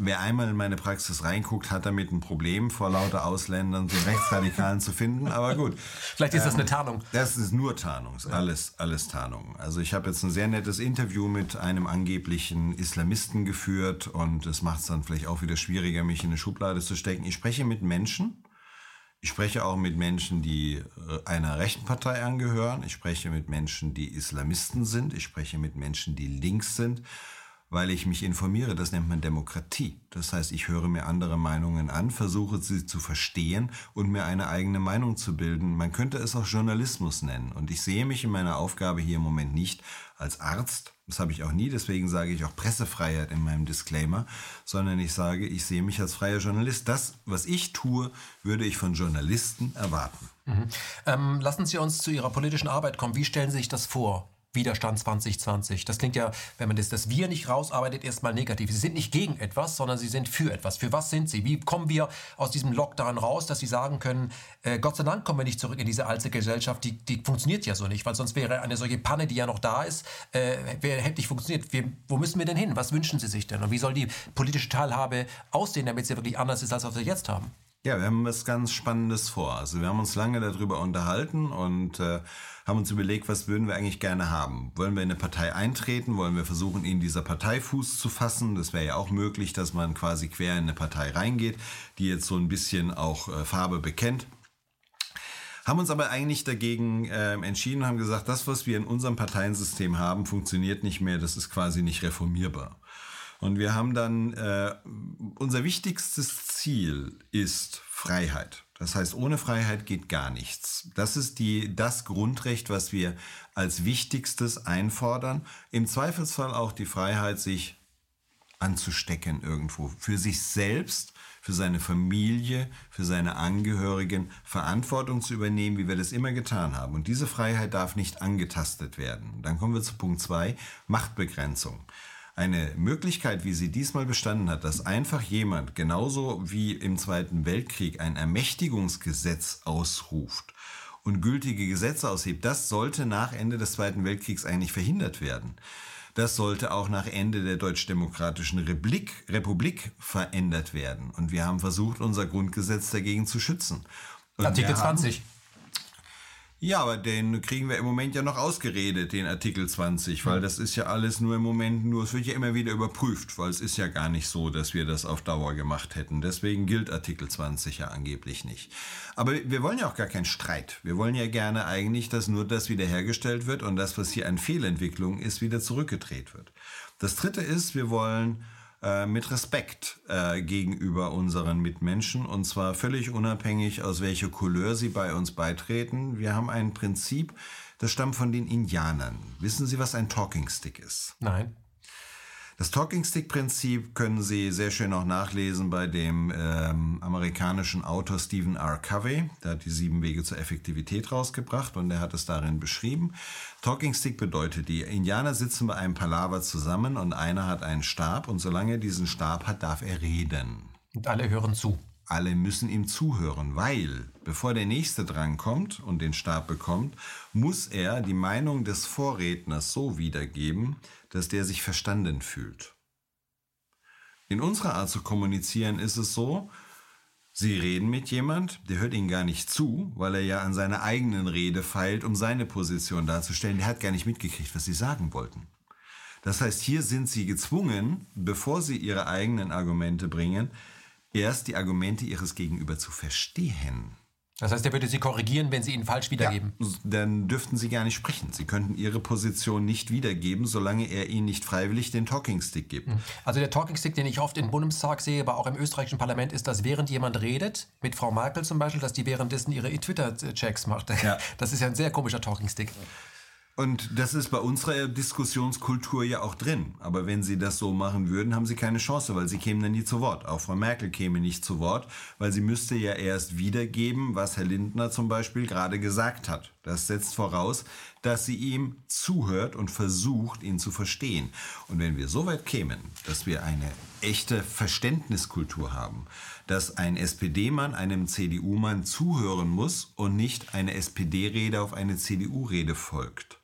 Wer einmal in meine Praxis reinguckt, hat damit ein Problem, vor lauter Ausländern so Rechtsradikalen zu finden. Aber gut. [laughs] Vielleicht ist das eine ähm, Tarnung. Das ist nur Tarnung. Alles, alles Tarnung. Also ich habe jetzt ein sehr nettes Interview mit einem angeblichen Islamisten geführt und es macht es dann vielleicht auch wieder schwieriger, mich in eine Schublade zu stecken. Ich spreche mit Menschen. Ich spreche auch mit Menschen, die äh, einer rechten Partei angehören. Ich spreche mit Menschen, die Islamisten sind. Ich spreche mit Menschen, die links sind weil ich mich informiere. Das nennt man Demokratie. Das heißt, ich höre mir andere Meinungen an, versuche sie zu verstehen und mir eine eigene Meinung zu bilden. Man könnte es auch Journalismus nennen. Und ich sehe mich in meiner Aufgabe hier im Moment nicht als Arzt. Das habe ich auch nie, deswegen sage ich auch Pressefreiheit in meinem Disclaimer, sondern ich sage, ich sehe mich als freier Journalist. Das, was ich tue, würde ich von Journalisten erwarten. Mhm. Ähm, lassen Sie uns zu Ihrer politischen Arbeit kommen. Wie stellen Sie sich das vor? Widerstand 2020. Das klingt ja, wenn man das, das Wir nicht rausarbeitet, erstmal negativ. Sie sind nicht gegen etwas, sondern Sie sind für etwas. Für was sind Sie? Wie kommen wir aus diesem Lockdown raus, dass Sie sagen können, äh, Gott sei Dank kommen wir nicht zurück in diese alte Gesellschaft, die, die funktioniert ja so nicht, weil sonst wäre eine solche Panne, die ja noch da ist, äh, hätte nicht funktioniert. Wir, wo müssen wir denn hin? Was wünschen Sie sich denn? Und wie soll die politische Teilhabe aussehen, damit sie wirklich anders ist, als was wir jetzt haben? Ja, wir haben was ganz Spannendes vor. Also wir haben uns lange darüber unterhalten und äh, haben uns überlegt, was würden wir eigentlich gerne haben? Wollen wir in eine Partei eintreten? Wollen wir versuchen, in dieser Partei Fuß zu fassen? Das wäre ja auch möglich, dass man quasi quer in eine Partei reingeht, die jetzt so ein bisschen auch äh, Farbe bekennt. Haben uns aber eigentlich dagegen äh, entschieden und haben gesagt, das, was wir in unserem Parteiensystem haben, funktioniert nicht mehr. Das ist quasi nicht reformierbar. Und wir haben dann, äh, unser wichtigstes Ziel ist Freiheit. Das heißt, ohne Freiheit geht gar nichts. Das ist die, das Grundrecht, was wir als wichtigstes einfordern. Im Zweifelsfall auch die Freiheit, sich anzustecken irgendwo. Für sich selbst, für seine Familie, für seine Angehörigen Verantwortung zu übernehmen, wie wir das immer getan haben. Und diese Freiheit darf nicht angetastet werden. Dann kommen wir zu Punkt zwei: Machtbegrenzung eine Möglichkeit, wie sie diesmal bestanden hat, dass einfach jemand, genauso wie im Zweiten Weltkrieg, ein Ermächtigungsgesetz ausruft und gültige Gesetze aushebt, das sollte nach Ende des Zweiten Weltkriegs eigentlich verhindert werden. Das sollte auch nach Ende der Deutsch-Demokratischen Republik, Republik verändert werden. Und wir haben versucht, unser Grundgesetz dagegen zu schützen. Und Artikel 20. Ja, aber den kriegen wir im Moment ja noch ausgeredet, den Artikel 20, weil das ist ja alles nur im Moment nur, es wird ja immer wieder überprüft, weil es ist ja gar nicht so, dass wir das auf Dauer gemacht hätten. Deswegen gilt Artikel 20 ja angeblich nicht. Aber wir wollen ja auch gar keinen Streit. Wir wollen ja gerne eigentlich, dass nur das wiederhergestellt wird und das, was hier an Fehlentwicklung ist, wieder zurückgedreht wird. Das dritte ist, wir wollen äh, mit Respekt äh, gegenüber unseren Mitmenschen und zwar völlig unabhängig, aus welcher Couleur sie bei uns beitreten. Wir haben ein Prinzip, das stammt von den Indianern. Wissen Sie, was ein Talking Stick ist? Nein. Das Talking Stick Prinzip können Sie sehr schön auch nachlesen bei dem ähm, amerikanischen Autor Stephen R. Covey. Der hat die sieben Wege zur Effektivität rausgebracht und der hat es darin beschrieben. Talking Stick bedeutet, die Indianer sitzen bei einem Palaver zusammen und einer hat einen Stab und solange er diesen Stab hat, darf er reden. Und alle hören zu. Alle müssen ihm zuhören, weil bevor der nächste drankommt und den Stab bekommt, muss er die Meinung des Vorredners so wiedergeben, dass der sich verstanden fühlt. In unserer Art zu kommunizieren ist es so, Sie reden mit jemand, der hört Ihnen gar nicht zu, weil er ja an seiner eigenen Rede feilt, um seine Position darzustellen. Der hat gar nicht mitgekriegt, was Sie sagen wollten. Das heißt, hier sind Sie gezwungen, bevor Sie Ihre eigenen Argumente bringen, erst die Argumente Ihres Gegenüber zu verstehen. Das heißt, er würde Sie korrigieren, wenn Sie ihn falsch wiedergeben. Ja, dann dürften Sie gar nicht sprechen. Sie könnten Ihre Position nicht wiedergeben, solange er Ihnen nicht freiwillig den Talking Stick gibt. Hm. Also der Talking Stick, den ich oft im Bundestag sehe, aber auch im österreichischen Parlament, ist, dass während jemand redet, mit Frau Merkel zum Beispiel, dass die währenddessen ihre Twitter-Checks macht. Ja. Das ist ja ein sehr komischer Talking Stick. Und das ist bei unserer Diskussionskultur ja auch drin. Aber wenn Sie das so machen würden, haben Sie keine Chance, weil Sie kämen dann nie zu Wort. Auch Frau Merkel käme nicht zu Wort, weil sie müsste ja erst wiedergeben, was Herr Lindner zum Beispiel gerade gesagt hat. Das setzt voraus, dass sie ihm zuhört und versucht, ihn zu verstehen. Und wenn wir so weit kämen, dass wir eine echte Verständniskultur haben, dass ein SPD-Mann einem CDU-Mann zuhören muss und nicht eine SPD-Rede auf eine CDU-Rede folgt,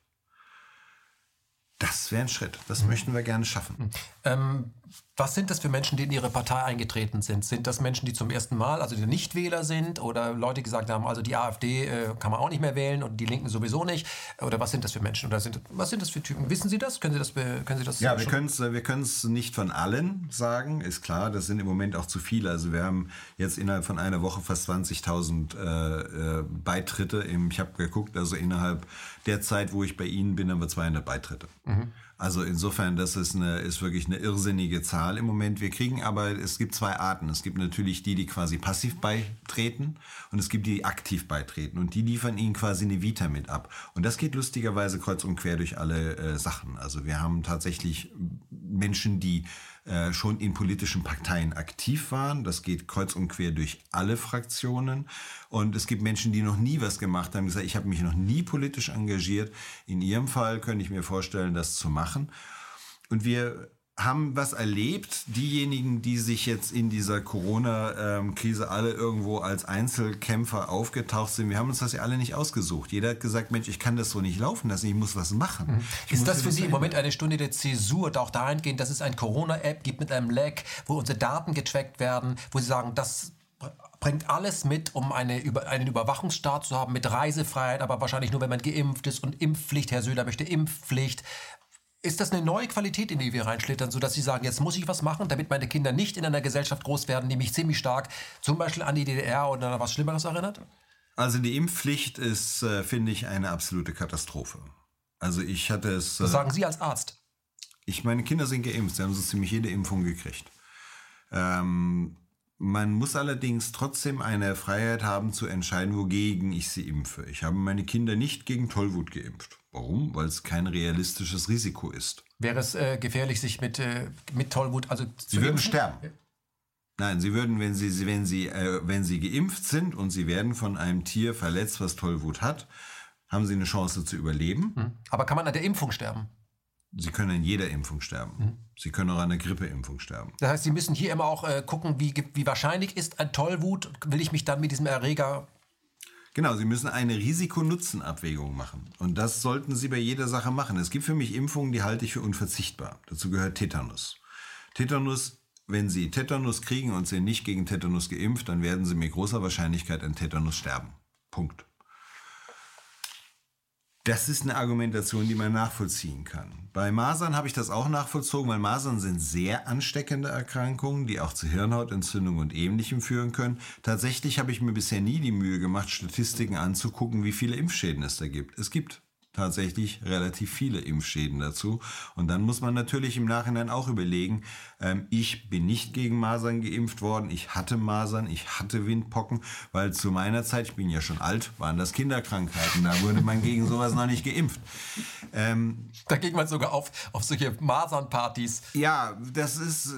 das wäre ein Schritt. Das mhm. möchten wir gerne schaffen. Mhm. Ähm, was sind das für Menschen, die in Ihre Partei eingetreten sind? Sind das Menschen, die zum ersten Mal, also die Nichtwähler sind oder Leute, die gesagt haben, also die AfD äh, kann man auch nicht mehr wählen und die Linken sowieso nicht? Oder was sind das für Menschen? Oder sind, was sind das für Typen? Wissen Sie das? Können Sie das? Können Sie das ja, wir können es wir können's nicht von allen sagen, ist klar. Das sind im Moment auch zu viele. Also wir haben jetzt innerhalb von einer Woche fast 20.000 äh, äh, Beitritte. Im, ich habe geguckt, also innerhalb der Zeit, wo ich bei Ihnen bin, haben wir 200 Beitritte. Mhm. Also insofern, das ist, eine, ist wirklich eine irrsinnige Zahl im Moment. Wir kriegen aber, es gibt zwei Arten. Es gibt natürlich die, die quasi passiv beitreten und es gibt die, die aktiv beitreten. Und die liefern ihnen quasi eine Vita mit ab. Und das geht lustigerweise kreuz und quer durch alle äh, Sachen. Also wir haben tatsächlich Menschen, die äh, schon in politischen Parteien aktiv waren. Das geht kreuz und quer durch alle Fraktionen. Und es gibt Menschen, die noch nie was gemacht haben, gesagt, ich habe mich noch nie politisch engagiert. In ihrem Fall könnte ich mir vorstellen, das zu machen. Und wir haben was erlebt. Diejenigen, die sich jetzt in dieser Corona-Krise alle irgendwo als Einzelkämpfer aufgetaucht sind, wir haben uns das ja alle nicht ausgesucht. Jeder hat gesagt, Mensch, ich kann das so nicht laufen lassen, ich muss was machen. Mhm. Ist das für Sie im Moment eine Stunde der Zäsur, auch dahingehend, dass es ein Corona-App gibt mit einem Lag, wo unsere Daten getrackt werden, wo Sie sagen, das bringt alles mit, um eine, einen Überwachungsstaat zu haben mit Reisefreiheit, aber wahrscheinlich nur, wenn man geimpft ist und Impfpflicht. Herr Söder möchte Impfpflicht. Ist das eine neue Qualität, in die wir reinschlittern, sodass Sie sagen, jetzt muss ich was machen, damit meine Kinder nicht in einer Gesellschaft groß werden, die mich ziemlich stark zum Beispiel an die DDR oder an was Schlimmeres erinnert? Also die Impfpflicht ist, äh, finde ich, eine absolute Katastrophe. Also ich hatte es. Was äh, sagen Sie als Arzt? Ich, meine Kinder sind geimpft, sie haben so ziemlich jede Impfung gekriegt. Ähm, man muss allerdings trotzdem eine Freiheit haben zu entscheiden, wogegen ich sie impfe. Ich habe meine Kinder nicht gegen Tollwut geimpft. Warum? Weil es kein realistisches Risiko ist. Wäre es äh, gefährlich, sich mit, äh, mit Tollwut, also Sie würden impfen? sterben. Nein, Sie würden, wenn Sie, wenn Sie, äh, wenn Sie geimpft sind und Sie werden von einem Tier verletzt, was Tollwut hat, haben Sie eine Chance zu überleben. Hm. Aber kann man an der Impfung sterben? Sie können an jeder Impfung sterben. Mhm. Sie können auch an der Grippeimpfung sterben. Das heißt, Sie müssen hier immer auch äh, gucken, wie, wie wahrscheinlich ist ein Tollwut. Will ich mich dann mit diesem Erreger Genau, Sie müssen eine Risiko-Nutzen-Abwägung machen. Und das sollten Sie bei jeder Sache machen. Es gibt für mich Impfungen, die halte ich für unverzichtbar. Dazu gehört Tetanus. Tetanus, wenn Sie Tetanus kriegen und sind nicht gegen Tetanus geimpft, dann werden Sie mit großer Wahrscheinlichkeit an Tetanus sterben. Punkt. Das ist eine Argumentation, die man nachvollziehen kann. Bei Masern habe ich das auch nachvollzogen, weil Masern sind sehr ansteckende Erkrankungen, die auch zu Hirnhautentzündung und ähnlichem führen können. Tatsächlich habe ich mir bisher nie die Mühe gemacht, Statistiken anzugucken, wie viele Impfschäden es da gibt. Es gibt tatsächlich relativ viele Impfschäden dazu. Und dann muss man natürlich im Nachhinein auch überlegen, ähm, ich bin nicht gegen Masern geimpft worden, ich hatte Masern, ich hatte Windpocken, weil zu meiner Zeit, ich bin ja schon alt, waren das Kinderkrankheiten, da wurde man gegen sowas noch nicht geimpft. Ähm, da ging man sogar auf, auf solche Masernpartys. Ja, das ist,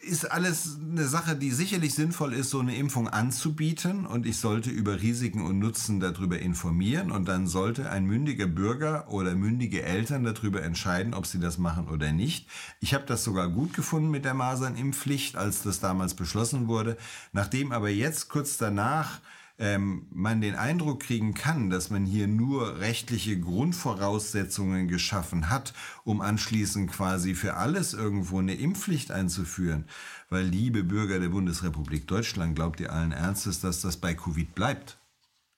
ist alles eine Sache, die sicherlich sinnvoll ist, so eine Impfung anzubieten und ich sollte über Risiken und Nutzen darüber informieren und dann sollte ein mündiger Bürger oder mündige Eltern darüber entscheiden, ob sie das machen oder nicht. Ich habe das sogar gut gefunden mit der Masernimpfpflicht, als das damals beschlossen wurde. Nachdem aber jetzt kurz danach ähm, man den Eindruck kriegen kann, dass man hier nur rechtliche Grundvoraussetzungen geschaffen hat, um anschließend quasi für alles irgendwo eine Impfpflicht einzuführen. Weil, liebe Bürger der Bundesrepublik Deutschland, glaubt ihr allen Ernstes, dass das bei Covid bleibt?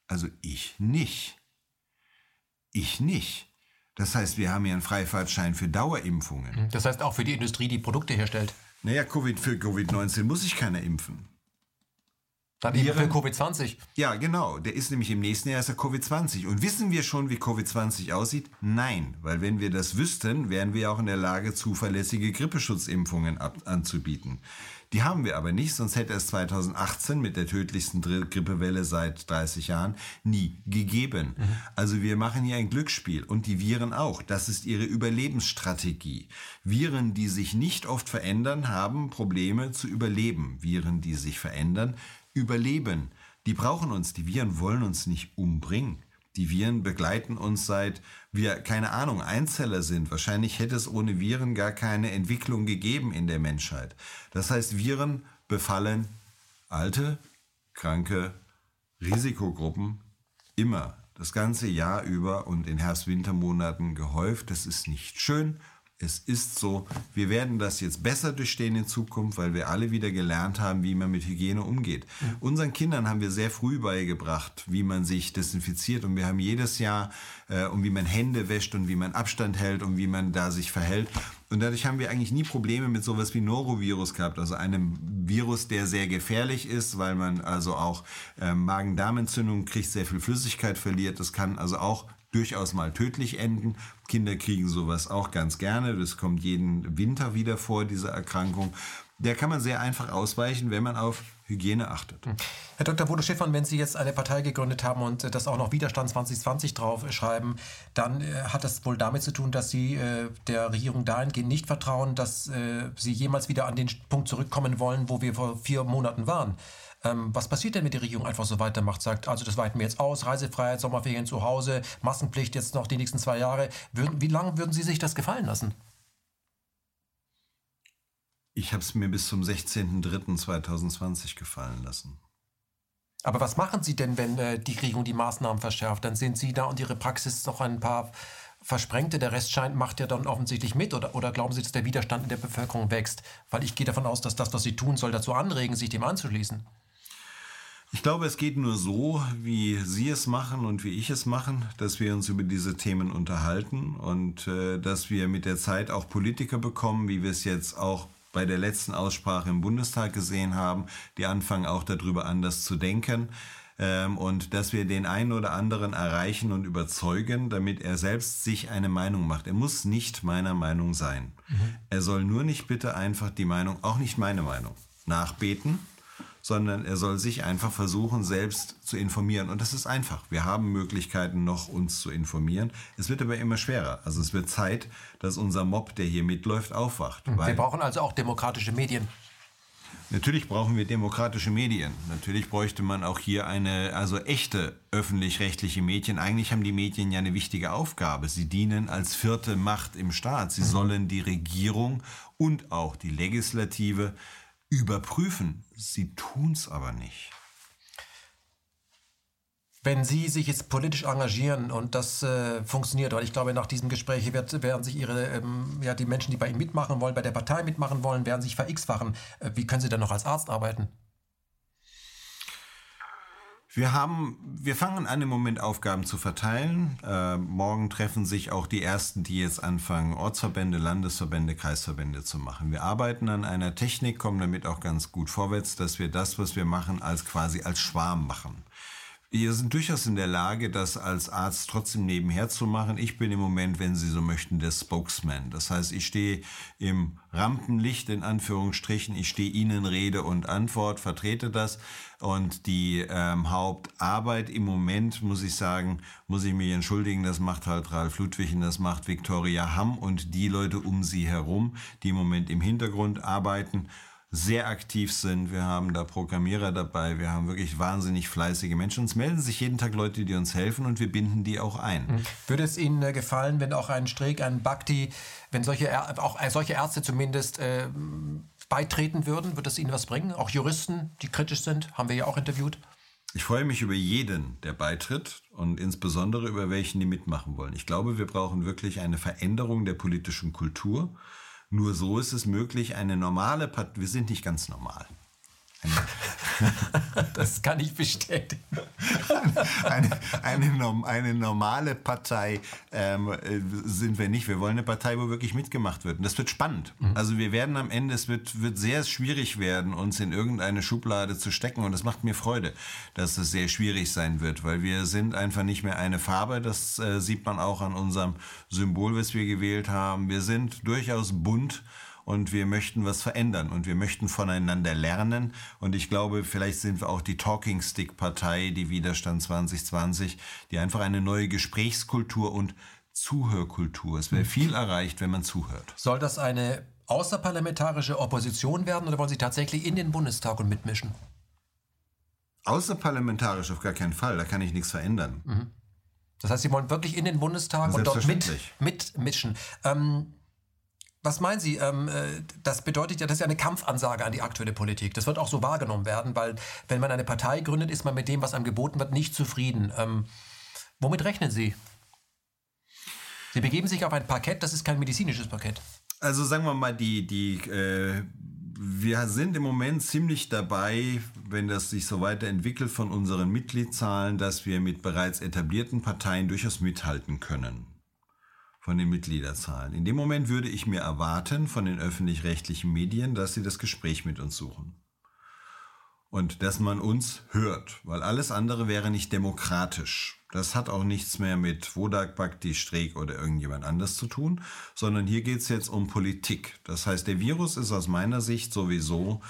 Also ich nicht. Ich nicht. Das heißt, wir haben ja einen Freifahrtschein für Dauerimpfungen. Das heißt auch für die Industrie, die Produkte herstellt. Naja, COVID, für Covid-19 muss ich keiner impfen. Dann eben für Covid-20. Ja, genau. Der ist nämlich im nächsten Jahr ist er Covid-20. Und wissen wir schon, wie Covid-20 aussieht? Nein, weil wenn wir das wüssten, wären wir auch in der Lage, zuverlässige Grippeschutzimpfungen anzubieten. Die haben wir aber nicht, sonst hätte es 2018 mit der tödlichsten Grippewelle seit 30 Jahren nie gegeben. Mhm. Also wir machen hier ein Glücksspiel und die Viren auch. Das ist ihre Überlebensstrategie. Viren, die sich nicht oft verändern, haben Probleme zu überleben. Viren, die sich verändern, überleben. Die brauchen uns. Die Viren wollen uns nicht umbringen. Die Viren begleiten uns seit wir, keine Ahnung, Einzeller sind. Wahrscheinlich hätte es ohne Viren gar keine Entwicklung gegeben in der Menschheit. Das heißt, Viren befallen alte, kranke Risikogruppen immer. Das ganze Jahr über und in Herbst-Wintermonaten gehäuft. Das ist nicht schön es ist so, wir werden das jetzt besser durchstehen in Zukunft, weil wir alle wieder gelernt haben, wie man mit Hygiene umgeht. Mhm. Unseren Kindern haben wir sehr früh beigebracht, wie man sich desinfiziert und wir haben jedes Jahr äh, und wie man Hände wäscht und wie man Abstand hält und wie man da sich verhält. Und dadurch haben wir eigentlich nie Probleme mit sowas wie Norovirus gehabt, also einem Virus, der sehr gefährlich ist, weil man also auch äh, Magen-Darm-Entzündung kriegt, sehr viel Flüssigkeit verliert. Das kann also auch durchaus mal tödlich enden. Kinder kriegen sowas auch ganz gerne. Das kommt jeden Winter wieder vor, diese Erkrankung. Der kann man sehr einfach ausweichen, wenn man auf Hygiene achtet. Hm. Herr Dr. Bodo Schiffmann, wenn Sie jetzt eine Partei gegründet haben und äh, das auch noch Widerstand 2020 drauf schreiben, dann äh, hat das wohl damit zu tun, dass Sie äh, der Regierung dahingehend nicht vertrauen, dass äh, Sie jemals wieder an den Punkt zurückkommen wollen, wo wir vor vier Monaten waren. Ähm, was passiert denn, wenn die Regierung einfach so weitermacht, sagt, also das weiten wir jetzt aus, Reisefreiheit, Sommerferien zu Hause, Massenpflicht jetzt noch die nächsten zwei Jahre. Würden, wie lange würden Sie sich das gefallen lassen? Ich habe es mir bis zum 16.03.2020 gefallen lassen. Aber was machen Sie denn, wenn äh, die Regierung die Maßnahmen verschärft? Dann sind Sie da und Ihre Praxis noch ein paar Versprengte. Der Rest scheint, macht ja dann offensichtlich mit. Oder, oder glauben Sie, dass der Widerstand in der Bevölkerung wächst? Weil ich gehe davon aus, dass das, was Sie tun, soll dazu anregen, sich dem anzuschließen. Ich glaube, es geht nur so, wie Sie es machen und wie ich es machen, dass wir uns über diese Themen unterhalten und äh, dass wir mit der Zeit auch Politiker bekommen, wie wir es jetzt auch bei der letzten Aussprache im Bundestag gesehen haben, die anfangen auch darüber anders zu denken ähm, und dass wir den einen oder anderen erreichen und überzeugen, damit er selbst sich eine Meinung macht. Er muss nicht meiner Meinung sein. Mhm. Er soll nur nicht bitte einfach die Meinung, auch nicht meine Meinung, nachbeten sondern er soll sich einfach versuchen, selbst zu informieren. Und das ist einfach. Wir haben Möglichkeiten noch, uns zu informieren. Es wird aber immer schwerer. Also es wird Zeit, dass unser Mob, der hier mitläuft, aufwacht. Wir brauchen also auch demokratische Medien. Natürlich brauchen wir demokratische Medien. Natürlich bräuchte man auch hier eine, also echte öffentlich-rechtliche Medien. Eigentlich haben die Medien ja eine wichtige Aufgabe. Sie dienen als vierte Macht im Staat. Sie mhm. sollen die Regierung und auch die Legislative überprüfen. Sie tun es aber nicht. Wenn Sie sich jetzt politisch engagieren und das äh, funktioniert, weil ich glaube, nach diesem Gespräch wird, werden sich Ihre, ähm, ja, die Menschen, die bei Ihnen mitmachen wollen, bei der Partei mitmachen wollen, werden sich ver-x-fachen. Äh, wie können Sie dann noch als Arzt arbeiten? Wir haben, wir fangen an im Moment Aufgaben zu verteilen. Äh, morgen treffen sich auch die ersten, die jetzt anfangen, Ortsverbände, Landesverbände, Kreisverbände zu machen. Wir arbeiten an einer Technik, kommen damit auch ganz gut vorwärts, dass wir das, was wir machen, als quasi als Schwarm machen. Wir sind durchaus in der Lage, das als Arzt trotzdem nebenher zu machen. Ich bin im Moment, wenn Sie so möchten, der Spokesman. Das heißt, ich stehe im Rampenlicht in Anführungsstrichen. Ich stehe Ihnen Rede und Antwort, vertrete das. Und die ähm, Hauptarbeit im Moment, muss ich sagen, muss ich mich entschuldigen, das macht halt Ralf Ludwig und das macht Viktoria Hamm und die Leute um sie herum, die im Moment im Hintergrund arbeiten sehr aktiv sind. Wir haben da Programmierer dabei. Wir haben wirklich wahnsinnig fleißige Menschen. Uns melden sich jeden Tag Leute, die uns helfen und wir binden die auch ein. Mhm. Würde es Ihnen äh, gefallen, wenn auch ein Streeck, ein Bhakti, wenn solche, auch äh, solche Ärzte zumindest äh, beitreten würden? Würde es Ihnen was bringen? Auch Juristen, die kritisch sind, haben wir ja auch interviewt. Ich freue mich über jeden, der beitritt und insbesondere über welchen, die mitmachen wollen. Ich glaube, wir brauchen wirklich eine Veränderung der politischen Kultur. Nur so ist es möglich, eine normale Partei, wir sind nicht ganz normal. [laughs] das kann ich bestätigen. [laughs] Eine, eine, eine normale Partei ähm, äh, sind wir nicht. Wir wollen eine Partei, wo wirklich mitgemacht wird. Und das wird spannend. Mhm. Also wir werden am Ende, es wird, wird sehr schwierig werden, uns in irgendeine Schublade zu stecken. Und das macht mir Freude, dass es sehr schwierig sein wird, weil wir sind einfach nicht mehr eine Farbe. Das äh, sieht man auch an unserem Symbol, was wir gewählt haben. Wir sind durchaus bunt und wir möchten was verändern und wir möchten voneinander lernen. Und ich glaube, vielleicht sind wir auch die Talking Stick Partei, die Widerstand 2020, die einfach eine neue Gesprächskultur und Zuhörkultur. Es wäre viel erreicht, wenn man zuhört. Soll das eine außerparlamentarische Opposition werden oder wollen Sie tatsächlich in den Bundestag und mitmischen? Außerparlamentarisch auf gar keinen Fall, da kann ich nichts verändern. Mhm. Das heißt, Sie wollen wirklich in den Bundestag und dort mit, mitmischen. Ähm, was meinen Sie? Ähm, äh, das bedeutet ja, das ist ja eine Kampfansage an die aktuelle Politik. Das wird auch so wahrgenommen werden, weil wenn man eine Partei gründet, ist man mit dem, was einem geboten wird, nicht zufrieden. Ähm, womit rechnen Sie? Sie begeben sich auf ein Parkett, das ist kein medizinisches Parkett. Also sagen wir mal, die, die, äh, wir sind im Moment ziemlich dabei, wenn das sich so weiterentwickelt von unseren Mitgliedszahlen, dass wir mit bereits etablierten Parteien durchaus mithalten können von den Mitgliederzahlen. In dem Moment würde ich mir erwarten von den öffentlich-rechtlichen Medien, dass sie das Gespräch mit uns suchen. Und dass man uns hört, weil alles andere wäre nicht demokratisch. Das hat auch nichts mehr mit Wodak Bhakti, Streeck oder irgendjemand anders zu tun, sondern hier geht es jetzt um Politik. Das heißt, der Virus ist aus meiner Sicht sowieso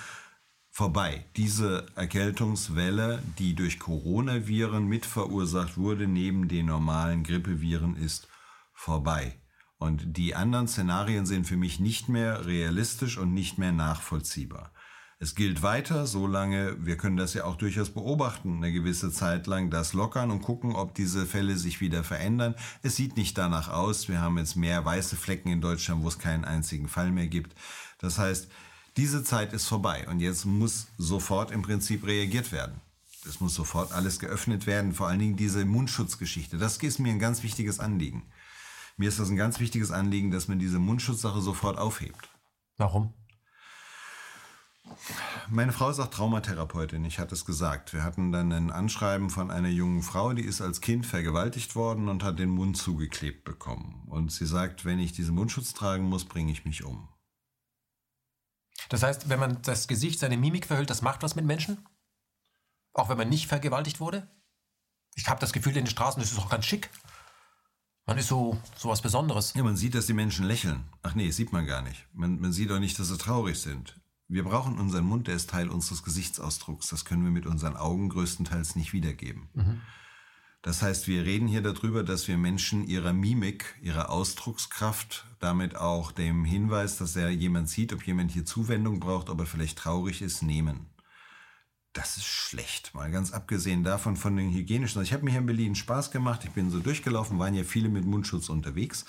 vorbei. Diese Erkältungswelle, die durch Coronaviren mit verursacht wurde, neben den normalen Grippeviren, ist vorbei. Und die anderen Szenarien sind für mich nicht mehr realistisch und nicht mehr nachvollziehbar. Es gilt weiter, solange, wir können das ja auch durchaus beobachten, eine gewisse Zeit lang das lockern und gucken, ob diese Fälle sich wieder verändern. Es sieht nicht danach aus. Wir haben jetzt mehr weiße Flecken in Deutschland, wo es keinen einzigen Fall mehr gibt. Das heißt, diese Zeit ist vorbei und jetzt muss sofort im Prinzip reagiert werden. Es muss sofort alles geöffnet werden, vor allen Dingen diese Mundschutzgeschichte. Das ist mir ein ganz wichtiges Anliegen. Mir ist das ein ganz wichtiges Anliegen, dass man diese Mundschutzsache sofort aufhebt. Warum? Meine Frau ist auch Traumatherapeutin, ich hatte es gesagt. Wir hatten dann ein Anschreiben von einer jungen Frau, die ist als Kind vergewaltigt worden und hat den Mund zugeklebt bekommen. Und sie sagt, wenn ich diesen Mundschutz tragen muss, bringe ich mich um. Das heißt, wenn man das Gesicht, seine Mimik verhüllt, das macht was mit Menschen? Auch wenn man nicht vergewaltigt wurde? Ich habe das Gefühl, in den Straßen ist es auch ganz schick. Man ist so, so was Besonderes. Ja, man sieht, dass die Menschen lächeln. Ach nee, sieht man gar nicht. Man, man sieht auch nicht, dass sie traurig sind. Wir brauchen unseren Mund, der ist Teil unseres Gesichtsausdrucks. Das können wir mit unseren Augen größtenteils nicht wiedergeben. Mhm. Das heißt, wir reden hier darüber, dass wir Menschen ihrer Mimik, ihrer Ausdruckskraft, damit auch dem Hinweis, dass er jemand sieht, ob jemand hier Zuwendung braucht, ob er vielleicht traurig ist, nehmen das ist schlecht. Mal ganz abgesehen davon von den hygienischen. Also ich habe mir hier in Berlin Spaß gemacht. Ich bin so durchgelaufen, waren ja viele mit Mundschutz unterwegs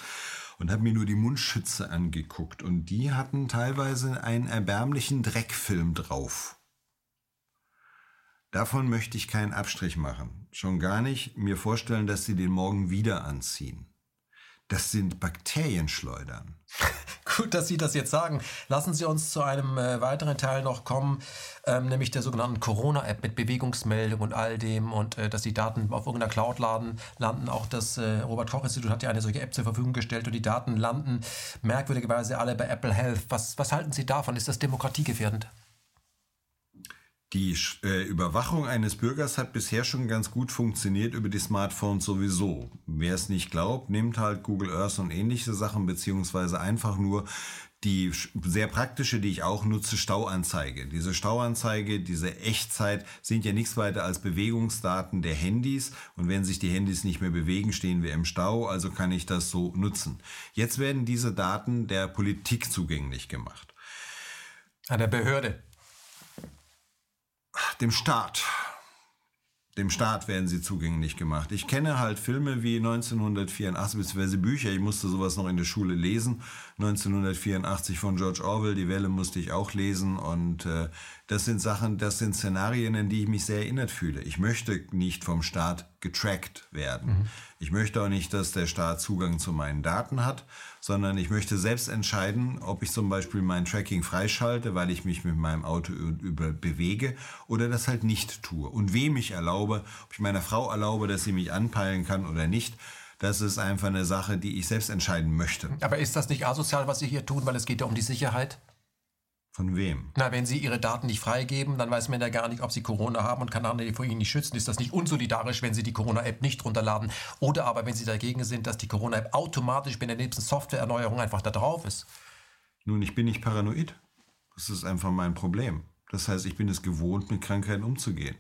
und habe mir nur die Mundschütze angeguckt. Und die hatten teilweise einen erbärmlichen Dreckfilm drauf. Davon möchte ich keinen Abstrich machen. Schon gar nicht mir vorstellen, dass sie den morgen wieder anziehen. Das sind Bakterienschleudern. [laughs] Gut, dass Sie das jetzt sagen. Lassen Sie uns zu einem äh, weiteren Teil noch kommen, ähm, nämlich der sogenannten Corona-App mit Bewegungsmeldung und all dem und äh, dass die Daten auf irgendeiner Cloud laden, landen. Auch das äh, Robert-Koch-Institut hat ja eine solche App zur Verfügung gestellt und die Daten landen merkwürdigerweise alle bei Apple Health. Was, was halten Sie davon? Ist das demokratiegefährdend? Die äh, Überwachung eines Bürgers hat bisher schon ganz gut funktioniert über die Smartphones sowieso. Wer es nicht glaubt, nimmt halt Google Earth und ähnliche Sachen, beziehungsweise einfach nur die sehr praktische, die ich auch nutze, Stauanzeige. Diese Stauanzeige, diese Echtzeit sind ja nichts weiter als Bewegungsdaten der Handys. Und wenn sich die Handys nicht mehr bewegen, stehen wir im Stau. Also kann ich das so nutzen. Jetzt werden diese Daten der Politik zugänglich gemacht. An der Behörde dem Staat. Dem Staat werden sie zugänglich gemacht. Ich kenne halt Filme wie 1984, beziehungsweise Bücher, ich musste sowas noch in der Schule lesen. 1984 von George Orwell, Die Welle musste ich auch lesen. Und äh, das sind Sachen, das sind Szenarien, in die ich mich sehr erinnert fühle. Ich möchte nicht vom Staat getrackt werden. Mhm. Ich möchte auch nicht, dass der Staat Zugang zu meinen Daten hat sondern ich möchte selbst entscheiden, ob ich zum Beispiel mein Tracking freischalte, weil ich mich mit meinem Auto über bewege oder das halt nicht tue. Und wem ich erlaube, ob ich meiner Frau erlaube, dass sie mich anpeilen kann oder nicht, das ist einfach eine Sache, die ich selbst entscheiden möchte. Aber ist das nicht asozial, was Sie hier tun, weil es geht ja um die Sicherheit? Von wem? Na, wenn Sie Ihre Daten nicht freigeben, dann weiß man ja gar nicht, ob Sie Corona haben und kann andere vor Ihnen nicht schützen. Ist das nicht unsolidarisch, wenn Sie die Corona-App nicht runterladen? Oder aber, wenn Sie dagegen sind, dass die Corona-App automatisch bei der nächsten Softwareerneuerung einfach da drauf ist? Nun, ich bin nicht paranoid. Das ist einfach mein Problem. Das heißt, ich bin es gewohnt, mit Krankheiten umzugehen.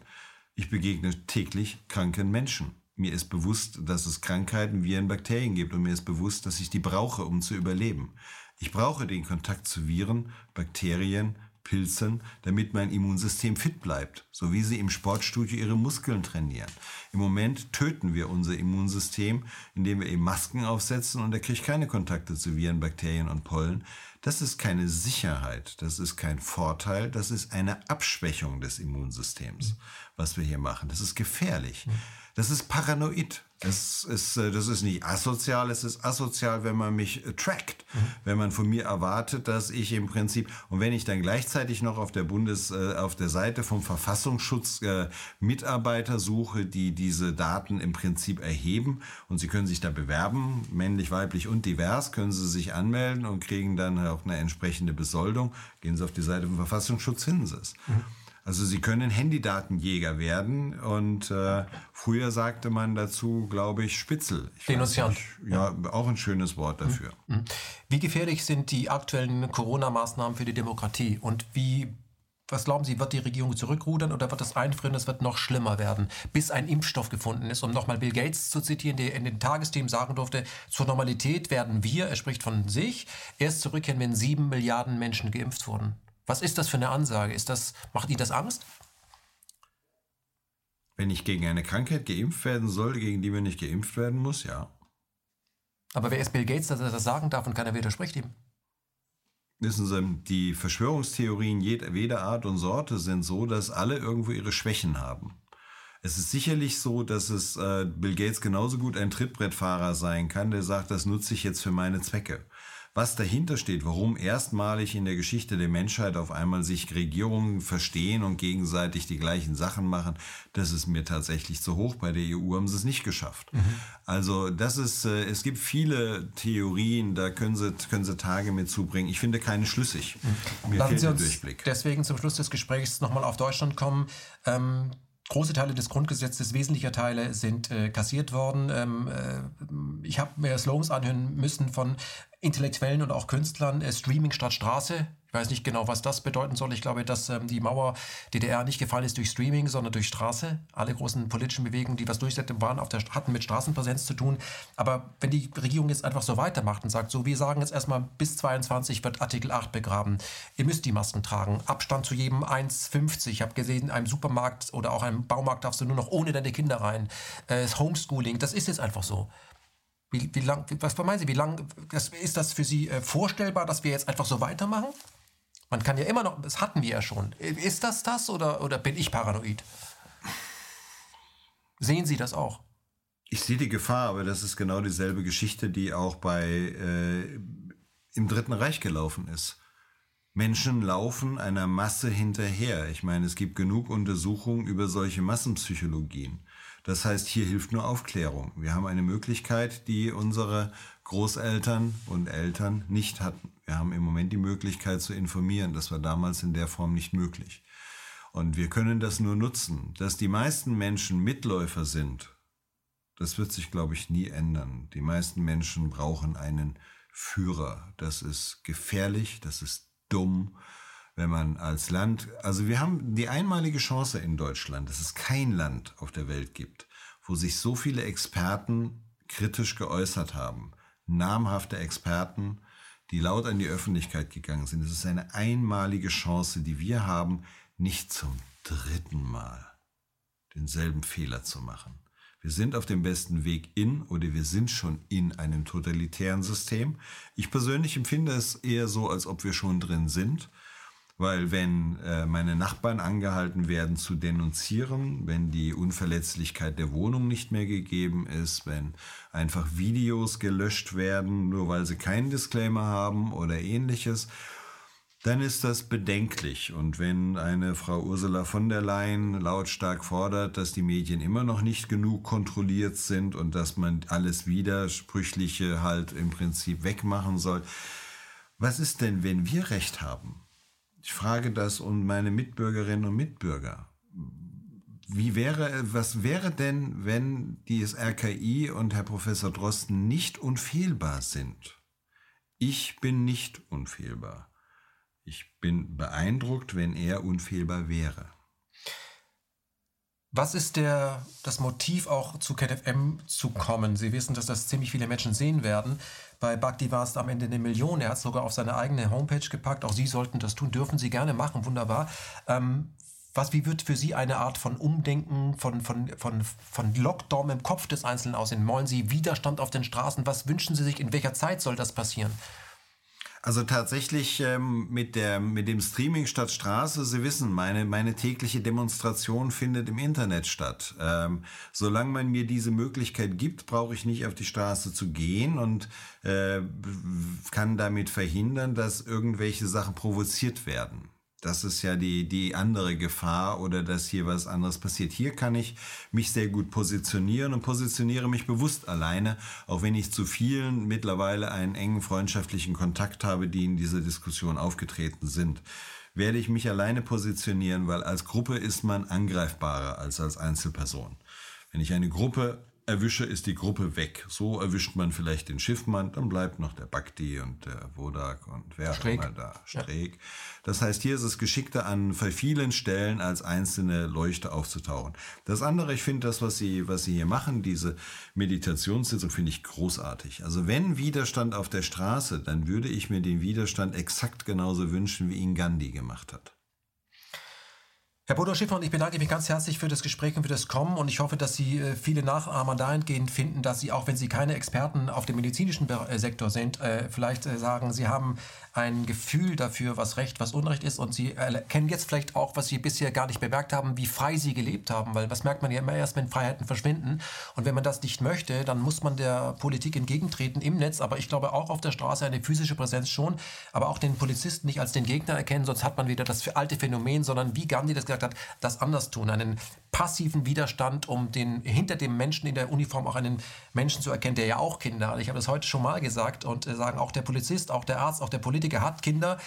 Ich begegne täglich kranken Menschen. Mir ist bewusst, dass es Krankheiten, Viren, Bakterien gibt und mir ist bewusst, dass ich die brauche, um zu überleben. Ich brauche den Kontakt zu Viren, Bakterien, Pilzen, damit mein Immunsystem fit bleibt, so wie sie im Sportstudio ihre Muskeln trainieren. Im Moment töten wir unser Immunsystem, indem wir ihm Masken aufsetzen und er kriegt keine Kontakte zu Viren, Bakterien und Pollen. Das ist keine Sicherheit, das ist kein Vorteil, das ist eine Abschwächung des Immunsystems, was wir hier machen. Das ist gefährlich. Das ist paranoid. Das ist, äh, das ist nicht asozial, es ist asozial, wenn man mich äh, trackt, mhm. wenn man von mir erwartet, dass ich im Prinzip, und wenn ich dann gleichzeitig noch auf der Bundes, äh, auf der Seite vom Verfassungsschutz äh, Mitarbeiter suche, die diese Daten im Prinzip erheben und sie können sich da bewerben, männlich, weiblich und divers, können sie sich anmelden und kriegen dann auch eine entsprechende Besoldung, gehen sie auf die Seite vom Verfassungsschutz, es. Mhm. Also Sie können Handydatenjäger werden und äh, früher sagte man dazu, glaube ich, Spitzel. Ich Denunziant. ja, auch ein schönes Wort dafür. Mhm. Mhm. Wie gefährlich sind die aktuellen Corona-Maßnahmen für die Demokratie und wie was glauben Sie, wird die Regierung zurückrudern oder wird das einfrieren? Es wird noch schlimmer werden, bis ein Impfstoff gefunden ist. Um nochmal Bill Gates zu zitieren, der in den Tagesthemen sagen durfte, zur Normalität werden wir, er spricht von sich, erst zurückkehren, wenn sieben Milliarden Menschen geimpft wurden. Was ist das für eine Ansage? Ist das, macht Ihnen das Angst? Wenn ich gegen eine Krankheit geimpft werden soll, gegen die man nicht geimpft werden muss, ja. Aber wer ist Bill Gates, dass er das sagen darf und keiner widerspricht ihm? Wissen Sie, die Verschwörungstheorien jeder Art und Sorte sind so, dass alle irgendwo ihre Schwächen haben. Es ist sicherlich so, dass es äh, Bill Gates genauso gut ein Trittbrettfahrer sein kann, der sagt, das nutze ich jetzt für meine Zwecke was dahinter steht, warum erstmalig in der Geschichte der Menschheit auf einmal sich Regierungen verstehen und gegenseitig die gleichen Sachen machen, das ist mir tatsächlich zu hoch. Bei der EU haben sie es nicht geschafft. Mhm. Also das ist, äh, es gibt viele Theorien, da können sie, können sie Tage mit zubringen. Ich finde keine schlüssig. Mhm. Mir Lassen fehlt der Durchblick. Deswegen zum Schluss des Gesprächs nochmal auf Deutschland kommen. Ähm, Große Teile des Grundgesetzes, wesentliche Teile sind äh, kassiert worden. Ähm, äh, ich habe mir Slogans anhören müssen von Intellektuellen und auch Künstlern. Äh, Streaming statt Straße ich weiß nicht genau, was das bedeuten soll. Ich glaube, dass ähm, die Mauer DDR nicht gefallen ist durch Streaming, sondern durch Straße. Alle großen politischen Bewegungen, die was durchsetzen waren, auf der, hatten mit Straßenpräsenz zu tun. Aber wenn die Regierung jetzt einfach so weitermacht und sagt, so, wir sagen jetzt erstmal, bis 22 wird Artikel 8 begraben. Ihr müsst die Masken tragen. Abstand zu jedem 1,50. Ich habe gesehen, in einem Supermarkt oder auch einem Baumarkt darfst du nur noch ohne deine Kinder rein. Äh, Homeschooling, das ist jetzt einfach so. Wie, wie lang, was meinen Sie, wie lang das, ist das für Sie äh, vorstellbar, dass wir jetzt einfach so weitermachen? Man kann ja immer noch, das hatten wir ja schon. Ist das das oder, oder bin ich paranoid? Sehen Sie das auch? Ich sehe die Gefahr, aber das ist genau dieselbe Geschichte, die auch bei äh, im Dritten Reich gelaufen ist. Menschen laufen einer Masse hinterher. Ich meine, es gibt genug Untersuchungen über solche Massenpsychologien. Das heißt, hier hilft nur Aufklärung. Wir haben eine Möglichkeit, die unsere Großeltern und Eltern nicht hatten. Wir haben im Moment die Möglichkeit zu informieren. Das war damals in der Form nicht möglich. Und wir können das nur nutzen. Dass die meisten Menschen Mitläufer sind, das wird sich, glaube ich, nie ändern. Die meisten Menschen brauchen einen Führer. Das ist gefährlich, das ist dumm, wenn man als Land, also wir haben die einmalige Chance in Deutschland, dass es kein Land auf der Welt gibt, wo sich so viele Experten kritisch geäußert haben. Namhafte Experten, die laut an die Öffentlichkeit gegangen sind. Es ist eine einmalige Chance, die wir haben, nicht zum dritten Mal denselben Fehler zu machen. Wir sind auf dem besten Weg in oder wir sind schon in einem totalitären System. Ich persönlich empfinde es eher so, als ob wir schon drin sind. Weil wenn äh, meine Nachbarn angehalten werden zu denunzieren, wenn die Unverletzlichkeit der Wohnung nicht mehr gegeben ist, wenn einfach Videos gelöscht werden, nur weil sie keinen Disclaimer haben oder ähnliches, dann ist das bedenklich. Und wenn eine Frau Ursula von der Leyen lautstark fordert, dass die Medien immer noch nicht genug kontrolliert sind und dass man alles Widersprüchliche halt im Prinzip wegmachen soll, was ist denn, wenn wir Recht haben? Ich frage das und meine Mitbürgerinnen und Mitbürger. Wie wäre, was wäre denn, wenn die RKI und Herr Professor Drosten nicht unfehlbar sind? Ich bin nicht unfehlbar. Ich bin beeindruckt, wenn er unfehlbar wäre. Was ist der, das Motiv auch zu KenFM zu kommen? Sie wissen, dass das ziemlich viele Menschen sehen werden. Bei Bhakti war es am Ende eine Million. Er hat es sogar auf seine eigene Homepage gepackt. Auch Sie sollten das tun, dürfen Sie gerne machen, wunderbar. Ähm, was, wie wird für Sie eine Art von Umdenken, von, von, von, von Lockdown im Kopf des Einzelnen aussehen? Wollen Sie Widerstand auf den Straßen? Was wünschen Sie sich? In welcher Zeit soll das passieren? Also tatsächlich ähm, mit, der, mit dem Streaming statt Straße, Sie wissen, meine, meine tägliche Demonstration findet im Internet statt. Ähm, solange man mir diese Möglichkeit gibt, brauche ich nicht auf die Straße zu gehen und äh, kann damit verhindern, dass irgendwelche Sachen provoziert werden. Das ist ja die, die andere Gefahr oder dass hier was anderes passiert. Hier kann ich mich sehr gut positionieren und positioniere mich bewusst alleine, auch wenn ich zu vielen mittlerweile einen engen freundschaftlichen Kontakt habe, die in dieser Diskussion aufgetreten sind. Werde ich mich alleine positionieren, weil als Gruppe ist man angreifbarer als als Einzelperson. Wenn ich eine Gruppe erwische, ist die Gruppe weg. So erwischt man vielleicht den Schiffmann, dann bleibt noch der Bakti und der Wodak und wer auch immer da, Streeck. Ja. Das heißt, hier ist es geschickter, an vielen Stellen als einzelne Leuchte aufzutauchen. Das andere, ich finde das, was Sie, was Sie hier machen, diese Meditationssitzung, finde ich großartig. Also wenn Widerstand auf der Straße, dann würde ich mir den Widerstand exakt genauso wünschen, wie ihn Gandhi gemacht hat. Herr Bodo Schiffer, und ich bedanke mich ganz herzlich für das Gespräch und für das Kommen. Und ich hoffe, dass Sie äh, viele Nachahmer dahingehend finden, dass Sie, auch wenn Sie keine Experten auf dem medizinischen äh, Sektor sind, äh, vielleicht sagen, Sie haben ein Gefühl dafür, was Recht, was Unrecht ist. Und sie erkennen jetzt vielleicht auch, was sie bisher gar nicht bemerkt haben, wie frei sie gelebt haben, weil was merkt man ja immer erst, wenn Freiheiten verschwinden. Und wenn man das nicht möchte, dann muss man der Politik entgegentreten im Netz, aber ich glaube auch auf der Straße eine physische Präsenz schon, aber auch den Polizisten nicht als den Gegner erkennen, sonst hat man wieder das alte Phänomen, sondern wie Gandhi das gesagt hat, das anders tun, einen passiven Widerstand, um den, hinter dem Menschen in der Uniform auch einen Menschen zu erkennen, der ja auch Kinder hat. Ich habe das heute schon mal gesagt und äh, sagen, auch der Polizist, auch der Arzt, auch der Politiker hat Kinder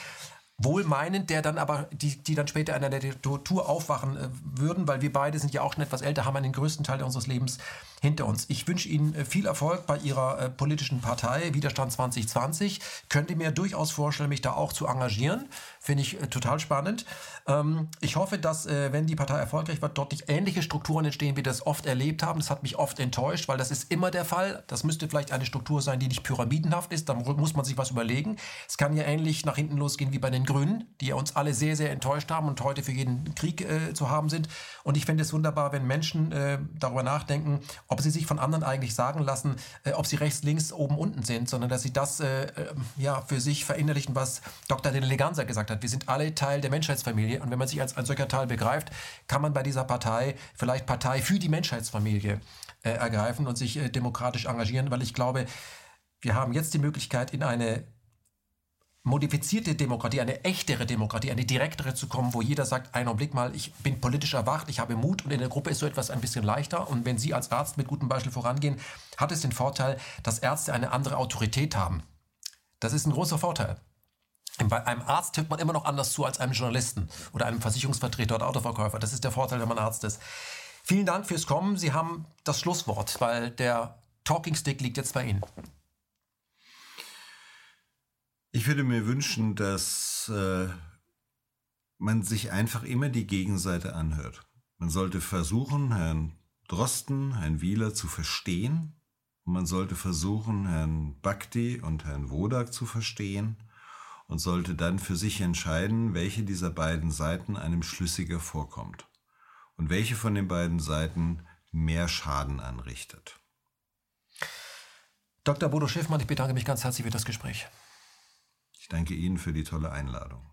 wohlmeinend, der dann aber, die, die dann später in einer Diktatur aufwachen äh, würden, weil wir beide sind ja auch schon etwas älter, haben einen größten Teil unseres Lebens hinter uns. Ich wünsche Ihnen äh, viel Erfolg bei Ihrer äh, politischen Partei Widerstand 2020. Könnte mir durchaus vorstellen, mich da auch zu engagieren. Finde ich äh, total spannend. Ähm, ich hoffe, dass, wenn die Partei erfolgreich wird, dort nicht ähnliche Strukturen entstehen, wie wir das oft erlebt haben. Das hat mich oft enttäuscht, weil das ist immer der Fall. Das müsste vielleicht eine Struktur sein, die nicht pyramidenhaft ist. Da muss man sich was überlegen. Es kann ja ähnlich nach hinten losgehen wie bei den Grünen, die uns alle sehr, sehr enttäuscht haben und heute für jeden Krieg äh, zu haben sind. Und ich finde es wunderbar, wenn Menschen äh, darüber nachdenken, ob sie sich von anderen eigentlich sagen lassen, äh, ob sie rechts, links, oben, unten sind, sondern dass sie das äh, äh, ja, für sich verinnerlichen, was Dr. Deleganza gesagt hat. Wir sind alle Teil der Menschheitsfamilie und wenn man sich als ein solcher Teil begreift, kann man bei dieser Partei vielleicht Partei für die Menschheitsfamilie äh, ergreifen und sich äh, demokratisch engagieren, weil ich glaube, wir haben jetzt die Möglichkeit, in eine modifizierte Demokratie, eine echtere Demokratie, eine direktere zu kommen, wo jeder sagt, einen Augenblick mal, ich bin politisch erwacht, ich habe Mut und in der Gruppe ist so etwas ein bisschen leichter. Und wenn Sie als Arzt mit gutem Beispiel vorangehen, hat es den Vorteil, dass Ärzte eine andere Autorität haben. Das ist ein großer Vorteil. Bei einem Arzt hört man immer noch anders zu als einem Journalisten oder einem Versicherungsvertreter oder Autoverkäufer. Das ist der Vorteil, wenn man Arzt ist. Vielen Dank fürs Kommen. Sie haben das Schlusswort, weil der Talking Stick liegt jetzt bei Ihnen. Ich würde mir wünschen, dass äh, man sich einfach immer die Gegenseite anhört. Man sollte versuchen, Herrn Drosten, Herrn Wieler zu verstehen. Und man sollte versuchen, Herrn Bhakti und Herrn Wodak zu verstehen und sollte dann für sich entscheiden, welche dieser beiden Seiten einem schlüssiger vorkommt und welche von den beiden Seiten mehr Schaden anrichtet. Dr. Bodo Schiffmann, ich bedanke mich ganz herzlich für das Gespräch. Ich danke Ihnen für die tolle Einladung.